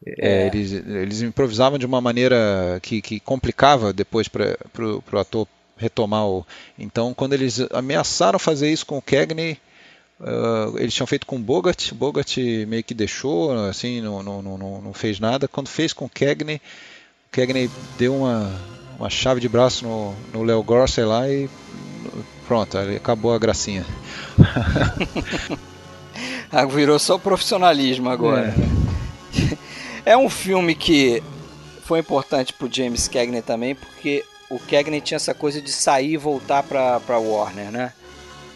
É. É, eles, eles improvisavam de uma maneira que, que complicava depois para o ator retomar o. Então, quando eles ameaçaram fazer isso com o Cagney, uh, eles tinham feito com o Bogart, Bogart meio que deixou, assim, não, não, não, não fez nada. Quando fez com o Cagney, o Cagney deu uma, uma chave de braço no, no Leo Gore, lá, e pronto, acabou a gracinha. Ah, virou só profissionalismo agora. É. é um filme que foi importante para o James Cagney também, porque o Cagney tinha essa coisa de sair e voltar para Warner, né?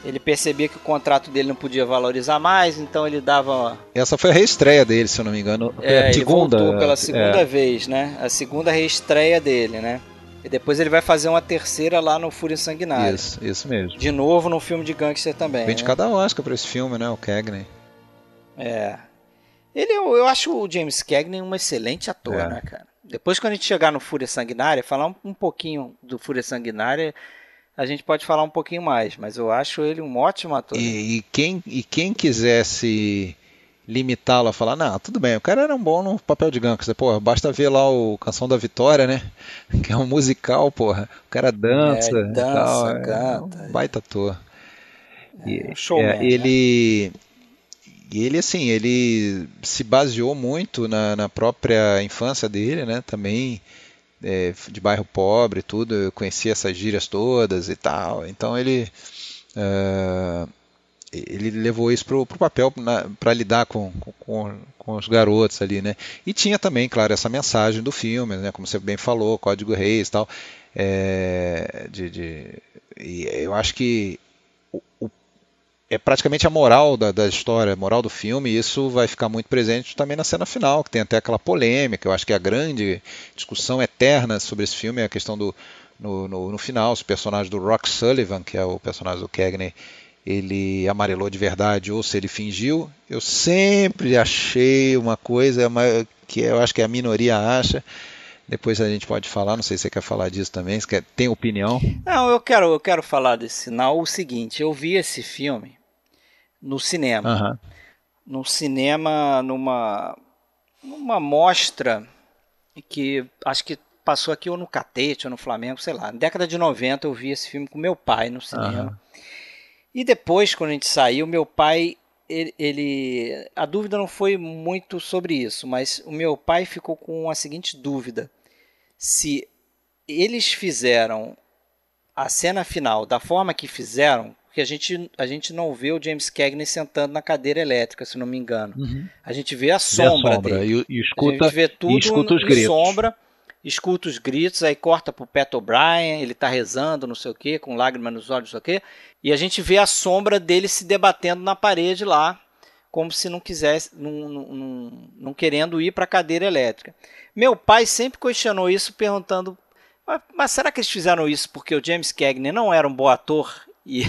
Ele percebia que o contrato dele não podia valorizar mais, então ele dava. Essa foi a reestreia dele, se eu não me engano. É, a segunda. Ele voltou pela segunda é. vez, né? A segunda reestreia dele, né? E depois ele vai fazer uma terceira lá no Fúria Sanguinária. Isso, isso mesmo. De novo no filme de gangster também. Vem de né? cada Oscar pra esse filme, né? O Cagney. É. Ele, eu, eu acho o James Cagney um excelente ator, é. né, cara? Depois, quando a gente chegar no Fúria Sanguinária, falar um, um pouquinho do Fúria Sanguinária, a gente pode falar um pouquinho mais, mas eu acho ele um ótimo ator. E, e quem, e quem quisesse limitá-lo a falar, não, tudo bem, o cara era um bom no papel de gangster, porra, basta ver lá o Canção da Vitória, né? Que é um musical, porra. O cara dança, é, dança, tal, canta. É um baita ator. É, showman, é, ele né? E ele, assim, ele se baseou muito na, na própria infância dele, né? Também é, de bairro pobre tudo, eu conhecia essas gírias todas e tal. Então ele uh, ele levou isso pro, pro papel para lidar com, com, com, os garotos ali, né? E tinha também, claro, essa mensagem do filme, né? Como você bem falou, Código Reis e tal. É, de, de, e eu acho que o, o, é praticamente a moral da, da história, a moral do filme, e isso vai ficar muito presente também na cena final, que tem até aquela polêmica. Eu acho que a grande discussão eterna sobre esse filme é a questão do. No, no, no final, os personagens do Rock Sullivan, que é o personagem do Cagney, ele amarelou de verdade ou se ele fingiu. Eu sempre achei uma coisa que eu acho que a minoria acha. Depois a gente pode falar, não sei se você quer falar disso também, se quer, tem opinião. Não, eu quero, eu quero falar desse sinal. O seguinte, eu vi esse filme no cinema. Uhum. No cinema, numa, numa mostra que acho que passou aqui ou no Catete ou no Flamengo, sei lá. Na década de 90 eu vi esse filme com meu pai no cinema. Uhum. E depois, quando a gente saiu, meu pai, ele, ele, A dúvida não foi muito sobre isso, mas o meu pai ficou com a seguinte dúvida: se eles fizeram a cena final da forma que fizeram, porque a gente, a gente não vê o James Cagney sentando na cadeira elétrica, se não me engano. Uhum. A gente vê a sombra, vê a sombra dele. E, e escuta, a gente vê tudo e escuta os gritos. sombra escuta os gritos, aí corta pro Pat O'Brien, ele tá rezando, não sei o que, com lágrimas nos olhos, não sei o que, e a gente vê a sombra dele se debatendo na parede lá, como se não quisesse, não, não, não querendo ir para a cadeira elétrica. Meu pai sempre questionou isso, perguntando: mas, mas, será que eles fizeram isso porque o James Cagney não era um bom ator e,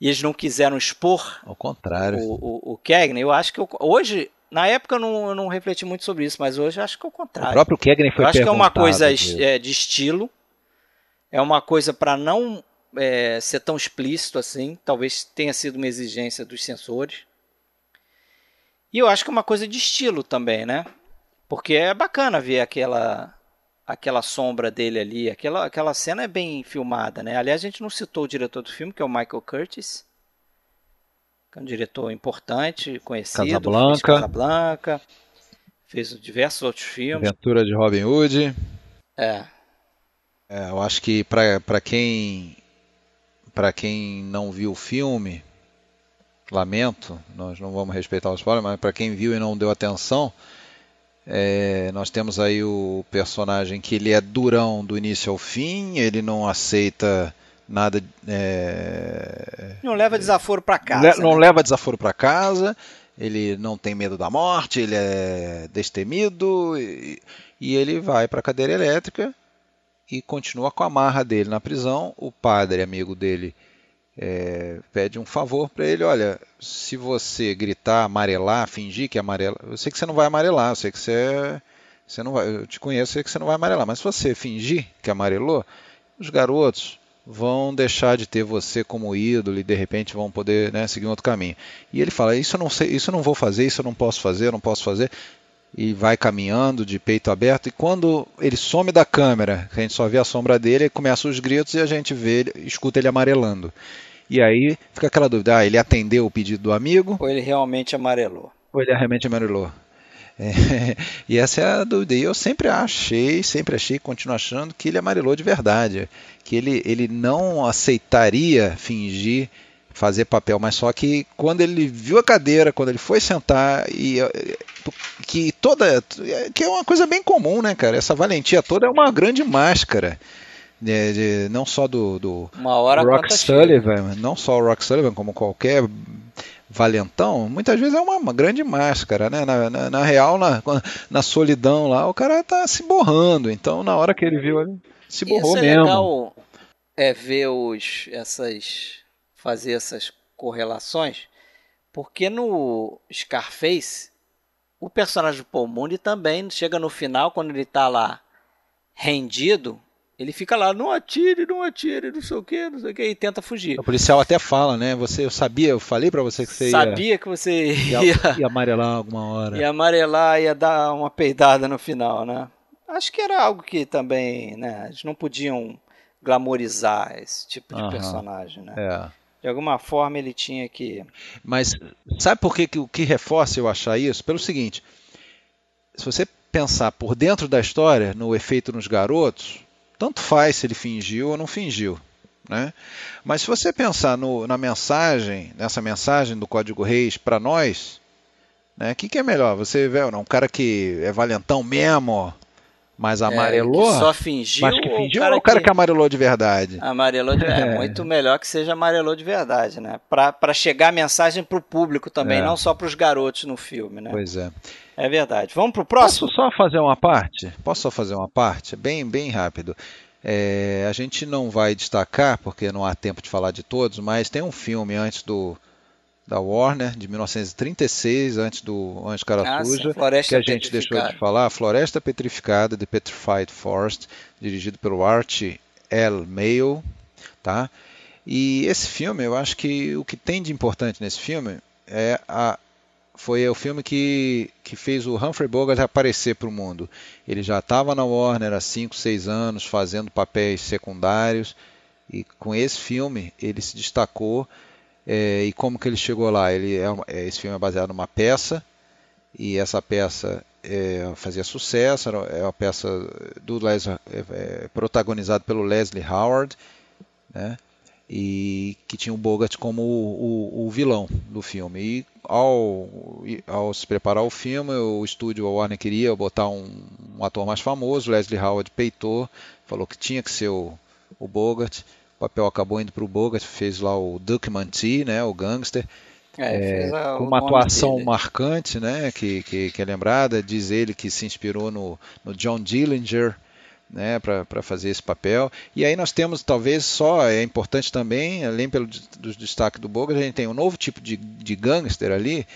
e eles não quiseram expor? Ao contrário. O, o, o Cagney? Eu acho que eu, hoje na época eu não, eu não refleti muito sobre isso, mas hoje acho que é o contrário. O próprio Kegney foi Eu acho que é uma coisa de, é, de estilo, é uma coisa para não é, ser tão explícito assim, talvez tenha sido uma exigência dos censores. E eu acho que é uma coisa de estilo também, né? Porque é bacana ver aquela aquela sombra dele ali, aquela, aquela cena é bem filmada, né? Aliás, a gente não citou o diretor do filme, que é o Michael Curtis é um diretor importante, conhecido. Casablanca. Fez Casablanca. Fez diversos outros filmes. Aventura de Robin Hood. É. é eu acho que para quem para quem não viu o filme, lamento, nós não vamos respeitar o spoiler, mas para quem viu e não deu atenção, é, nós temos aí o personagem que ele é durão do início ao fim, ele não aceita nada. É... Não leva desaforo para casa. não né? leva desaforo para casa. Ele não tem medo da morte, ele é destemido e, e ele vai para a cadeira elétrica e continua com a marra dele na prisão. O padre, amigo dele, é, pede um favor para ele: olha, se você gritar, amarelar, fingir que é amarela, eu sei que você não vai amarelar, eu sei que você, você não vai, eu te conheço, eu sei que você não vai amarelar, mas se você fingir que amarelou, os garotos vão deixar de ter você como ídolo e de repente vão poder né, seguir um outro caminho. E ele fala: Isso eu não sei, isso eu não vou fazer, isso eu não posso fazer, eu não posso fazer. E vai caminhando de peito aberto. E quando ele some da câmera, a gente só vê a sombra dele, começam os gritos e a gente vê, escuta ele amarelando. E aí fica aquela dúvida: ah, ele atendeu o pedido do amigo? Ou ele realmente amarelou? Ou ele realmente amarelou? É, e essa é a dúvida. E eu sempre achei, sempre achei, continuo achando que ele amarelou de verdade. Que ele, ele não aceitaria fingir fazer papel, mas só que quando ele viu a cadeira, quando ele foi sentar e que toda que é uma coisa bem comum, né, cara? Essa valentia toda é uma grande máscara. De, de, não só do, do Rock Sullivan, não só o Rock Sullivan, como qualquer valentão, muitas vezes é uma, uma grande máscara, né? Na, na, na, real, na, na solidão lá, o cara tá se borrando. Então, na hora que ele viu, ele se borrou é mesmo. legal é ver os, essas, fazer essas correlações, porque no Scarface, o personagem do Paul Mooney também chega no final, quando ele tá lá rendido, ele fica lá, não atire, não atire, não sei o que, não sei o que, e tenta fugir. O policial até fala, né? Você, eu sabia, eu falei para você que você sabia ia, que você ia, ia, ia amarelar alguma hora. Ia amarelar, ia dar uma peidada no final, né? Acho que era algo que também, né? Eles não podiam glamorizar esse tipo de personagem, né? É. De alguma forma ele tinha que. Mas sabe por que, que o que reforça eu achar isso? Pelo seguinte: se você pensar por dentro da história, no efeito nos garotos, tanto faz se ele fingiu ou não fingiu. Né? Mas se você pensar no, na mensagem, nessa mensagem do Código Reis para nós, o né, que, que é melhor? Você vê um cara que é valentão mesmo, mas amarelou? É, só fingiu, mas que fingiu ou, ou o cara que... que... amarelou de verdade? Amarelou de verdade. É muito melhor que seja amarelou de verdade, né? Para chegar a mensagem para o público também, é. não só para os garotos no filme, né? Pois é. É verdade. Vamos para o próximo? Posso só fazer uma parte? Posso só fazer uma parte? Bem, bem rápido. É, a gente não vai destacar, porque não há tempo de falar de todos, mas tem um filme antes do da Warner, de 1936, antes do Anjo Cara ah, Suja, que a gente deixou de falar, Floresta Petrificada, The Petrified Forest, dirigido pelo Art L. Mayo, tá? E esse filme, eu acho que o que tem de importante nesse filme é a foi o filme que, que fez o Humphrey Bogart aparecer para o mundo. Ele já estava na Warner há 5, 6 anos, fazendo papéis secundários, e com esse filme ele se destacou. É, e como que ele chegou lá? Ele é, é, esse filme é baseado numa peça, e essa peça é, fazia sucesso, é uma peça do Leslie, é, é, protagonizada pelo Leslie Howard, né? e que tinha o Bogart como o, o, o, vilão do filme. E ao, ao se preparar o filme, o estúdio, a Warner queria botar um, um, ator mais famoso, Leslie Howard peitou, falou que tinha que ser o, o Bogart. O papel acabou indo para o Bogart, fez lá o Duke Mantee, né, o gangster. É, é, com uma atuação dele. marcante, né, que, que, que, é lembrada. Diz ele que se inspirou no, no John Dillinger, né, para fazer esse papel. E aí nós temos, talvez só, é importante também, além pelo do destaque do Boga, a gente tem um novo tipo de, de gangster ali,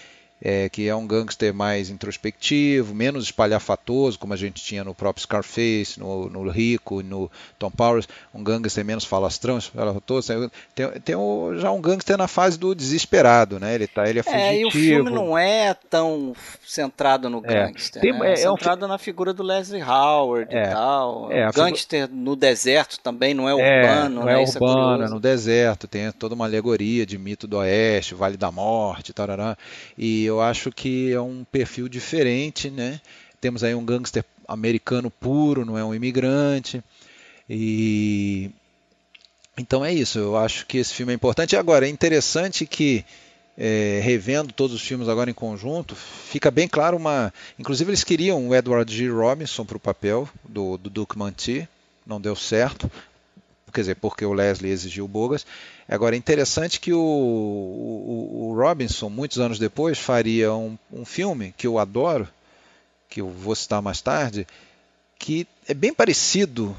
é, que é um gangster mais introspectivo, menos espalhafatoso, como a gente tinha no próprio Scarface, no, no Rico, no Tom Powers, um gangster menos falastrão, espalhafatoso. Tem, tem já um gangster na fase do desesperado, né? Ele, tá, ele é fugitivo. É, e o filme não é tão centrado no é. gangster, tem, né? é, é, centrado um... na figura do Leslie Howard e é, tal. É, gangster no deserto também não é, é urbano, não é né? urbano, é no deserto, tem toda uma alegoria de mito do oeste, Vale da Morte, tarará. E eu acho que é um perfil diferente, né? Temos aí um gangster americano puro, não é um imigrante. E então é isso. Eu acho que esse filme é importante. Agora é interessante que é, revendo todos os filmes agora em conjunto, fica bem claro uma. Inclusive eles queriam o Edward G. Robinson para o papel do, do Duke Mantee, não deu certo quer dizer, porque o Leslie exigiu Bogas. Agora, é interessante que o, o, o Robinson, muitos anos depois, faria um, um filme que eu adoro, que eu vou citar mais tarde, que é bem parecido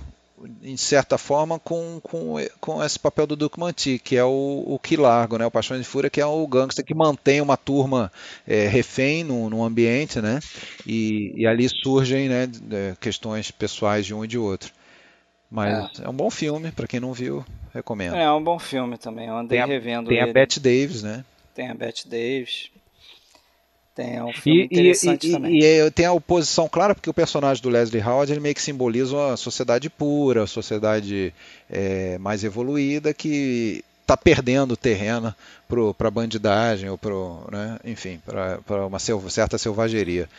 em certa forma com, com, com esse papel do Duke Manti, que é o, o que largo, né? o Paixão de Fúria, que é o gangster que mantém uma turma é, refém no, no ambiente, né? e, e ali surgem né, questões pessoais de um e de outro. Mas é, é um bom filme, para quem não viu, recomendo. É, é um bom filme também, eu andei tem a, revendo Tem ele. a Bette Davis, né? Tem a Bette Davis. Tem, é um filme e, interessante e, também. E, tem a oposição clara, porque o personagem do Leslie Howard ele meio que simboliza a sociedade pura, a sociedade é, mais evoluída, que está perdendo terreno para a bandidagem, ou pro, né, enfim, para uma certa selvageria.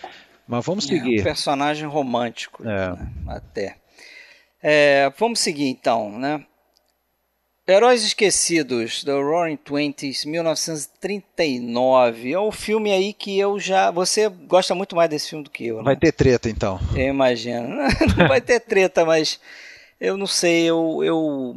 Mas vamos seguir. É um personagem romântico, é. né, até. É, vamos seguir então, né? Heróis Esquecidos, The Roaring Twenties, 1939. É um filme aí que eu já. Você gosta muito mais desse filme do que eu, né? Vai ter treta então. Eu imagino. Não vai ter treta, mas eu não sei. Eu, eu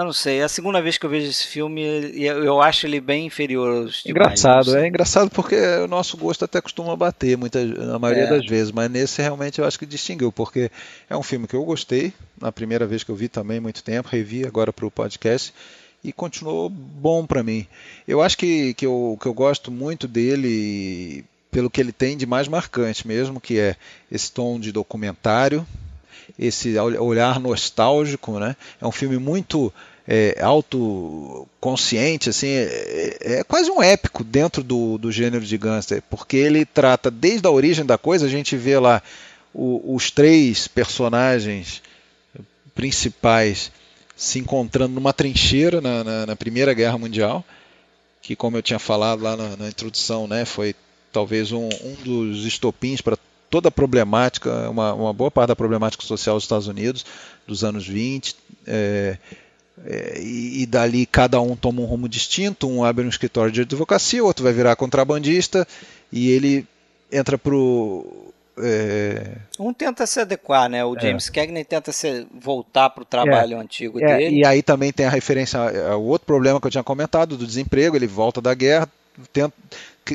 eu não sei, é a segunda vez que eu vejo esse filme, eu acho ele bem inferior aos Engraçado, é engraçado porque o nosso gosto até costuma bater, muita, na maioria é. das vezes, mas nesse realmente eu acho que distinguiu, porque é um filme que eu gostei, na primeira vez que eu vi também, muito tempo, revi agora para o podcast, e continuou bom para mim. Eu acho que, que, eu, que eu gosto muito dele pelo que ele tem de mais marcante mesmo, que é esse tom de documentário, esse olhar nostálgico, né? É um filme muito é, autoconsciente, assim, é, é, quase um épico dentro do, do gênero de gangster, porque ele trata desde a origem da coisa, a gente vê lá o, os três personagens principais se encontrando numa trincheira na, na, na Primeira Guerra Mundial, que como eu tinha falado lá na, na introdução, né, foi talvez um, um dos estopins para toda a problemática, uma, uma, boa parte da problemática social dos Estados Unidos dos anos 20. É, é, e, e, dali cada um toma um rumo distinto, um abre um escritório de advocacia, o outro vai virar contrabandista e ele entra pro é... Um tenta se adequar, né? O é. James é. Cagney tenta se voltar para o trabalho é. antigo é, dele. E aí também tem a referência ao outro problema que eu tinha comentado do desemprego. Ele volta da guerra, tenta,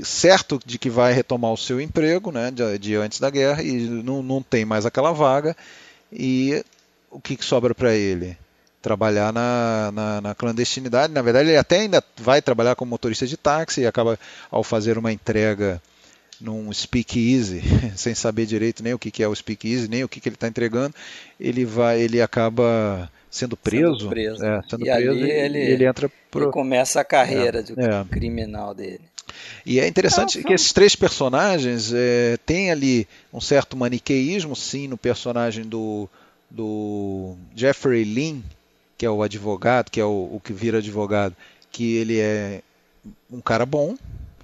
certo de que vai retomar o seu emprego, né? De, de antes da guerra e não, não tem mais aquela vaga. E o que, que sobra para ele? Trabalhar na, na, na, clandestinidade. Na verdade, ele até ainda vai trabalhar como motorista de táxi e acaba, ao fazer uma entrega num speakeasy, sem saber direito nem o que, que é o speakeasy, nem o que, que ele está entregando, ele vai, ele acaba sendo preso, sendo preso, é, sendo e preso e ele, ele entra pro... ele começa a carreira é, de é. criminal dele. E é interessante que esses três personagens é, têm ali um certo maniqueísmo, sim, no personagem do, do Jeffrey Lynn, que é o advogado, que é o, o que vira advogado, que ele é um cara bom,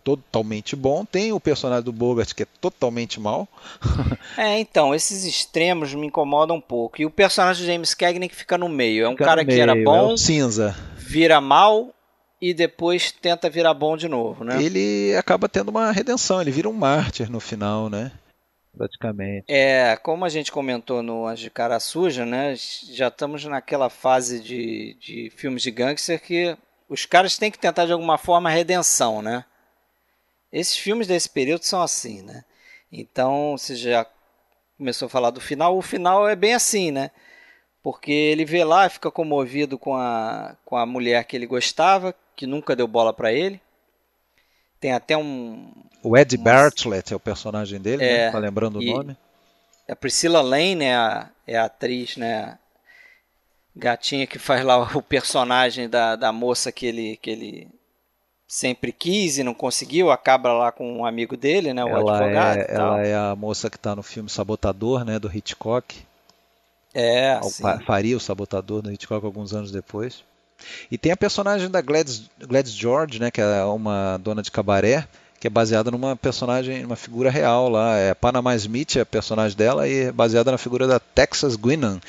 totalmente bom. Tem o personagem do Bogart que é totalmente mal. é, então, esses extremos me incomodam um pouco. E o personagem do James Cagney que fica no meio. É um fica cara meio, que era bom, é cinza. vira mal e depois tenta virar bom de novo, né? Ele acaba tendo uma redenção, ele vira um mártir no final, né? Praticamente. É, como a gente comentou no Anjo de Cara Suja, né? Já estamos naquela fase de, de filmes de gangster que os caras têm que tentar de alguma forma a redenção, né? Esses filmes desse período são assim, né? Então, você já começou a falar do final, o final é bem assim, né? Porque ele vê lá, fica comovido com a, com a mulher que ele gostava, que nunca deu bola para ele. Tem até um. O Ed. Bartlett é o personagem dele, né? é, né? Tá lembrando o nome? A Priscilla Lane é a, é a atriz, né? Gatinha que faz lá o personagem da, da moça que ele, que ele sempre quis e não conseguiu, acaba lá com um amigo dele, né, o ela advogado. É, ela é a moça que está no filme Sabotador, né, do Hitchcock. É, Faria o Sabotador no Hitchcock alguns anos depois. E tem a personagem da Gladys, Gladys George, né, que é uma dona de cabaré, que é baseada numa personagem, uma figura real lá. É Panama Smith, é a personagem dela, e é baseada na figura da Texas Guinan,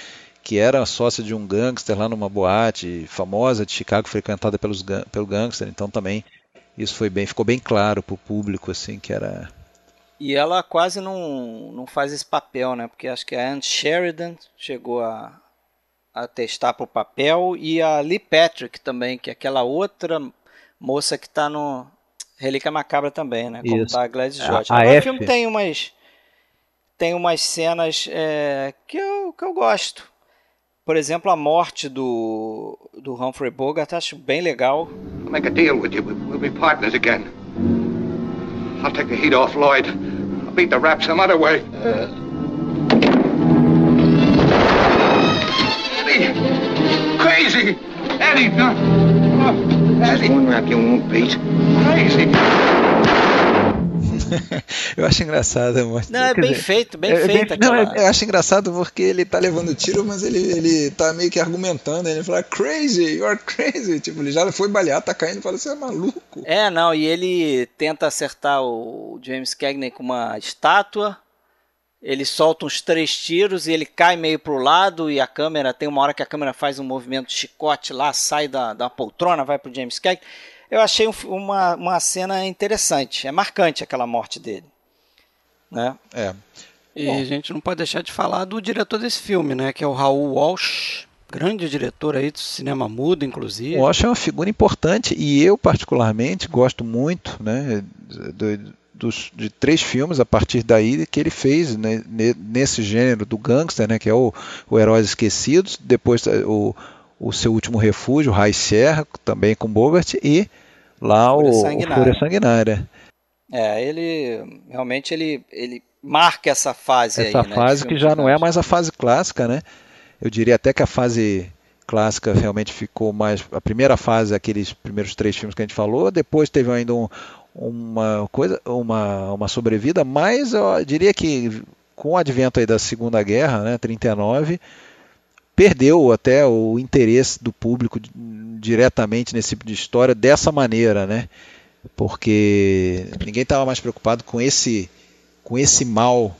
que era sócia de um gangster lá numa boate famosa de Chicago, frequentada pelos, pelo gangster. Então também isso foi bem, ficou bem claro para o público assim que era. E ela quase não, não faz esse papel, né? Porque acho que a Anne Sheridan chegou a, a testar para o papel e a Lee Patrick também, que é aquela outra moça que está no Relíquia Macabra também, né? Como está a Gladys George. A, a o filme tem umas tem umas cenas é, que, eu, que eu gosto. Por exemplo, a morte do, do Humphrey Bogart, acho bem legal. I'll make a deal with you. We'll be partners again. I'll take the heat off Lloyd. I'll beat the rap some other way. Uh... Crazy! Eddie! Oh, Eddie. Just one rap you won't beat. Crazy! eu acho engraçado. Mas, não, é bem dizer, feito, bem é, feito. Não, é, eu acho engraçado porque ele tá levando tiro, mas ele, ele tá meio que argumentando. Ele fala, crazy, you're crazy. Tipo, ele já foi balear, tá caindo e fala, você é maluco. É, não, e ele tenta acertar o James Cagney com uma estátua. Ele solta uns três tiros e ele cai meio pro lado e a câmera, tem uma hora que a câmera faz um movimento de chicote lá, sai da, da poltrona, vai pro James Cagney eu achei um, uma, uma cena interessante. É marcante aquela morte dele. Né? É. E Bom. a gente não pode deixar de falar do diretor desse filme, né? Que é o Raul Walsh, grande diretor aí do cinema mudo, inclusive. O Walsh é uma figura importante e eu particularmente gosto muito, né? Do, dos, de três filmes a partir daí que ele fez né, nesse gênero do gangster, né? Que é o, o Heróis Esquecidos, depois o, o seu último refúgio, High Sierra, também com Bogart e lá Fúria o, Sanguinária. o Fúria Sanguinária. É, ele realmente ele, ele marca essa fase essa aí, né, fase que já não é mais a fase clássica, né? Eu diria até que a fase clássica realmente ficou mais a primeira fase aqueles primeiros três filmes que a gente falou, depois teve ainda um, uma coisa, uma, uma sobrevida, mas eu diria que com o advento aí da Segunda Guerra, né, 39, perdeu até o interesse do público diretamente nesse tipo de história dessa maneira, né? Porque ninguém estava mais preocupado com esse com esse mal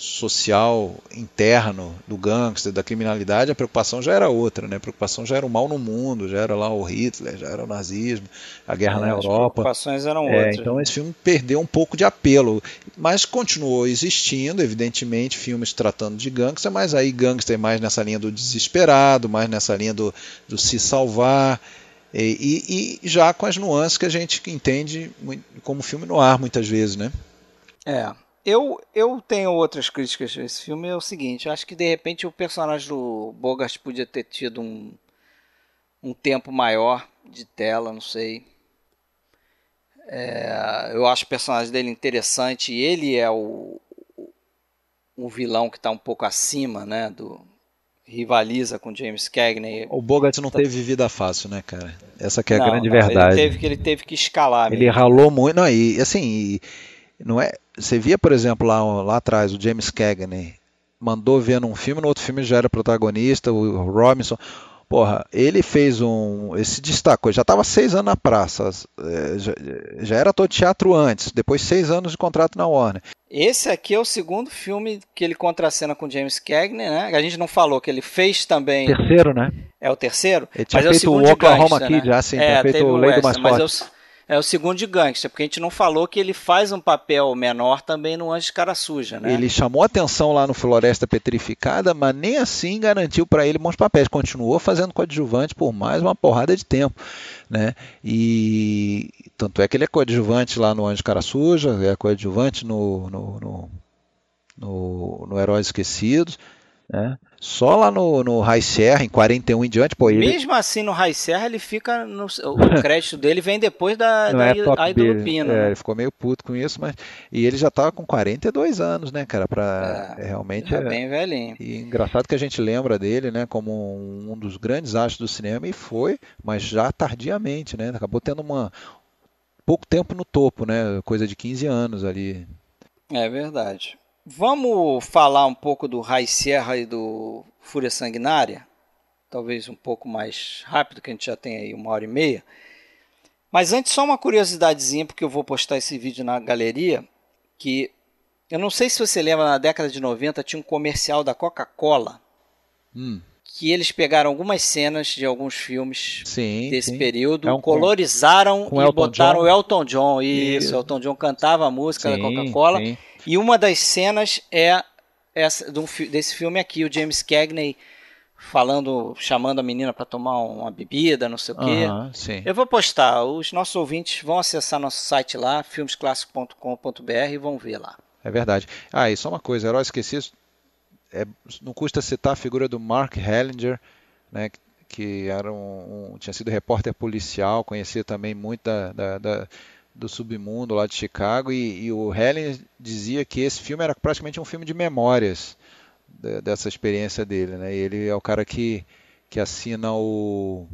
social interno do gangster, da criminalidade, a preocupação já era outra, né? A preocupação já era o mal no mundo, já era lá o Hitler, já era o nazismo, a guerra é, na Europa. As preocupações eram é, outras. Então esse filme perdeu um pouco de apelo, mas continuou existindo, evidentemente, filmes tratando de gangster, mas aí gangster mais nessa linha do desesperado, mais nessa linha do, do se salvar. E, e, e já com as nuances que a gente entende como filme no ar muitas vezes, né? É, eu, eu tenho outras críticas a esse filme. É o seguinte: acho que de repente o personagem do Bogart podia ter tido um, um tempo maior de tela, não sei. É, eu acho o personagem dele interessante. Ele é o, o vilão que está um pouco acima, né? Do, rivaliza com James Cagney. O Bogart não teve vida fácil, né, cara? Essa que é a não, grande não, verdade. Ele teve que ele teve que escalar. Ele mesmo. ralou muito, não, e assim, e, não é você via, por exemplo, lá, lá atrás, o James Cagney mandou ver num filme, no outro filme já era protagonista, o Robinson. Porra, ele fez um. Esse destacou, já estava seis anos na praça, é, já, já era todo teatro antes, depois seis anos de contrato na Warner. Esse aqui é o segundo filme que ele contracena com James Cagney, né? A gente não falou que ele fez também. Terceiro, né? É o terceiro? Ele tinha mas feito é o, o Oklahoma Kid, né? já sim, é, feito o Lei do Mais Forte. É o segundo de gangster, porque a gente não falou que ele faz um papel menor também no Anjo de Cara Suja, né? Ele chamou atenção lá no Floresta Petrificada, mas nem assim garantiu para ele bons papéis. Continuou fazendo coadjuvante por mais uma porrada de tempo, né? E tanto é que ele é coadjuvante lá no Anjo de Cara Suja, é coadjuvante no, no, no, no, no Heróis Esquecidos, né? Só lá no, no High Serra, em 41 em diante, pô. Ele... Mesmo assim, no High Serra, ele fica. No, o crédito dele vem depois da, da, é da Lupino. É, né? ele ficou meio puto com isso, mas. E ele já tava com 42 anos, né, cara? Pra, é, é realmente. É bem velhinho. E engraçado que a gente lembra dele, né, como um dos grandes astros do cinema, e foi, mas já tardiamente, né? Acabou tendo uma. pouco tempo no topo, né? Coisa de 15 anos ali. É verdade. Vamos falar um pouco do High Sierra e do Fúria Sanguinária? Talvez um pouco mais rápido, que a gente já tem aí uma hora e meia. Mas antes, só uma curiosidadezinha, porque eu vou postar esse vídeo na galeria, que eu não sei se você lembra, na década de 90 tinha um comercial da Coca-Cola, hum. que eles pegaram algumas cenas de alguns filmes sim, desse sim. período, é um, colorizaram com e Elton botaram John. o Elton John. Isso, o Elton John cantava a música sim, da Coca-Cola. E uma das cenas é essa, desse filme aqui, o James Cagney falando, chamando a menina para tomar uma bebida, não sei o quê. Uhum. Eu vou postar, os nossos ouvintes vão acessar nosso site lá, filmesclassico.com.br e vão ver lá. É verdade. Ah, e só uma coisa, Herói Esquecido, é, não custa citar a figura do Mark Hellinger, né, que era um, um, tinha sido repórter policial, conhecia também muito da, da, da do submundo lá de Chicago e, e o Helen dizia que esse filme era praticamente um filme de memórias de, dessa experiência dele, né? E ele é o cara que, que assina o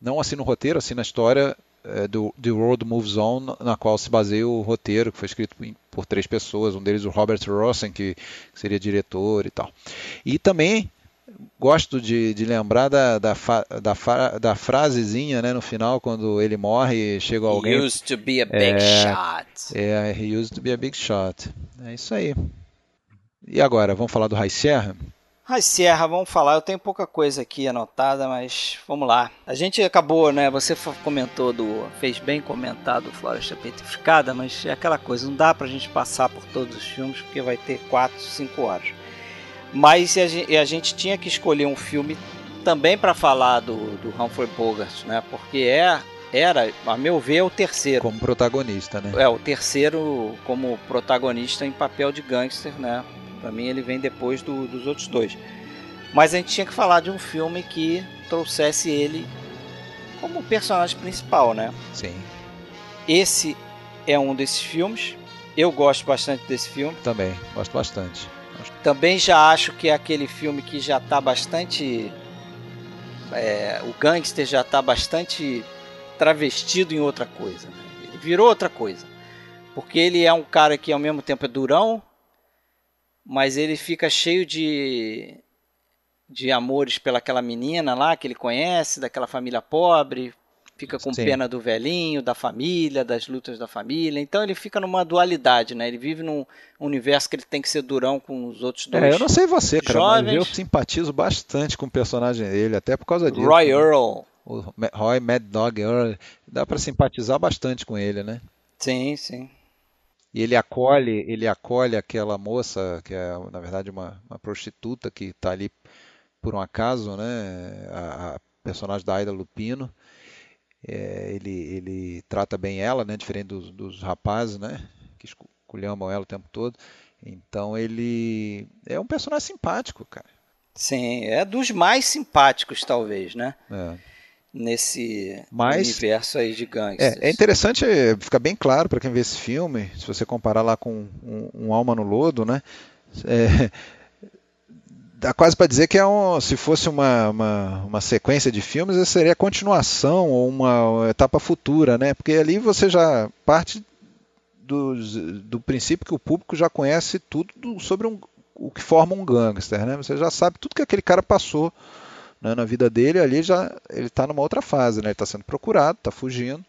não assina o roteiro, assina a história é, do The World Moves On, na qual se baseia o roteiro, que foi escrito por três pessoas, um deles o Robert Rossen, que, que seria diretor e tal. E também gosto de, de lembrar da, da, da, da, frasezinha né, no final, quando ele morre e chega alguém. He used to be a big é, shot. É, he used to be a big shot. É isso aí. E agora, vamos falar do High Sierra? High Sierra, vamos falar. Eu tenho pouca coisa aqui anotada, mas vamos lá. A gente acabou, né? Você comentou do. fez bem comentado Floresta Petrificada, mas é aquela coisa, não dá pra gente passar por todos os filmes, porque vai ter 4, 5 horas. Mas a gente, a gente tinha que escolher um filme também para falar do, do Humphrey Bogart, né? Porque é, era, a meu ver, o terceiro. Como protagonista, né? É, o terceiro como protagonista em papel de gangster, né? Para mim ele vem depois do, dos outros dois. Mas a gente tinha que falar de um filme que trouxesse ele como personagem principal, né? Sim. Esse é um desses filmes. Eu gosto bastante desse filme. Também, gosto bastante. Também já acho que é aquele filme que já está bastante. É, o gangster já está bastante travestido em outra coisa. Né? Ele virou outra coisa. Porque ele é um cara que ao mesmo tempo é durão, mas ele fica cheio de de amores pelaquela menina lá que ele conhece, daquela família pobre, fica com Sim. pena do velhinho, da família, das lutas da família. Então ele fica numa dualidade, né? Ele vive num universo que ele tem que ser durão com os outros dois. É, eu não sei você, cara, mas eu simpatizo bastante com o personagem dele, até por causa disso. Roy né? Earl. O Roy Mad Dog Earl, dá pra simpatizar bastante com ele, né? Sim, sim. E ele acolhe, ele acolhe aquela moça que é, na verdade, uma, uma prostituta que está ali por um acaso, né? A, a personagem da Aida Lupino. É, ele, ele trata bem ela, né? Diferente dos, dos rapazes, né? Que esculhambam ela o tempo todo. Então ele é um personagem simpático, cara. Sim, é dos mais simpáticos, talvez, né? É. Nesse Mas- universo aí de gangsters. É, é interessante, é, fica bem claro para quem vê esse filme, se você comparar lá com um, um Alma no Lodo, né? É, dá quase para dizer que é um, se fosse uma, uma, uma sequência de filmes, essa seria a continuação ou uma etapa futura, né? Porque ali você já parte dos- do princípio que o público já conhece tudo do- sobre um- o que forma um gangster, né? Você já sabe tudo que aquele cara passou né, na vida dele, ali já ele está numa outra fase, né? Ele está sendo procurado, está fugindo,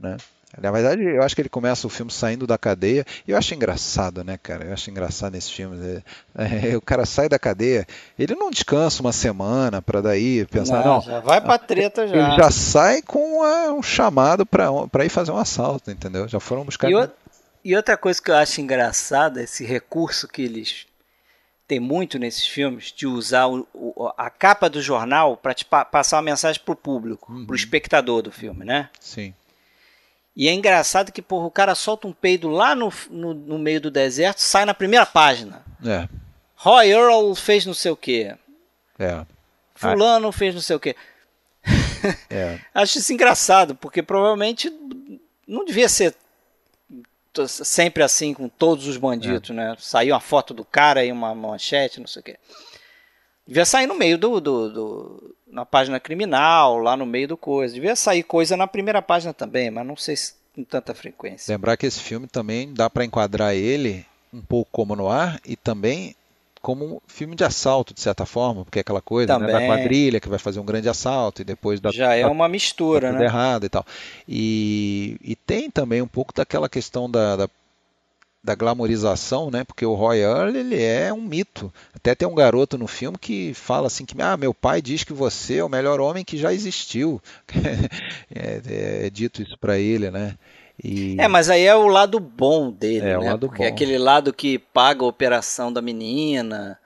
né? Na verdade, eu acho que ele começa o filme saindo da cadeia. E eu acho engraçado, né, cara? Eu acho engraçado nesses filmes. É, é, o cara sai da cadeia, ele não descansa uma semana para daí pensar, não. já vai pra treta já. Ele já sai com uma- um chamado para ir fazer um assalto, entendeu? Já foram buscar. E, o- e outra coisa que eu acho engraçada, esse recurso que eles têm muito nesses filmes, de usar o- o- a capa do jornal para passar uma mensagem pro público, Uhum. pro espectador do filme, né? Sim. E é engraçado que porra, o cara solta um peido lá no, no, no meio do deserto, sai na primeira página. É, Roy Earl fez não sei o quê. é, Fulano fez não sei o quê. é. Acho isso engraçado, porque provavelmente não devia ser sempre assim com todos os bandidos, né? Saiu uma foto do cara e uma manchete, não sei o quê. Devia sair no meio do, do, do- na página criminal, lá no meio do coisa. Devia sair coisa na primeira página também, mas não sei se com tanta frequência. Lembrar que esse filme também dá para enquadrar ele um pouco como no ar e também como um filme de assalto, de certa forma, porque é aquela coisa né, da quadrilha que vai fazer um grande assalto e depois dá, Já é dá uma mistura, tudo né? errado e tal. E, e tem também um pouco daquela questão da, da, da glamorização, né? Porque o Roy Earl, ele é um mito. Até tem um garoto no filme que fala assim que ah, meu pai diz que você é o melhor homem que já existiu. é, é- é dito isso para ele, né? E, É, mas aí é o lado bom dele, É, o né? lado Porque é bom. aquele lado que paga a operação da menina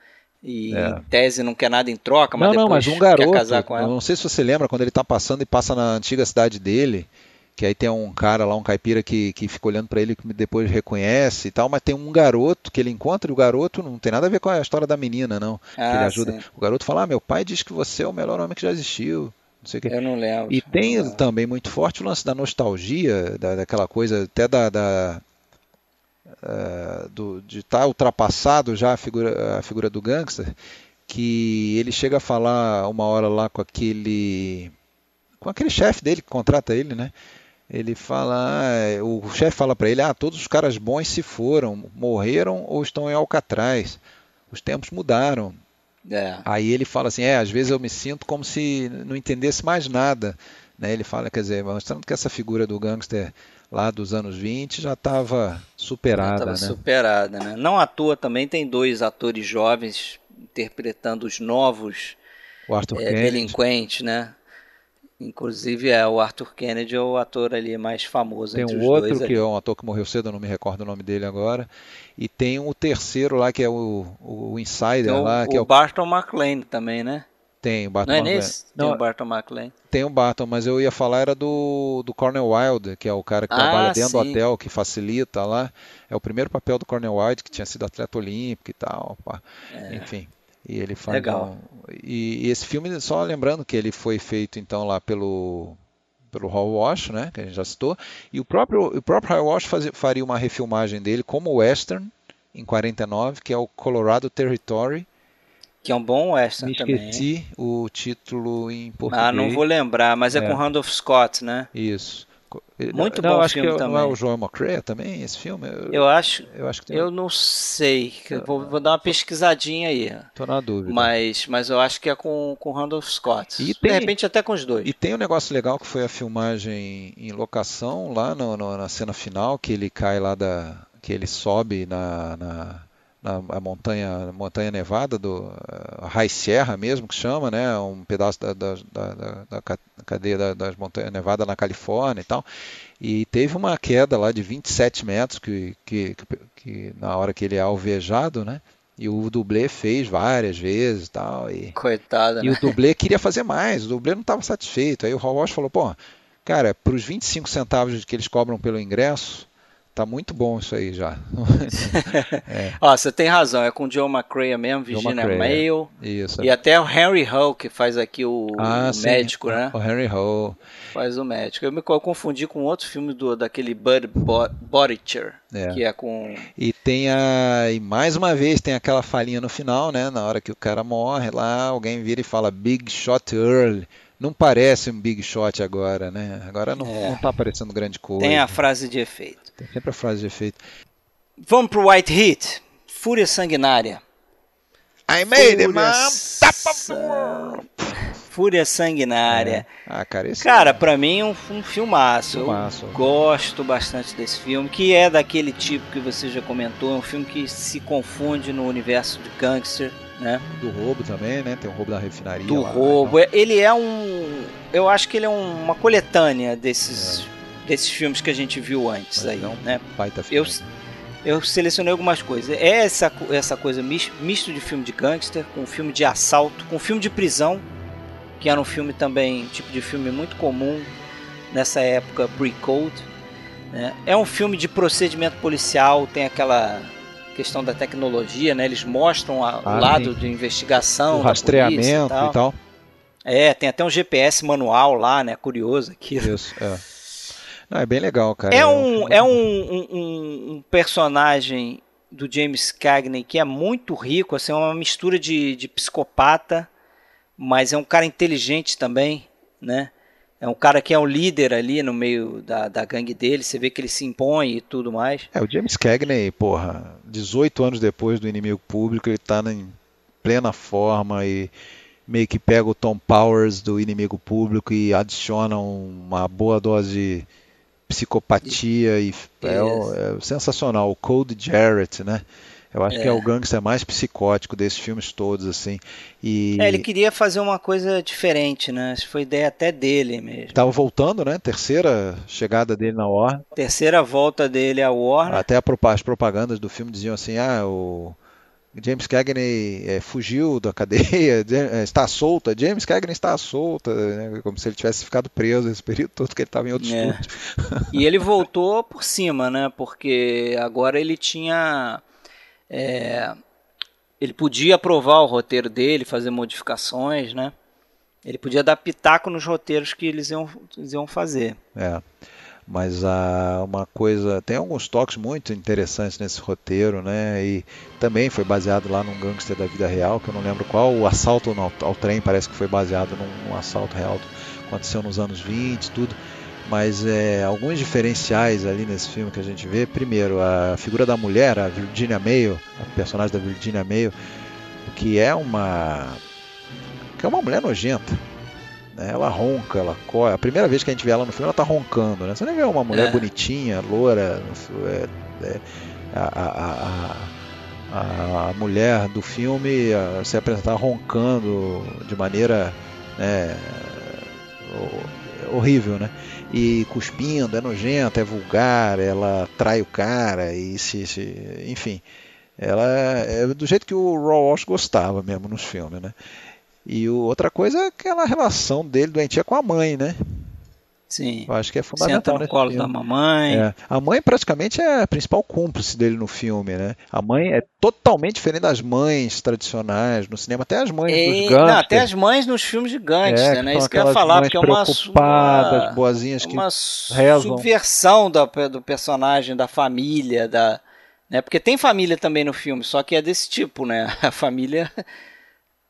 e É. em tese não quer nada em troca, mas não, não, depois mas um quer garoto. casar com ela. não sei se você lembra quando ele tá passando e passa na antiga cidade dele. Que aí tem um cara lá, um caipira que, que fica olhando para ele que depois reconhece e tal, mas tem um garoto que ele encontra e o garoto não tem nada a ver com a história da menina, não. que ele Ah, ajuda. sim. O garoto fala: ah, meu pai diz que você é o melhor homem que já existiu. Não sei o quê. Eu não lembro. E tem também muito forte o lance da nostalgia, da, daquela coisa até da, da eh, do, de estar ultrapassado já a figura, a figura do gangster, que ele chega a falar uma hora lá com aquele com aquele chefe dele que contrata ele, né? Ele fala, ah, o chefe fala para ele, ah, todos os caras bons se foram, morreram ou estão em Alcatraz. Os tempos mudaram. É. Aí ele fala assim, é, às vezes eu me sinto como se não entendesse mais nada. Né? Ele fala, quer dizer, mostrando que essa figura do gangster lá dos anos 20 já estava superada, Estava né? superada, né? Não à toa também tem dois atores jovens interpretando os novos é, delinquentes, né? Inclusive é o Arthur Kennedy é o ator ali mais famoso Tem um outro dois. que ali. é um ator que morreu cedo, eu não me recordo o nome dele agora. E tem o terceiro lá que é o, o Insider Tem o, lá, que é o o Barton McLean também, né? tem o Barton Não é nesse? Tem Não, o Barton McLean. tem o Barton, mas eu ia falar era do, do Cornel Wilde, que é o cara que Ah, trabalha dentro do sim. hotel, que facilita lá. É o primeiro papel do Cornel Wilde, que tinha sido atleta olímpico e tal. pá. Enfim. E ele faz. Legal. um- e, e esse filme, só lembrando que ele foi feito então lá pelo pelo Hall Walsh, né, que a gente já citou, e o próprio o próprio Hall fazia- faria uma refilmagem dele como western em 49, que é o Colorado Territory. Que é um bom western Me também. esqueci o título em português. Ah, não vou lembrar, mas é, É. com Randolph Scott, né? Isso. Muito não, bom acho filme que também. Não é o Joel McCrea também, esse filme? Eu, Eu acho, eu acho que tem. eu não sei, eu vou, vou dar uma pesquisadinha aí. Tô na dúvida. Mas, mas eu acho que é com com Randolph Scott. E De tem- repente até com os dois. E tem um negócio legal que foi a filmagem em locação lá no- no- na cena final, que ele cai lá da. que ele sobe na, na, na a montanha, montanha nevada do eh, High Sierra mesmo, que chama, né? Um pedaço da, da, da, da- da ca- cadeia da- das montanhas nevadas na Califórnia e tal. E teve uma queda lá de 27 metros que, que, que, que na hora que ele é alvejado, né? E o dublê fez várias vezes e tal. E, Coitada, e né? o dublê queria fazer mais, o dublê não estava satisfeito. Aí o Hal Walsh falou, pô, cara, para os 25 centavos que eles cobram pelo ingresso, tá muito bom isso aí já. Ó, você tem razão, é com o Joe McCrea mesmo, Virginia. Mayo. Isso. E até o Henry Hull, que faz aqui o, Ah, o sim, médico, né? O Henry Hall. Faz o médico. Eu me eu confundi com outro filme do, daquele Bud Bo- Bodicher, É. que é com... E tem a. E mais uma vez tem aquela falinha no final, né? Na hora que o cara morre lá, alguém vira e fala Big Shot Early. Não parece um Big Shot agora, né? Agora não, É. não tá parecendo grande coisa. Tem a frase de efeito. Tem sempre a frase de efeito. Vamos pro White Heat. Fúria Sanguinária. I made it, Fúria man! Fúria Sanguinária. Ah, cara, esse Cara, pra mim é um, um filmaço. Filmaço. Eu gosto bastante desse filme, que é daquele tipo que você já comentou, é um filme que se confunde no universo de gangster, né? do roubo também, né? Tem o roubo da refinaria. Do lá, roubo. Ele é um. Eu acho que ele é um- uma coletânea desses, desses filmes que a gente viu antes Mas aí, um né? Baita Eu, filme. eu selecionei algumas coisas. É essa, essa coisa mis- misto de filme de gangster, com filme de assalto, com filme de prisão, que era um filme também, tipo de filme muito comum nessa época pre-code. né? É um filme de procedimento policial, tem aquela questão da tecnologia, né? Eles mostram a- Ah, o lado sim. de investigação, O rastreamento e tal. e tal. É, tem até um GPS manual lá, né? Curioso aquilo. Isso, é. Não, é bem legal, cara. É um, é um, um, um- um personagem do James Cagney que é muito rico, assim, é uma mistura de, de psicopata, mas é um cara inteligente também, né? É um cara que é o líder ali no meio da, da gangue dele, você vê que ele se impõe e tudo mais. É, o James Cagney, porra, 18 anos depois do Inimigo Público, ele tá em plena forma e meio que pega o Tom Powers do Inimigo Público e adiciona uma boa dose de psicopatia e é, é sensacional. O Cold Jarrett, né? Eu acho que é o gangster mais psicótico desses filmes todos, assim. E É, ele queria fazer uma coisa diferente, né? Acho que foi ideia até dele mesmo. tava voltando, né? Terceira chegada dele na Warner. Terceira volta dele à Warner. Até as propagandas do filme diziam assim: ah, o James Cagney eh, fugiu da cadeia, eh, está solta, James Cagney está solta, né? como se ele tivesse ficado preso esse período todo que ele estava em outro É. estúdio. E ele voltou por cima, né? Porque agora ele tinha. é, ele podia aprovar o roteiro dele, fazer modificações, né? Ele podia dar pitaco nos roteiros que eles iam, eles iam fazer. É. Mas ah, uma coisa, tem alguns toques muito interessantes nesse roteiro, né? E também foi baseado lá num gangster da vida real, que eu não lembro qual, o assalto ao, ao trem parece que foi baseado num, num assalto real que aconteceu nos anos 20 e tudo. Mas é, alguns diferenciais ali nesse filme que a gente vê. Primeiro, a figura da mulher, a Virginia Mayo, a personagem da Virginia Mayo, que é uma que é uma mulher nojenta. Né? Ela ronca, ela corre. A primeira vez que a gente vê ela no filme, ela tá roncando, né? Você nem vê uma mulher É. bonitinha, loura, é- é- a, a- a- a- mulher do filme se apresentar roncando de maneira né, ho- horrível, né? E cuspindo, é nojenta, é vulgar, ela trai o cara e se, se- enfim, ela é do jeito que o Raw Walsh gostava mesmo nos filmes, né? E o- outra coisa é aquela relação dele doentia com a mãe, né? Sim. Eu acho que é Senta fundamental no nesse colo filme. da mamãe. É. A mãe praticamente é a principal cúmplice dele no filme, né? A mãe é totalmente diferente das mães tradicionais no cinema, até as mães E- dos não, gangsters. até as mães nos filmes de gangster, É, né? Isso que eu ia falar, porque é uma, uma, boazinhas que uma rezam. subversão da, do personagem, da família, da, né? Porque tem família também no filme, só que é desse tipo, né? A família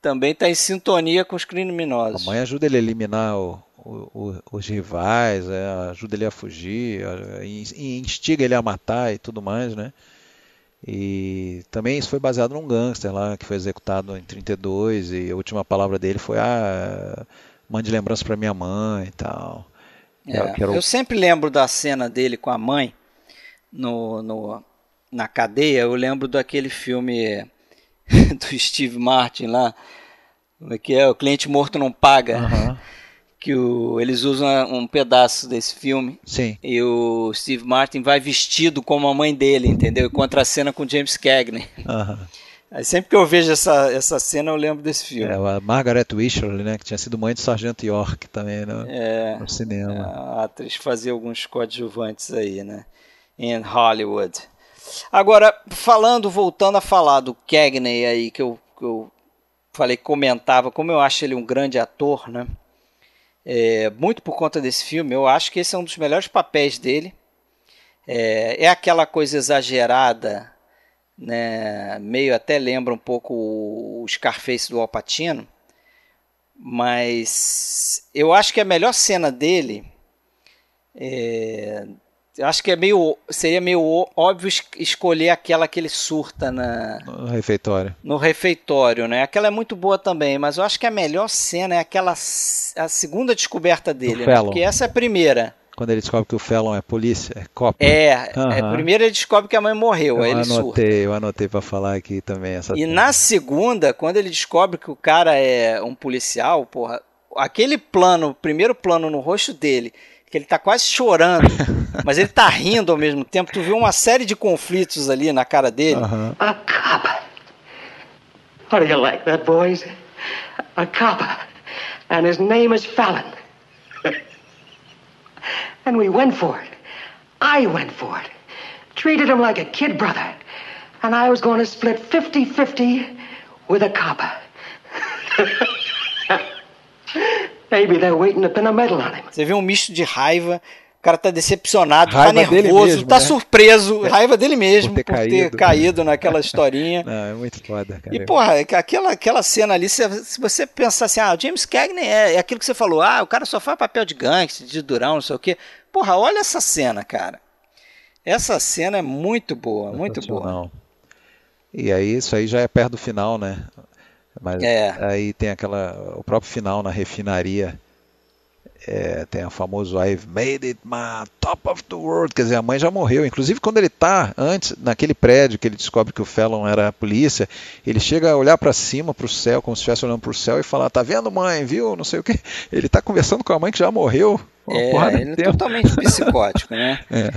também está em sintonia com os A criminosos. mãe ajuda ele a eliminar o, o, os rivais, é, ajuda ele a fugir, é, e instiga ele a matar e tudo mais, né? E também isso foi baseado num gangster lá que foi executado em 32 e a última palavra dele foi ah, mande lembrança para minha mãe e tal. É, o... Eu sempre lembro da cena dele com a mãe no, no, na cadeia. Eu lembro daquele filme do Steve Martin lá, é que é o cliente morto não paga. Uhum que o, eles usam um pedaço desse filme. Sim. E o Steve Martin vai vestido como a mãe dele, entendeu? E contra a cena com James Cagney. Uhum. Aí sempre que eu vejo essa, essa cena, eu lembro desse filme. É, a Margaret Wycherley, né, que tinha sido mãe de Sargento York também no, é, no cinema. É, a atriz fazia alguns coadjuvantes aí, né? Em Hollywood. Agora, falando, voltando a falar do Cagney aí, que eu, que eu falei, comentava, como eu acho ele um grande ator, né? É, muito por conta desse filme, eu acho que esse é um dos melhores papéis dele. É, é aquela coisa exagerada, né? meio até lembra um pouco o Scarface do Alpatino, mas eu acho que a melhor cena dele é, eu acho que é meio, seria meio óbvio escolher aquela que ele surta na, no refeitório. No refeitório, né? Aquela é muito boa também, mas eu acho que a melhor cena é aquela a segunda descoberta dele, né? Porque essa é a primeira. Quando ele descobre que o Fallon é polícia, é copa. É, uhum. é primeiro ele descobre que a mãe morreu, eu aí ele anotei, surta. Eu anotei para falar aqui também essa. E na segunda, quando ele descobre que o cara é um policial, porra, aquele plano, o primeiro plano no rosto dele que ele tá quase chorando, mas ele tá rindo ao mesmo tempo. Tu viu uma série de conflitos ali na cara dele. Uh -huh. A cop. How do you like that, boys? A cop. And his name is Fallon. and we went for it. I went for it. Treated him like a kid brother. And I was going to split 50-50 with a cop. Maybe they're waiting to pin a medal on him. Você vê um misto de raiva, o cara tá decepcionado, tá raiva tá nervoso, mesmo, tá né? surpreso, raiva dele mesmo por ter, por caído. ter caído naquela historinha. Não, é muito foda, cara. E, porra, aquela, aquela cena ali, se, se você pensar assim, ah, o James Cagney é, é aquilo que você falou, ah, o cara só faz papel de gangster, de durão, não sei o quê. Porra, olha essa cena, cara. Essa cena é muito boa, muito boa. E aí, isso aí já é perto do final, né? Mas é. aí tem aquela. O próprio final na refinaria. É, tem o famoso I've made it my top of the world. Quer dizer, a mãe já morreu. Inclusive, quando ele está antes, naquele prédio que ele descobre que o Fallon era a polícia, ele chega a olhar para cima, para o céu, como se estivesse olhando para o céu e falar: Tá vendo, mãe? Viu? Não sei o que. Ele está conversando com a mãe que já morreu. É, ele é totalmente psicótico, né? É.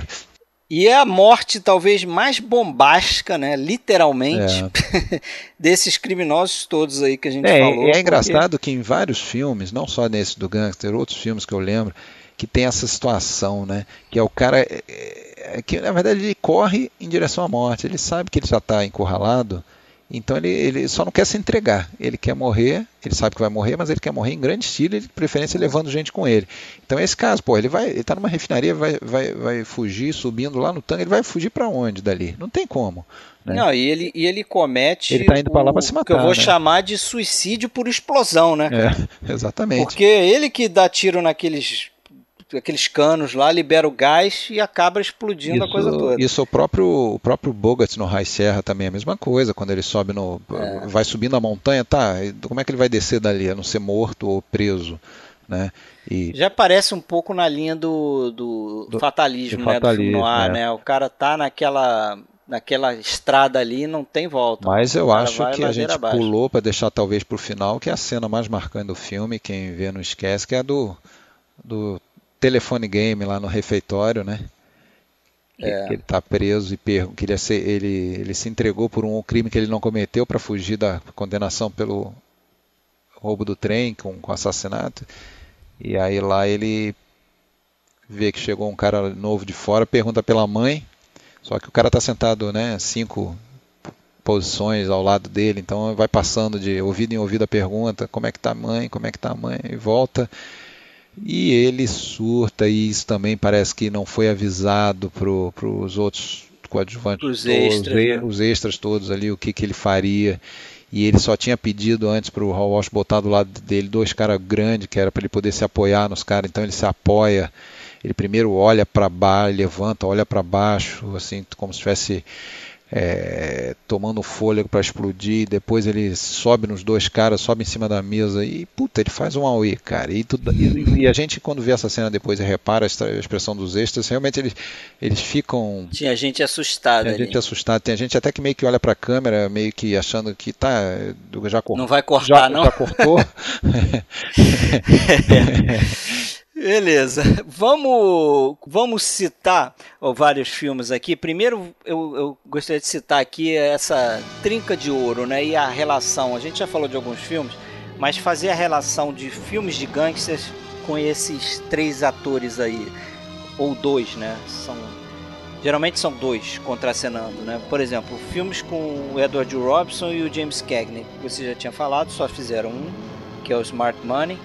E é a morte talvez mais bombástica, né, literalmente, é. desses criminosos todos aí que a gente é, falou. É porque... engraçado que em vários filmes, não só nesse do Gangster, outros filmes que eu lembro, que tem essa situação, né, que é o cara é, é, que na verdade ele corre em direção à morte, ele sabe que ele já está encurralado, então ele, ele só não quer se entregar. Ele quer morrer, ele sabe que vai morrer, mas ele quer morrer em grande estilo, e de preferência levando gente com ele. Então é esse caso, pô, ele vai, ele tá numa refinaria, vai, vai, vai fugir subindo lá no tanque, ele vai fugir para onde dali? Não tem como. Né? Não, e ele, e ele comete. Ele tá indo para lá para se matar. que eu vou né? chamar de suicídio por explosão, né? É, exatamente. Porque ele que dá tiro naqueles aqueles canos lá, libera o gás e acaba explodindo isso, a coisa toda. Isso o próprio, o próprio Bogart no High Serra também é a mesma coisa, quando ele sobe no. É. vai subindo a montanha, tá, como é que ele vai descer dali? A não ser morto ou preso. Né? E... Já parece um pouco na linha do, do, do fatalismo, né? Fatalismo, do filme noir, é. né? O cara tá naquela naquela estrada ali não tem volta. Mas eu acho que a gente abaixo. pulou para deixar talvez para o final, que é a cena mais marcante do filme, quem vê não esquece, que é a do, do telefone game lá no refeitório, né? É. Que ele está preso e queria ser, ele, ele se entregou por um crime que ele não cometeu para fugir da condenação pelo roubo do trem com, com assassinato. E aí lá ele vê que chegou um cara novo de fora, pergunta pela mãe, só que o cara está sentado, né, cinco posições ao lado dele, então vai passando de ouvido em ouvido a pergunta, como é que tá a mãe, como é que tá a mãe, e volta. E ele surta, e isso também parece que não foi avisado para os outros coadjuvantes, os extras, né? os extras todos ali, o que, que ele faria. e ele só tinha pedido antes para o Hall Walsh botar do lado dele dois caras grandes, que era para ele poder se apoiar nos caras, então ele se apoia, ele primeiro olha para baixo, levanta, olha para baixo, assim, como se estivesse é, tomando fôlego para explodir, depois ele sobe nos dois caras, sobe em cima da mesa e puta, ele faz um auê, cara. E, tudo, e, e, a gente quando vê essa cena depois e repara a expressão dos extras, realmente eles, eles ficam. Tinha gente assustada. Tinha gente assustada, tem gente até que meio que olha para a câmera, meio que achando que tá, já cortou. Não vai cortar, já, não? Já cortou. Beleza. Vamos, vamos citar ó, vários filmes aqui. Primeiro, eu, eu, gostaria de citar aqui essa trinca de ouro, né? E a relação. A gente já falou de alguns filmes, mas fazer a relação de filmes de gangsters com esses três atores aí, ou dois, né? São geralmente são dois contracenando, né? Por exemplo, filmes com o Edward Robson e o James Cagney, que você já tinha falado, só fizeram um, que é o Smart Money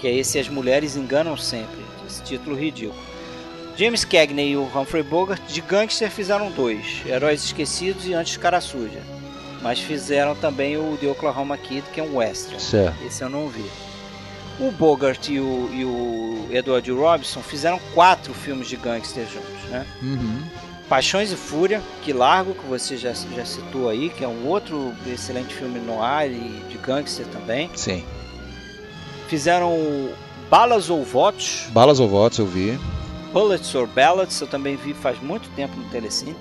que é esse As Mulheres Enganam Sempre, esse título ridículo. James Cagney e o Humphrey Bogart de gangster fizeram dois, Heróis Esquecidos e Antes Cara Suja. Mas fizeram também o The Oklahoma Kid, que é um western. Certo. Esse eu não vi. O Bogart e o, e o Edward Robinson fizeram quatro filmes de gangster juntos, né? Uhum. Paixões e Fúria, que largo, que você já, já citou aí, que é um outro excelente filme no ar e de gangster também. Sim. Fizeram Balas ou Votos. Balas ou Votos eu vi. Bullets or Ballads, eu também vi faz muito tempo no Telecine.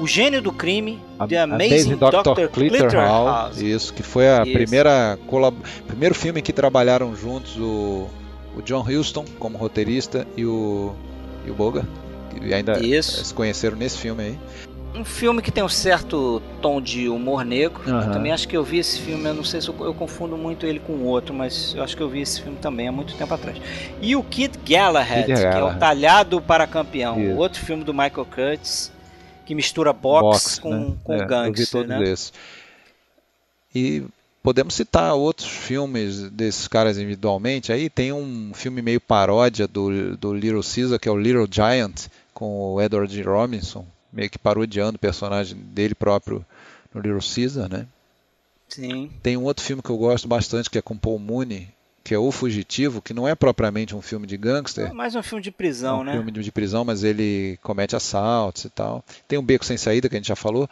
O Gênio do Crime, a, The Amazing, Dr. Dr. Clitterhouse. Isso, que foi a Isso. primeira primeiro filme que trabalharam juntos o, o John Huston como roteirista e o, e o Boga. E ainda Isso. se conheceram nesse filme aí um filme que tem um certo tom de humor negro. Uhum. Eu também acho que eu vi esse filme, eu não sei se eu, eu, confundo muito ele com outro, mas eu acho que eu vi esse filme também há muito tempo atrás. E o Kid Galahad, Kid que é o Talhado para Campeão, Isso. outro filme do Michael Curtis, que mistura boxe, com, né? com é, gangster, eu vi todos né? E podemos citar outros filmes desses caras individualmente. Aí tem um filme meio paródia do, do Little Caesar, que é o Little Giant, com o Edward Robinson, meio que parodiando o personagem dele próprio no Little Caesar, né? Sim. Tem um outro filme que eu gosto bastante que é com Paul Mooney, que é O Fugitivo, que não é propriamente um filme de gangster. É mais um filme de prisão, é um né? filme de prisão, mas ele comete assaltos e tal. Tem um Beco Sem Saída, que a gente já falou.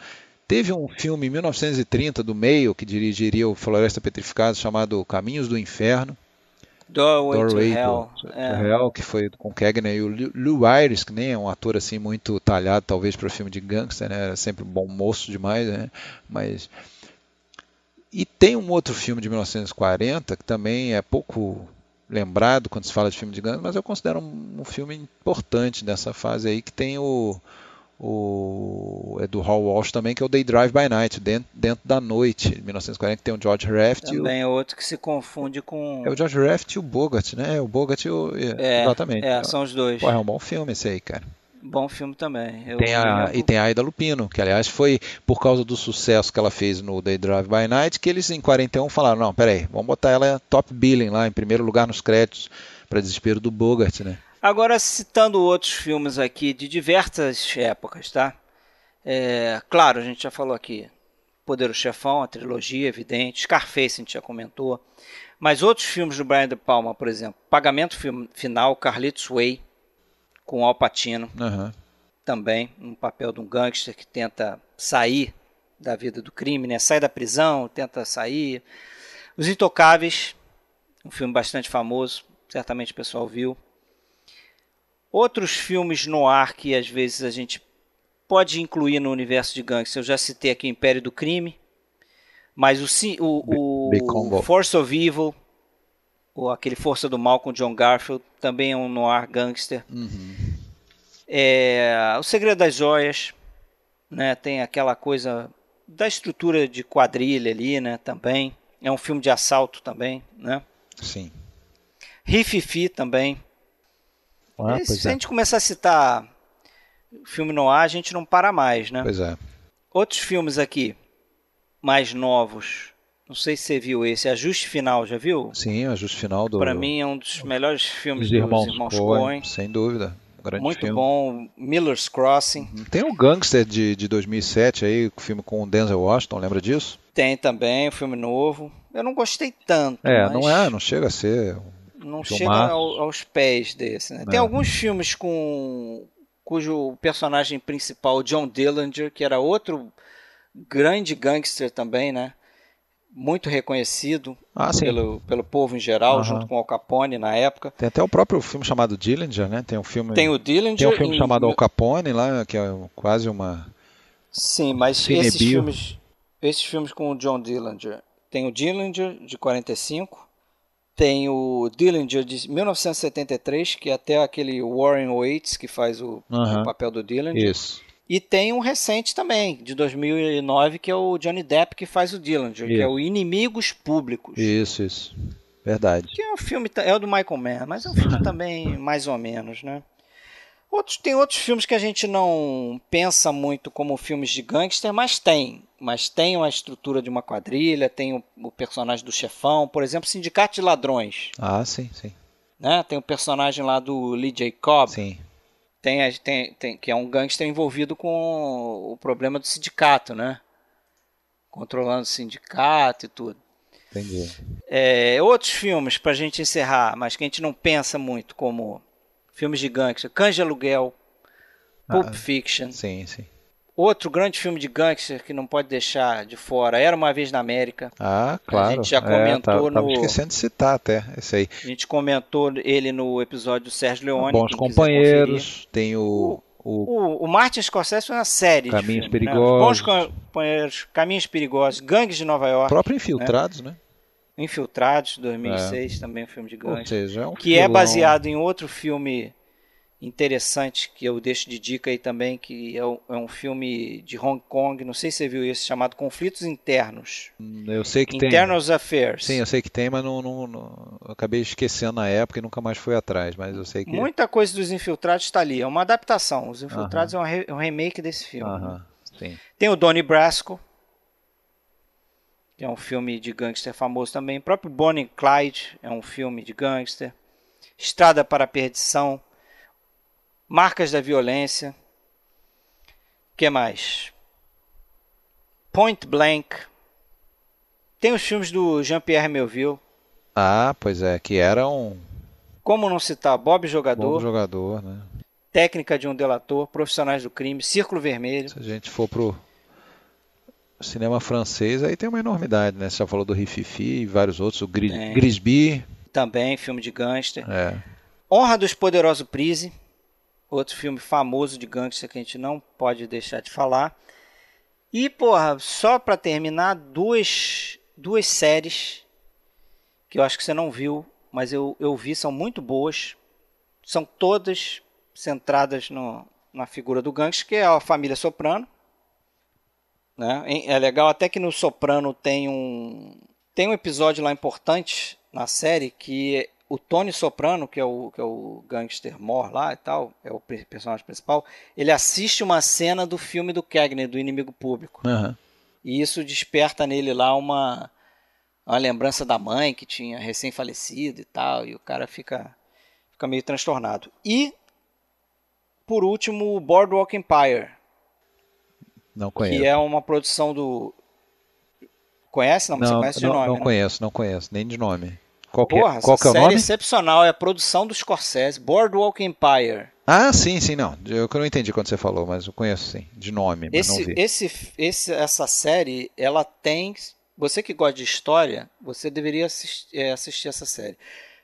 Teve um filme em 1930 do Meio, que dirigiria o Floresta Petrificada, chamado Caminhos do Inferno. Doorway, Doorway to Hell. To, é. Hell, que foi com Cagney e o Lou Ayres, que nem é um ator assim muito talhado, talvez para filme de gangster, né? Era sempre bom moço demais, né? Mas e tem um outro filme de 1940 que também é pouco lembrado quando se fala de filme de gangster, mas eu considero um, um filme importante dessa fase aí que tem o o, é do Hall Walsh também, que é o Day Drive by Night, dentro, dentro da noite, de 1940, que tem o George Raft. Também é outro que se confunde com. É o George Raft e o Bogart, né? O Bogart e o. É, exatamente. É, são os dois. Pô, é um bom filme esse aí, cara. Bom filme também. Eu tem a, e tem a Aida Lupino, que aliás foi por causa do sucesso que ela fez no Day Drive by Night, que eles em 41 falaram, não, peraí, vamos botar ela top billing lá, em primeiro lugar nos créditos, para desespero do Bogart, né? Agora, citando outros filmes aqui de diversas épocas, tá? É, claro, a gente já falou aqui. Poderoso Chefão, a trilogia, evidente. Scarface, a gente já comentou. Mas outros filmes do Brian De Palma, por exemplo. Pagamento Final, Carlitos Way, com Al Pacino. Uhum. Também, um papel de um gangster que tenta sair da vida do crime, né? Sai da prisão, tenta sair. Os Intocáveis, um filme bastante famoso, certamente o pessoal viu. Outros filmes no ar que às vezes a gente pode incluir no universo de gangster. Eu já citei aqui o Império do Crime, mas o, o, o Force of Evil, ou aquele Força do Mal com John Garfield, também é um noir gangster. Uhum. É, o Segredo das Joias, né, tem aquela coisa da estrutura de quadrilha ali, né, também. É um filme de assalto também, né? Sim. Rififi também. Ah, e, se é. a gente começar a citar filme no ar, a gente não para mais, né? Pois é. Outros filmes aqui, mais novos. Não sei se você viu esse, Ajuste Final, já viu? Sim, Ajuste Final do. Para mim é um dos melhores filmes dos Irmãos, irmãos Coen. Sem dúvida. Grande Muito filme. bom. Miller's Crossing. Tem o Gangster de, de 2007 aí, o filme com o Denzel Washington, lembra disso? Tem também o filme novo. Eu não gostei tanto. É, mas não é, não chega a ser. Não chega ao- aos pés desse, né? Tem É. alguns filmes com cujo personagem principal, John Dillinger, que era outro grande gangster também, né? Muito reconhecido Ah, pelo, pelo povo em geral, Aham. junto com Al Capone na época. Tem até o próprio filme chamado Dillinger, né? Tem um filme. Tem o Dillinger. tem um filme em- chamado Al Capone lá, que é quase uma. Sim, mas esses filmes, esses filmes com o John Dillinger. Tem o Dillinger de 45, tem o Dillinger de 1973, que é até aquele Warren Waits que faz o, o papel do Dillinger. Isso. E tem um recente também, de 2009, que é o Johnny Depp que faz o Dillinger, que Isso. é o Inimigos Públicos. Isso, isso. Verdade. Que é um filme, é o do Michael Mann, mas é um filme também mais ou menos, né? Outros, tem outros filmes que a gente não pensa muito como filmes de gangster, mas tem. Mas tem uma estrutura de uma quadrilha, tem o, o personagem do chefão, por exemplo, Sindicato de Ladrões, Ah, sim, sim. né? Tem o personagem lá do Lee J. Cobb, Sim. tem, tem, tem, que é um gangster envolvido com o problema do sindicato, né? Controlando o sindicato e tudo. Entendi. É, outros filmes pra gente encerrar, mas que a gente não pensa muito, como filmes de gangster, Cães de Aluguel, Pulp Ah, Fiction. Sim, sim. Outro grande filme de gangster que não pode deixar de fora, Era Uma Vez na América. Ah, claro. gente já É, comentou tá- tava no- esquecendo de citar até. Esse aí. A gente comentou ele no episódio do Sérgio Leone. Bons companheiros. Tem o. o O, o Martin Scorsese foi uma série Caminhos de filmes, né? Perigosos. Bons companheiros, Caminhos Perigosos, Gangues de Nova York, próprio Infiltrados, né? Infiltrados, 2006, também um filme de Ou gangster. seja, é um que é filão. baseado em outro filme interessante que eu deixo de dica aí também, que é um, é um filme de Hong Kong, não sei se você viu esse, chamado Conflitos Internos. Eu sei que tem. Internal Affairs. Sim, eu sei que tem, mas não, não- não- acabei esquecendo na época e nunca mais fui atrás. Mas eu sei que. Muita coisa dos Infiltrados está ali, é uma adaptação. Os Infiltrados é um, é um remake desse filme. Aham. Tem o Donnie Brasco, que é um filme de gangster famoso também. O próprio Bonnie Clyde é um filme de gangster. Estrada para a Perdição. Marcas da Violência. que mais? Point Blank. Tem os filmes do Jean-Pierre Melville. Ah, pois é, que era um Como não citar Bob Jogador, jogador, né? Técnica de um Delator, Profissionais do Crime, Círculo Vermelho. Se a gente for pro cinema francês, aí tem uma enormidade, né? Você já falou do Rififi e vários outros, o Gris. Grisby, Também filme de gangster. é. Honra dos Poderosos Prise, outro filme famoso de gangster que a gente não pode deixar de falar. E, porra, só pra terminar, duas, duas séries que eu acho que você não viu, mas eu, eu vi, são muito boas. São todas centradas no, na figura do gangster, que é a família Soprano. Né? É legal até que no Soprano tem um, tem um episódio lá importante na série que o Tony Soprano, que é o, que é o gangster mor lá e tal, é o pe- personagem principal, ele assiste uma cena do filme do Cagney, do Inimigo Público. Aham. E isso desperta nele lá uma, uma lembrança da mãe que tinha recém-falecido e tal, e o cara fica, fica meio transtornado. E, por último, o Boardwalk Empire, Não conheço. que é uma produção do... Conhece? Não, você não, conhece de não, nome, não né? conheço, não conheço, nem de nome. Qual que, é- Porra, qual essa que é o série nome? excepcional, é a produção do Scorsese, Boardwalk Empire. Ah, sim, sim, não. Eu não entendi quando você falou, mas eu conheço sim, de nome, mas não Esse, vi. esse, esse, essa série, ela tem. Você que gosta de história, você deveria assistir, é, assistir essa série.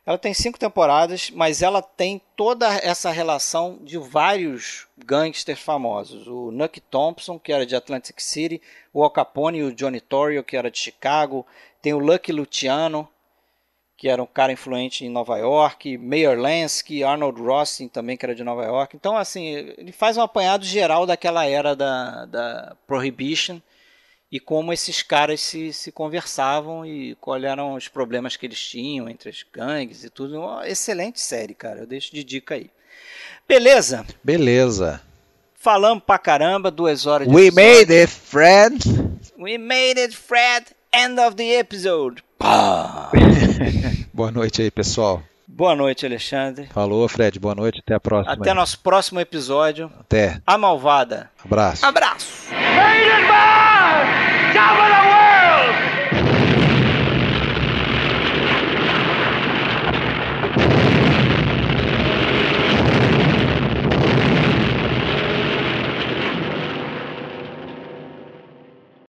Ela tem cinco temporadas, mas ela tem toda essa relação de vários gangsters famosos. O Nuck Thompson, que era de Atlantic City, o Al Capone e o Johnny Torrio, que era de Chicago. Tem o Lucky Luciano, que era um cara influente em Nova York, Mayor Lansky, Arnold Rossin também, que era de Nova York. Então, assim, ele faz um apanhado geral daquela era da, da Prohibition e como esses caras se, se conversavam e quais eram os problemas que eles tinham entre as gangues e tudo. Uma excelente série, cara. Eu deixo de dica aí. Beleza? Beleza. Falamos pra caramba, duas horas de We episódio. made it, friend! We made it, Fred. End of the episode. Pá. Boa noite aí, pessoal. Boa noite, Alexandre. Falou, Fred. Boa noite. Até a próxima. Até nosso próximo episódio. Até. A Malvada. Abraço. Abraço. Double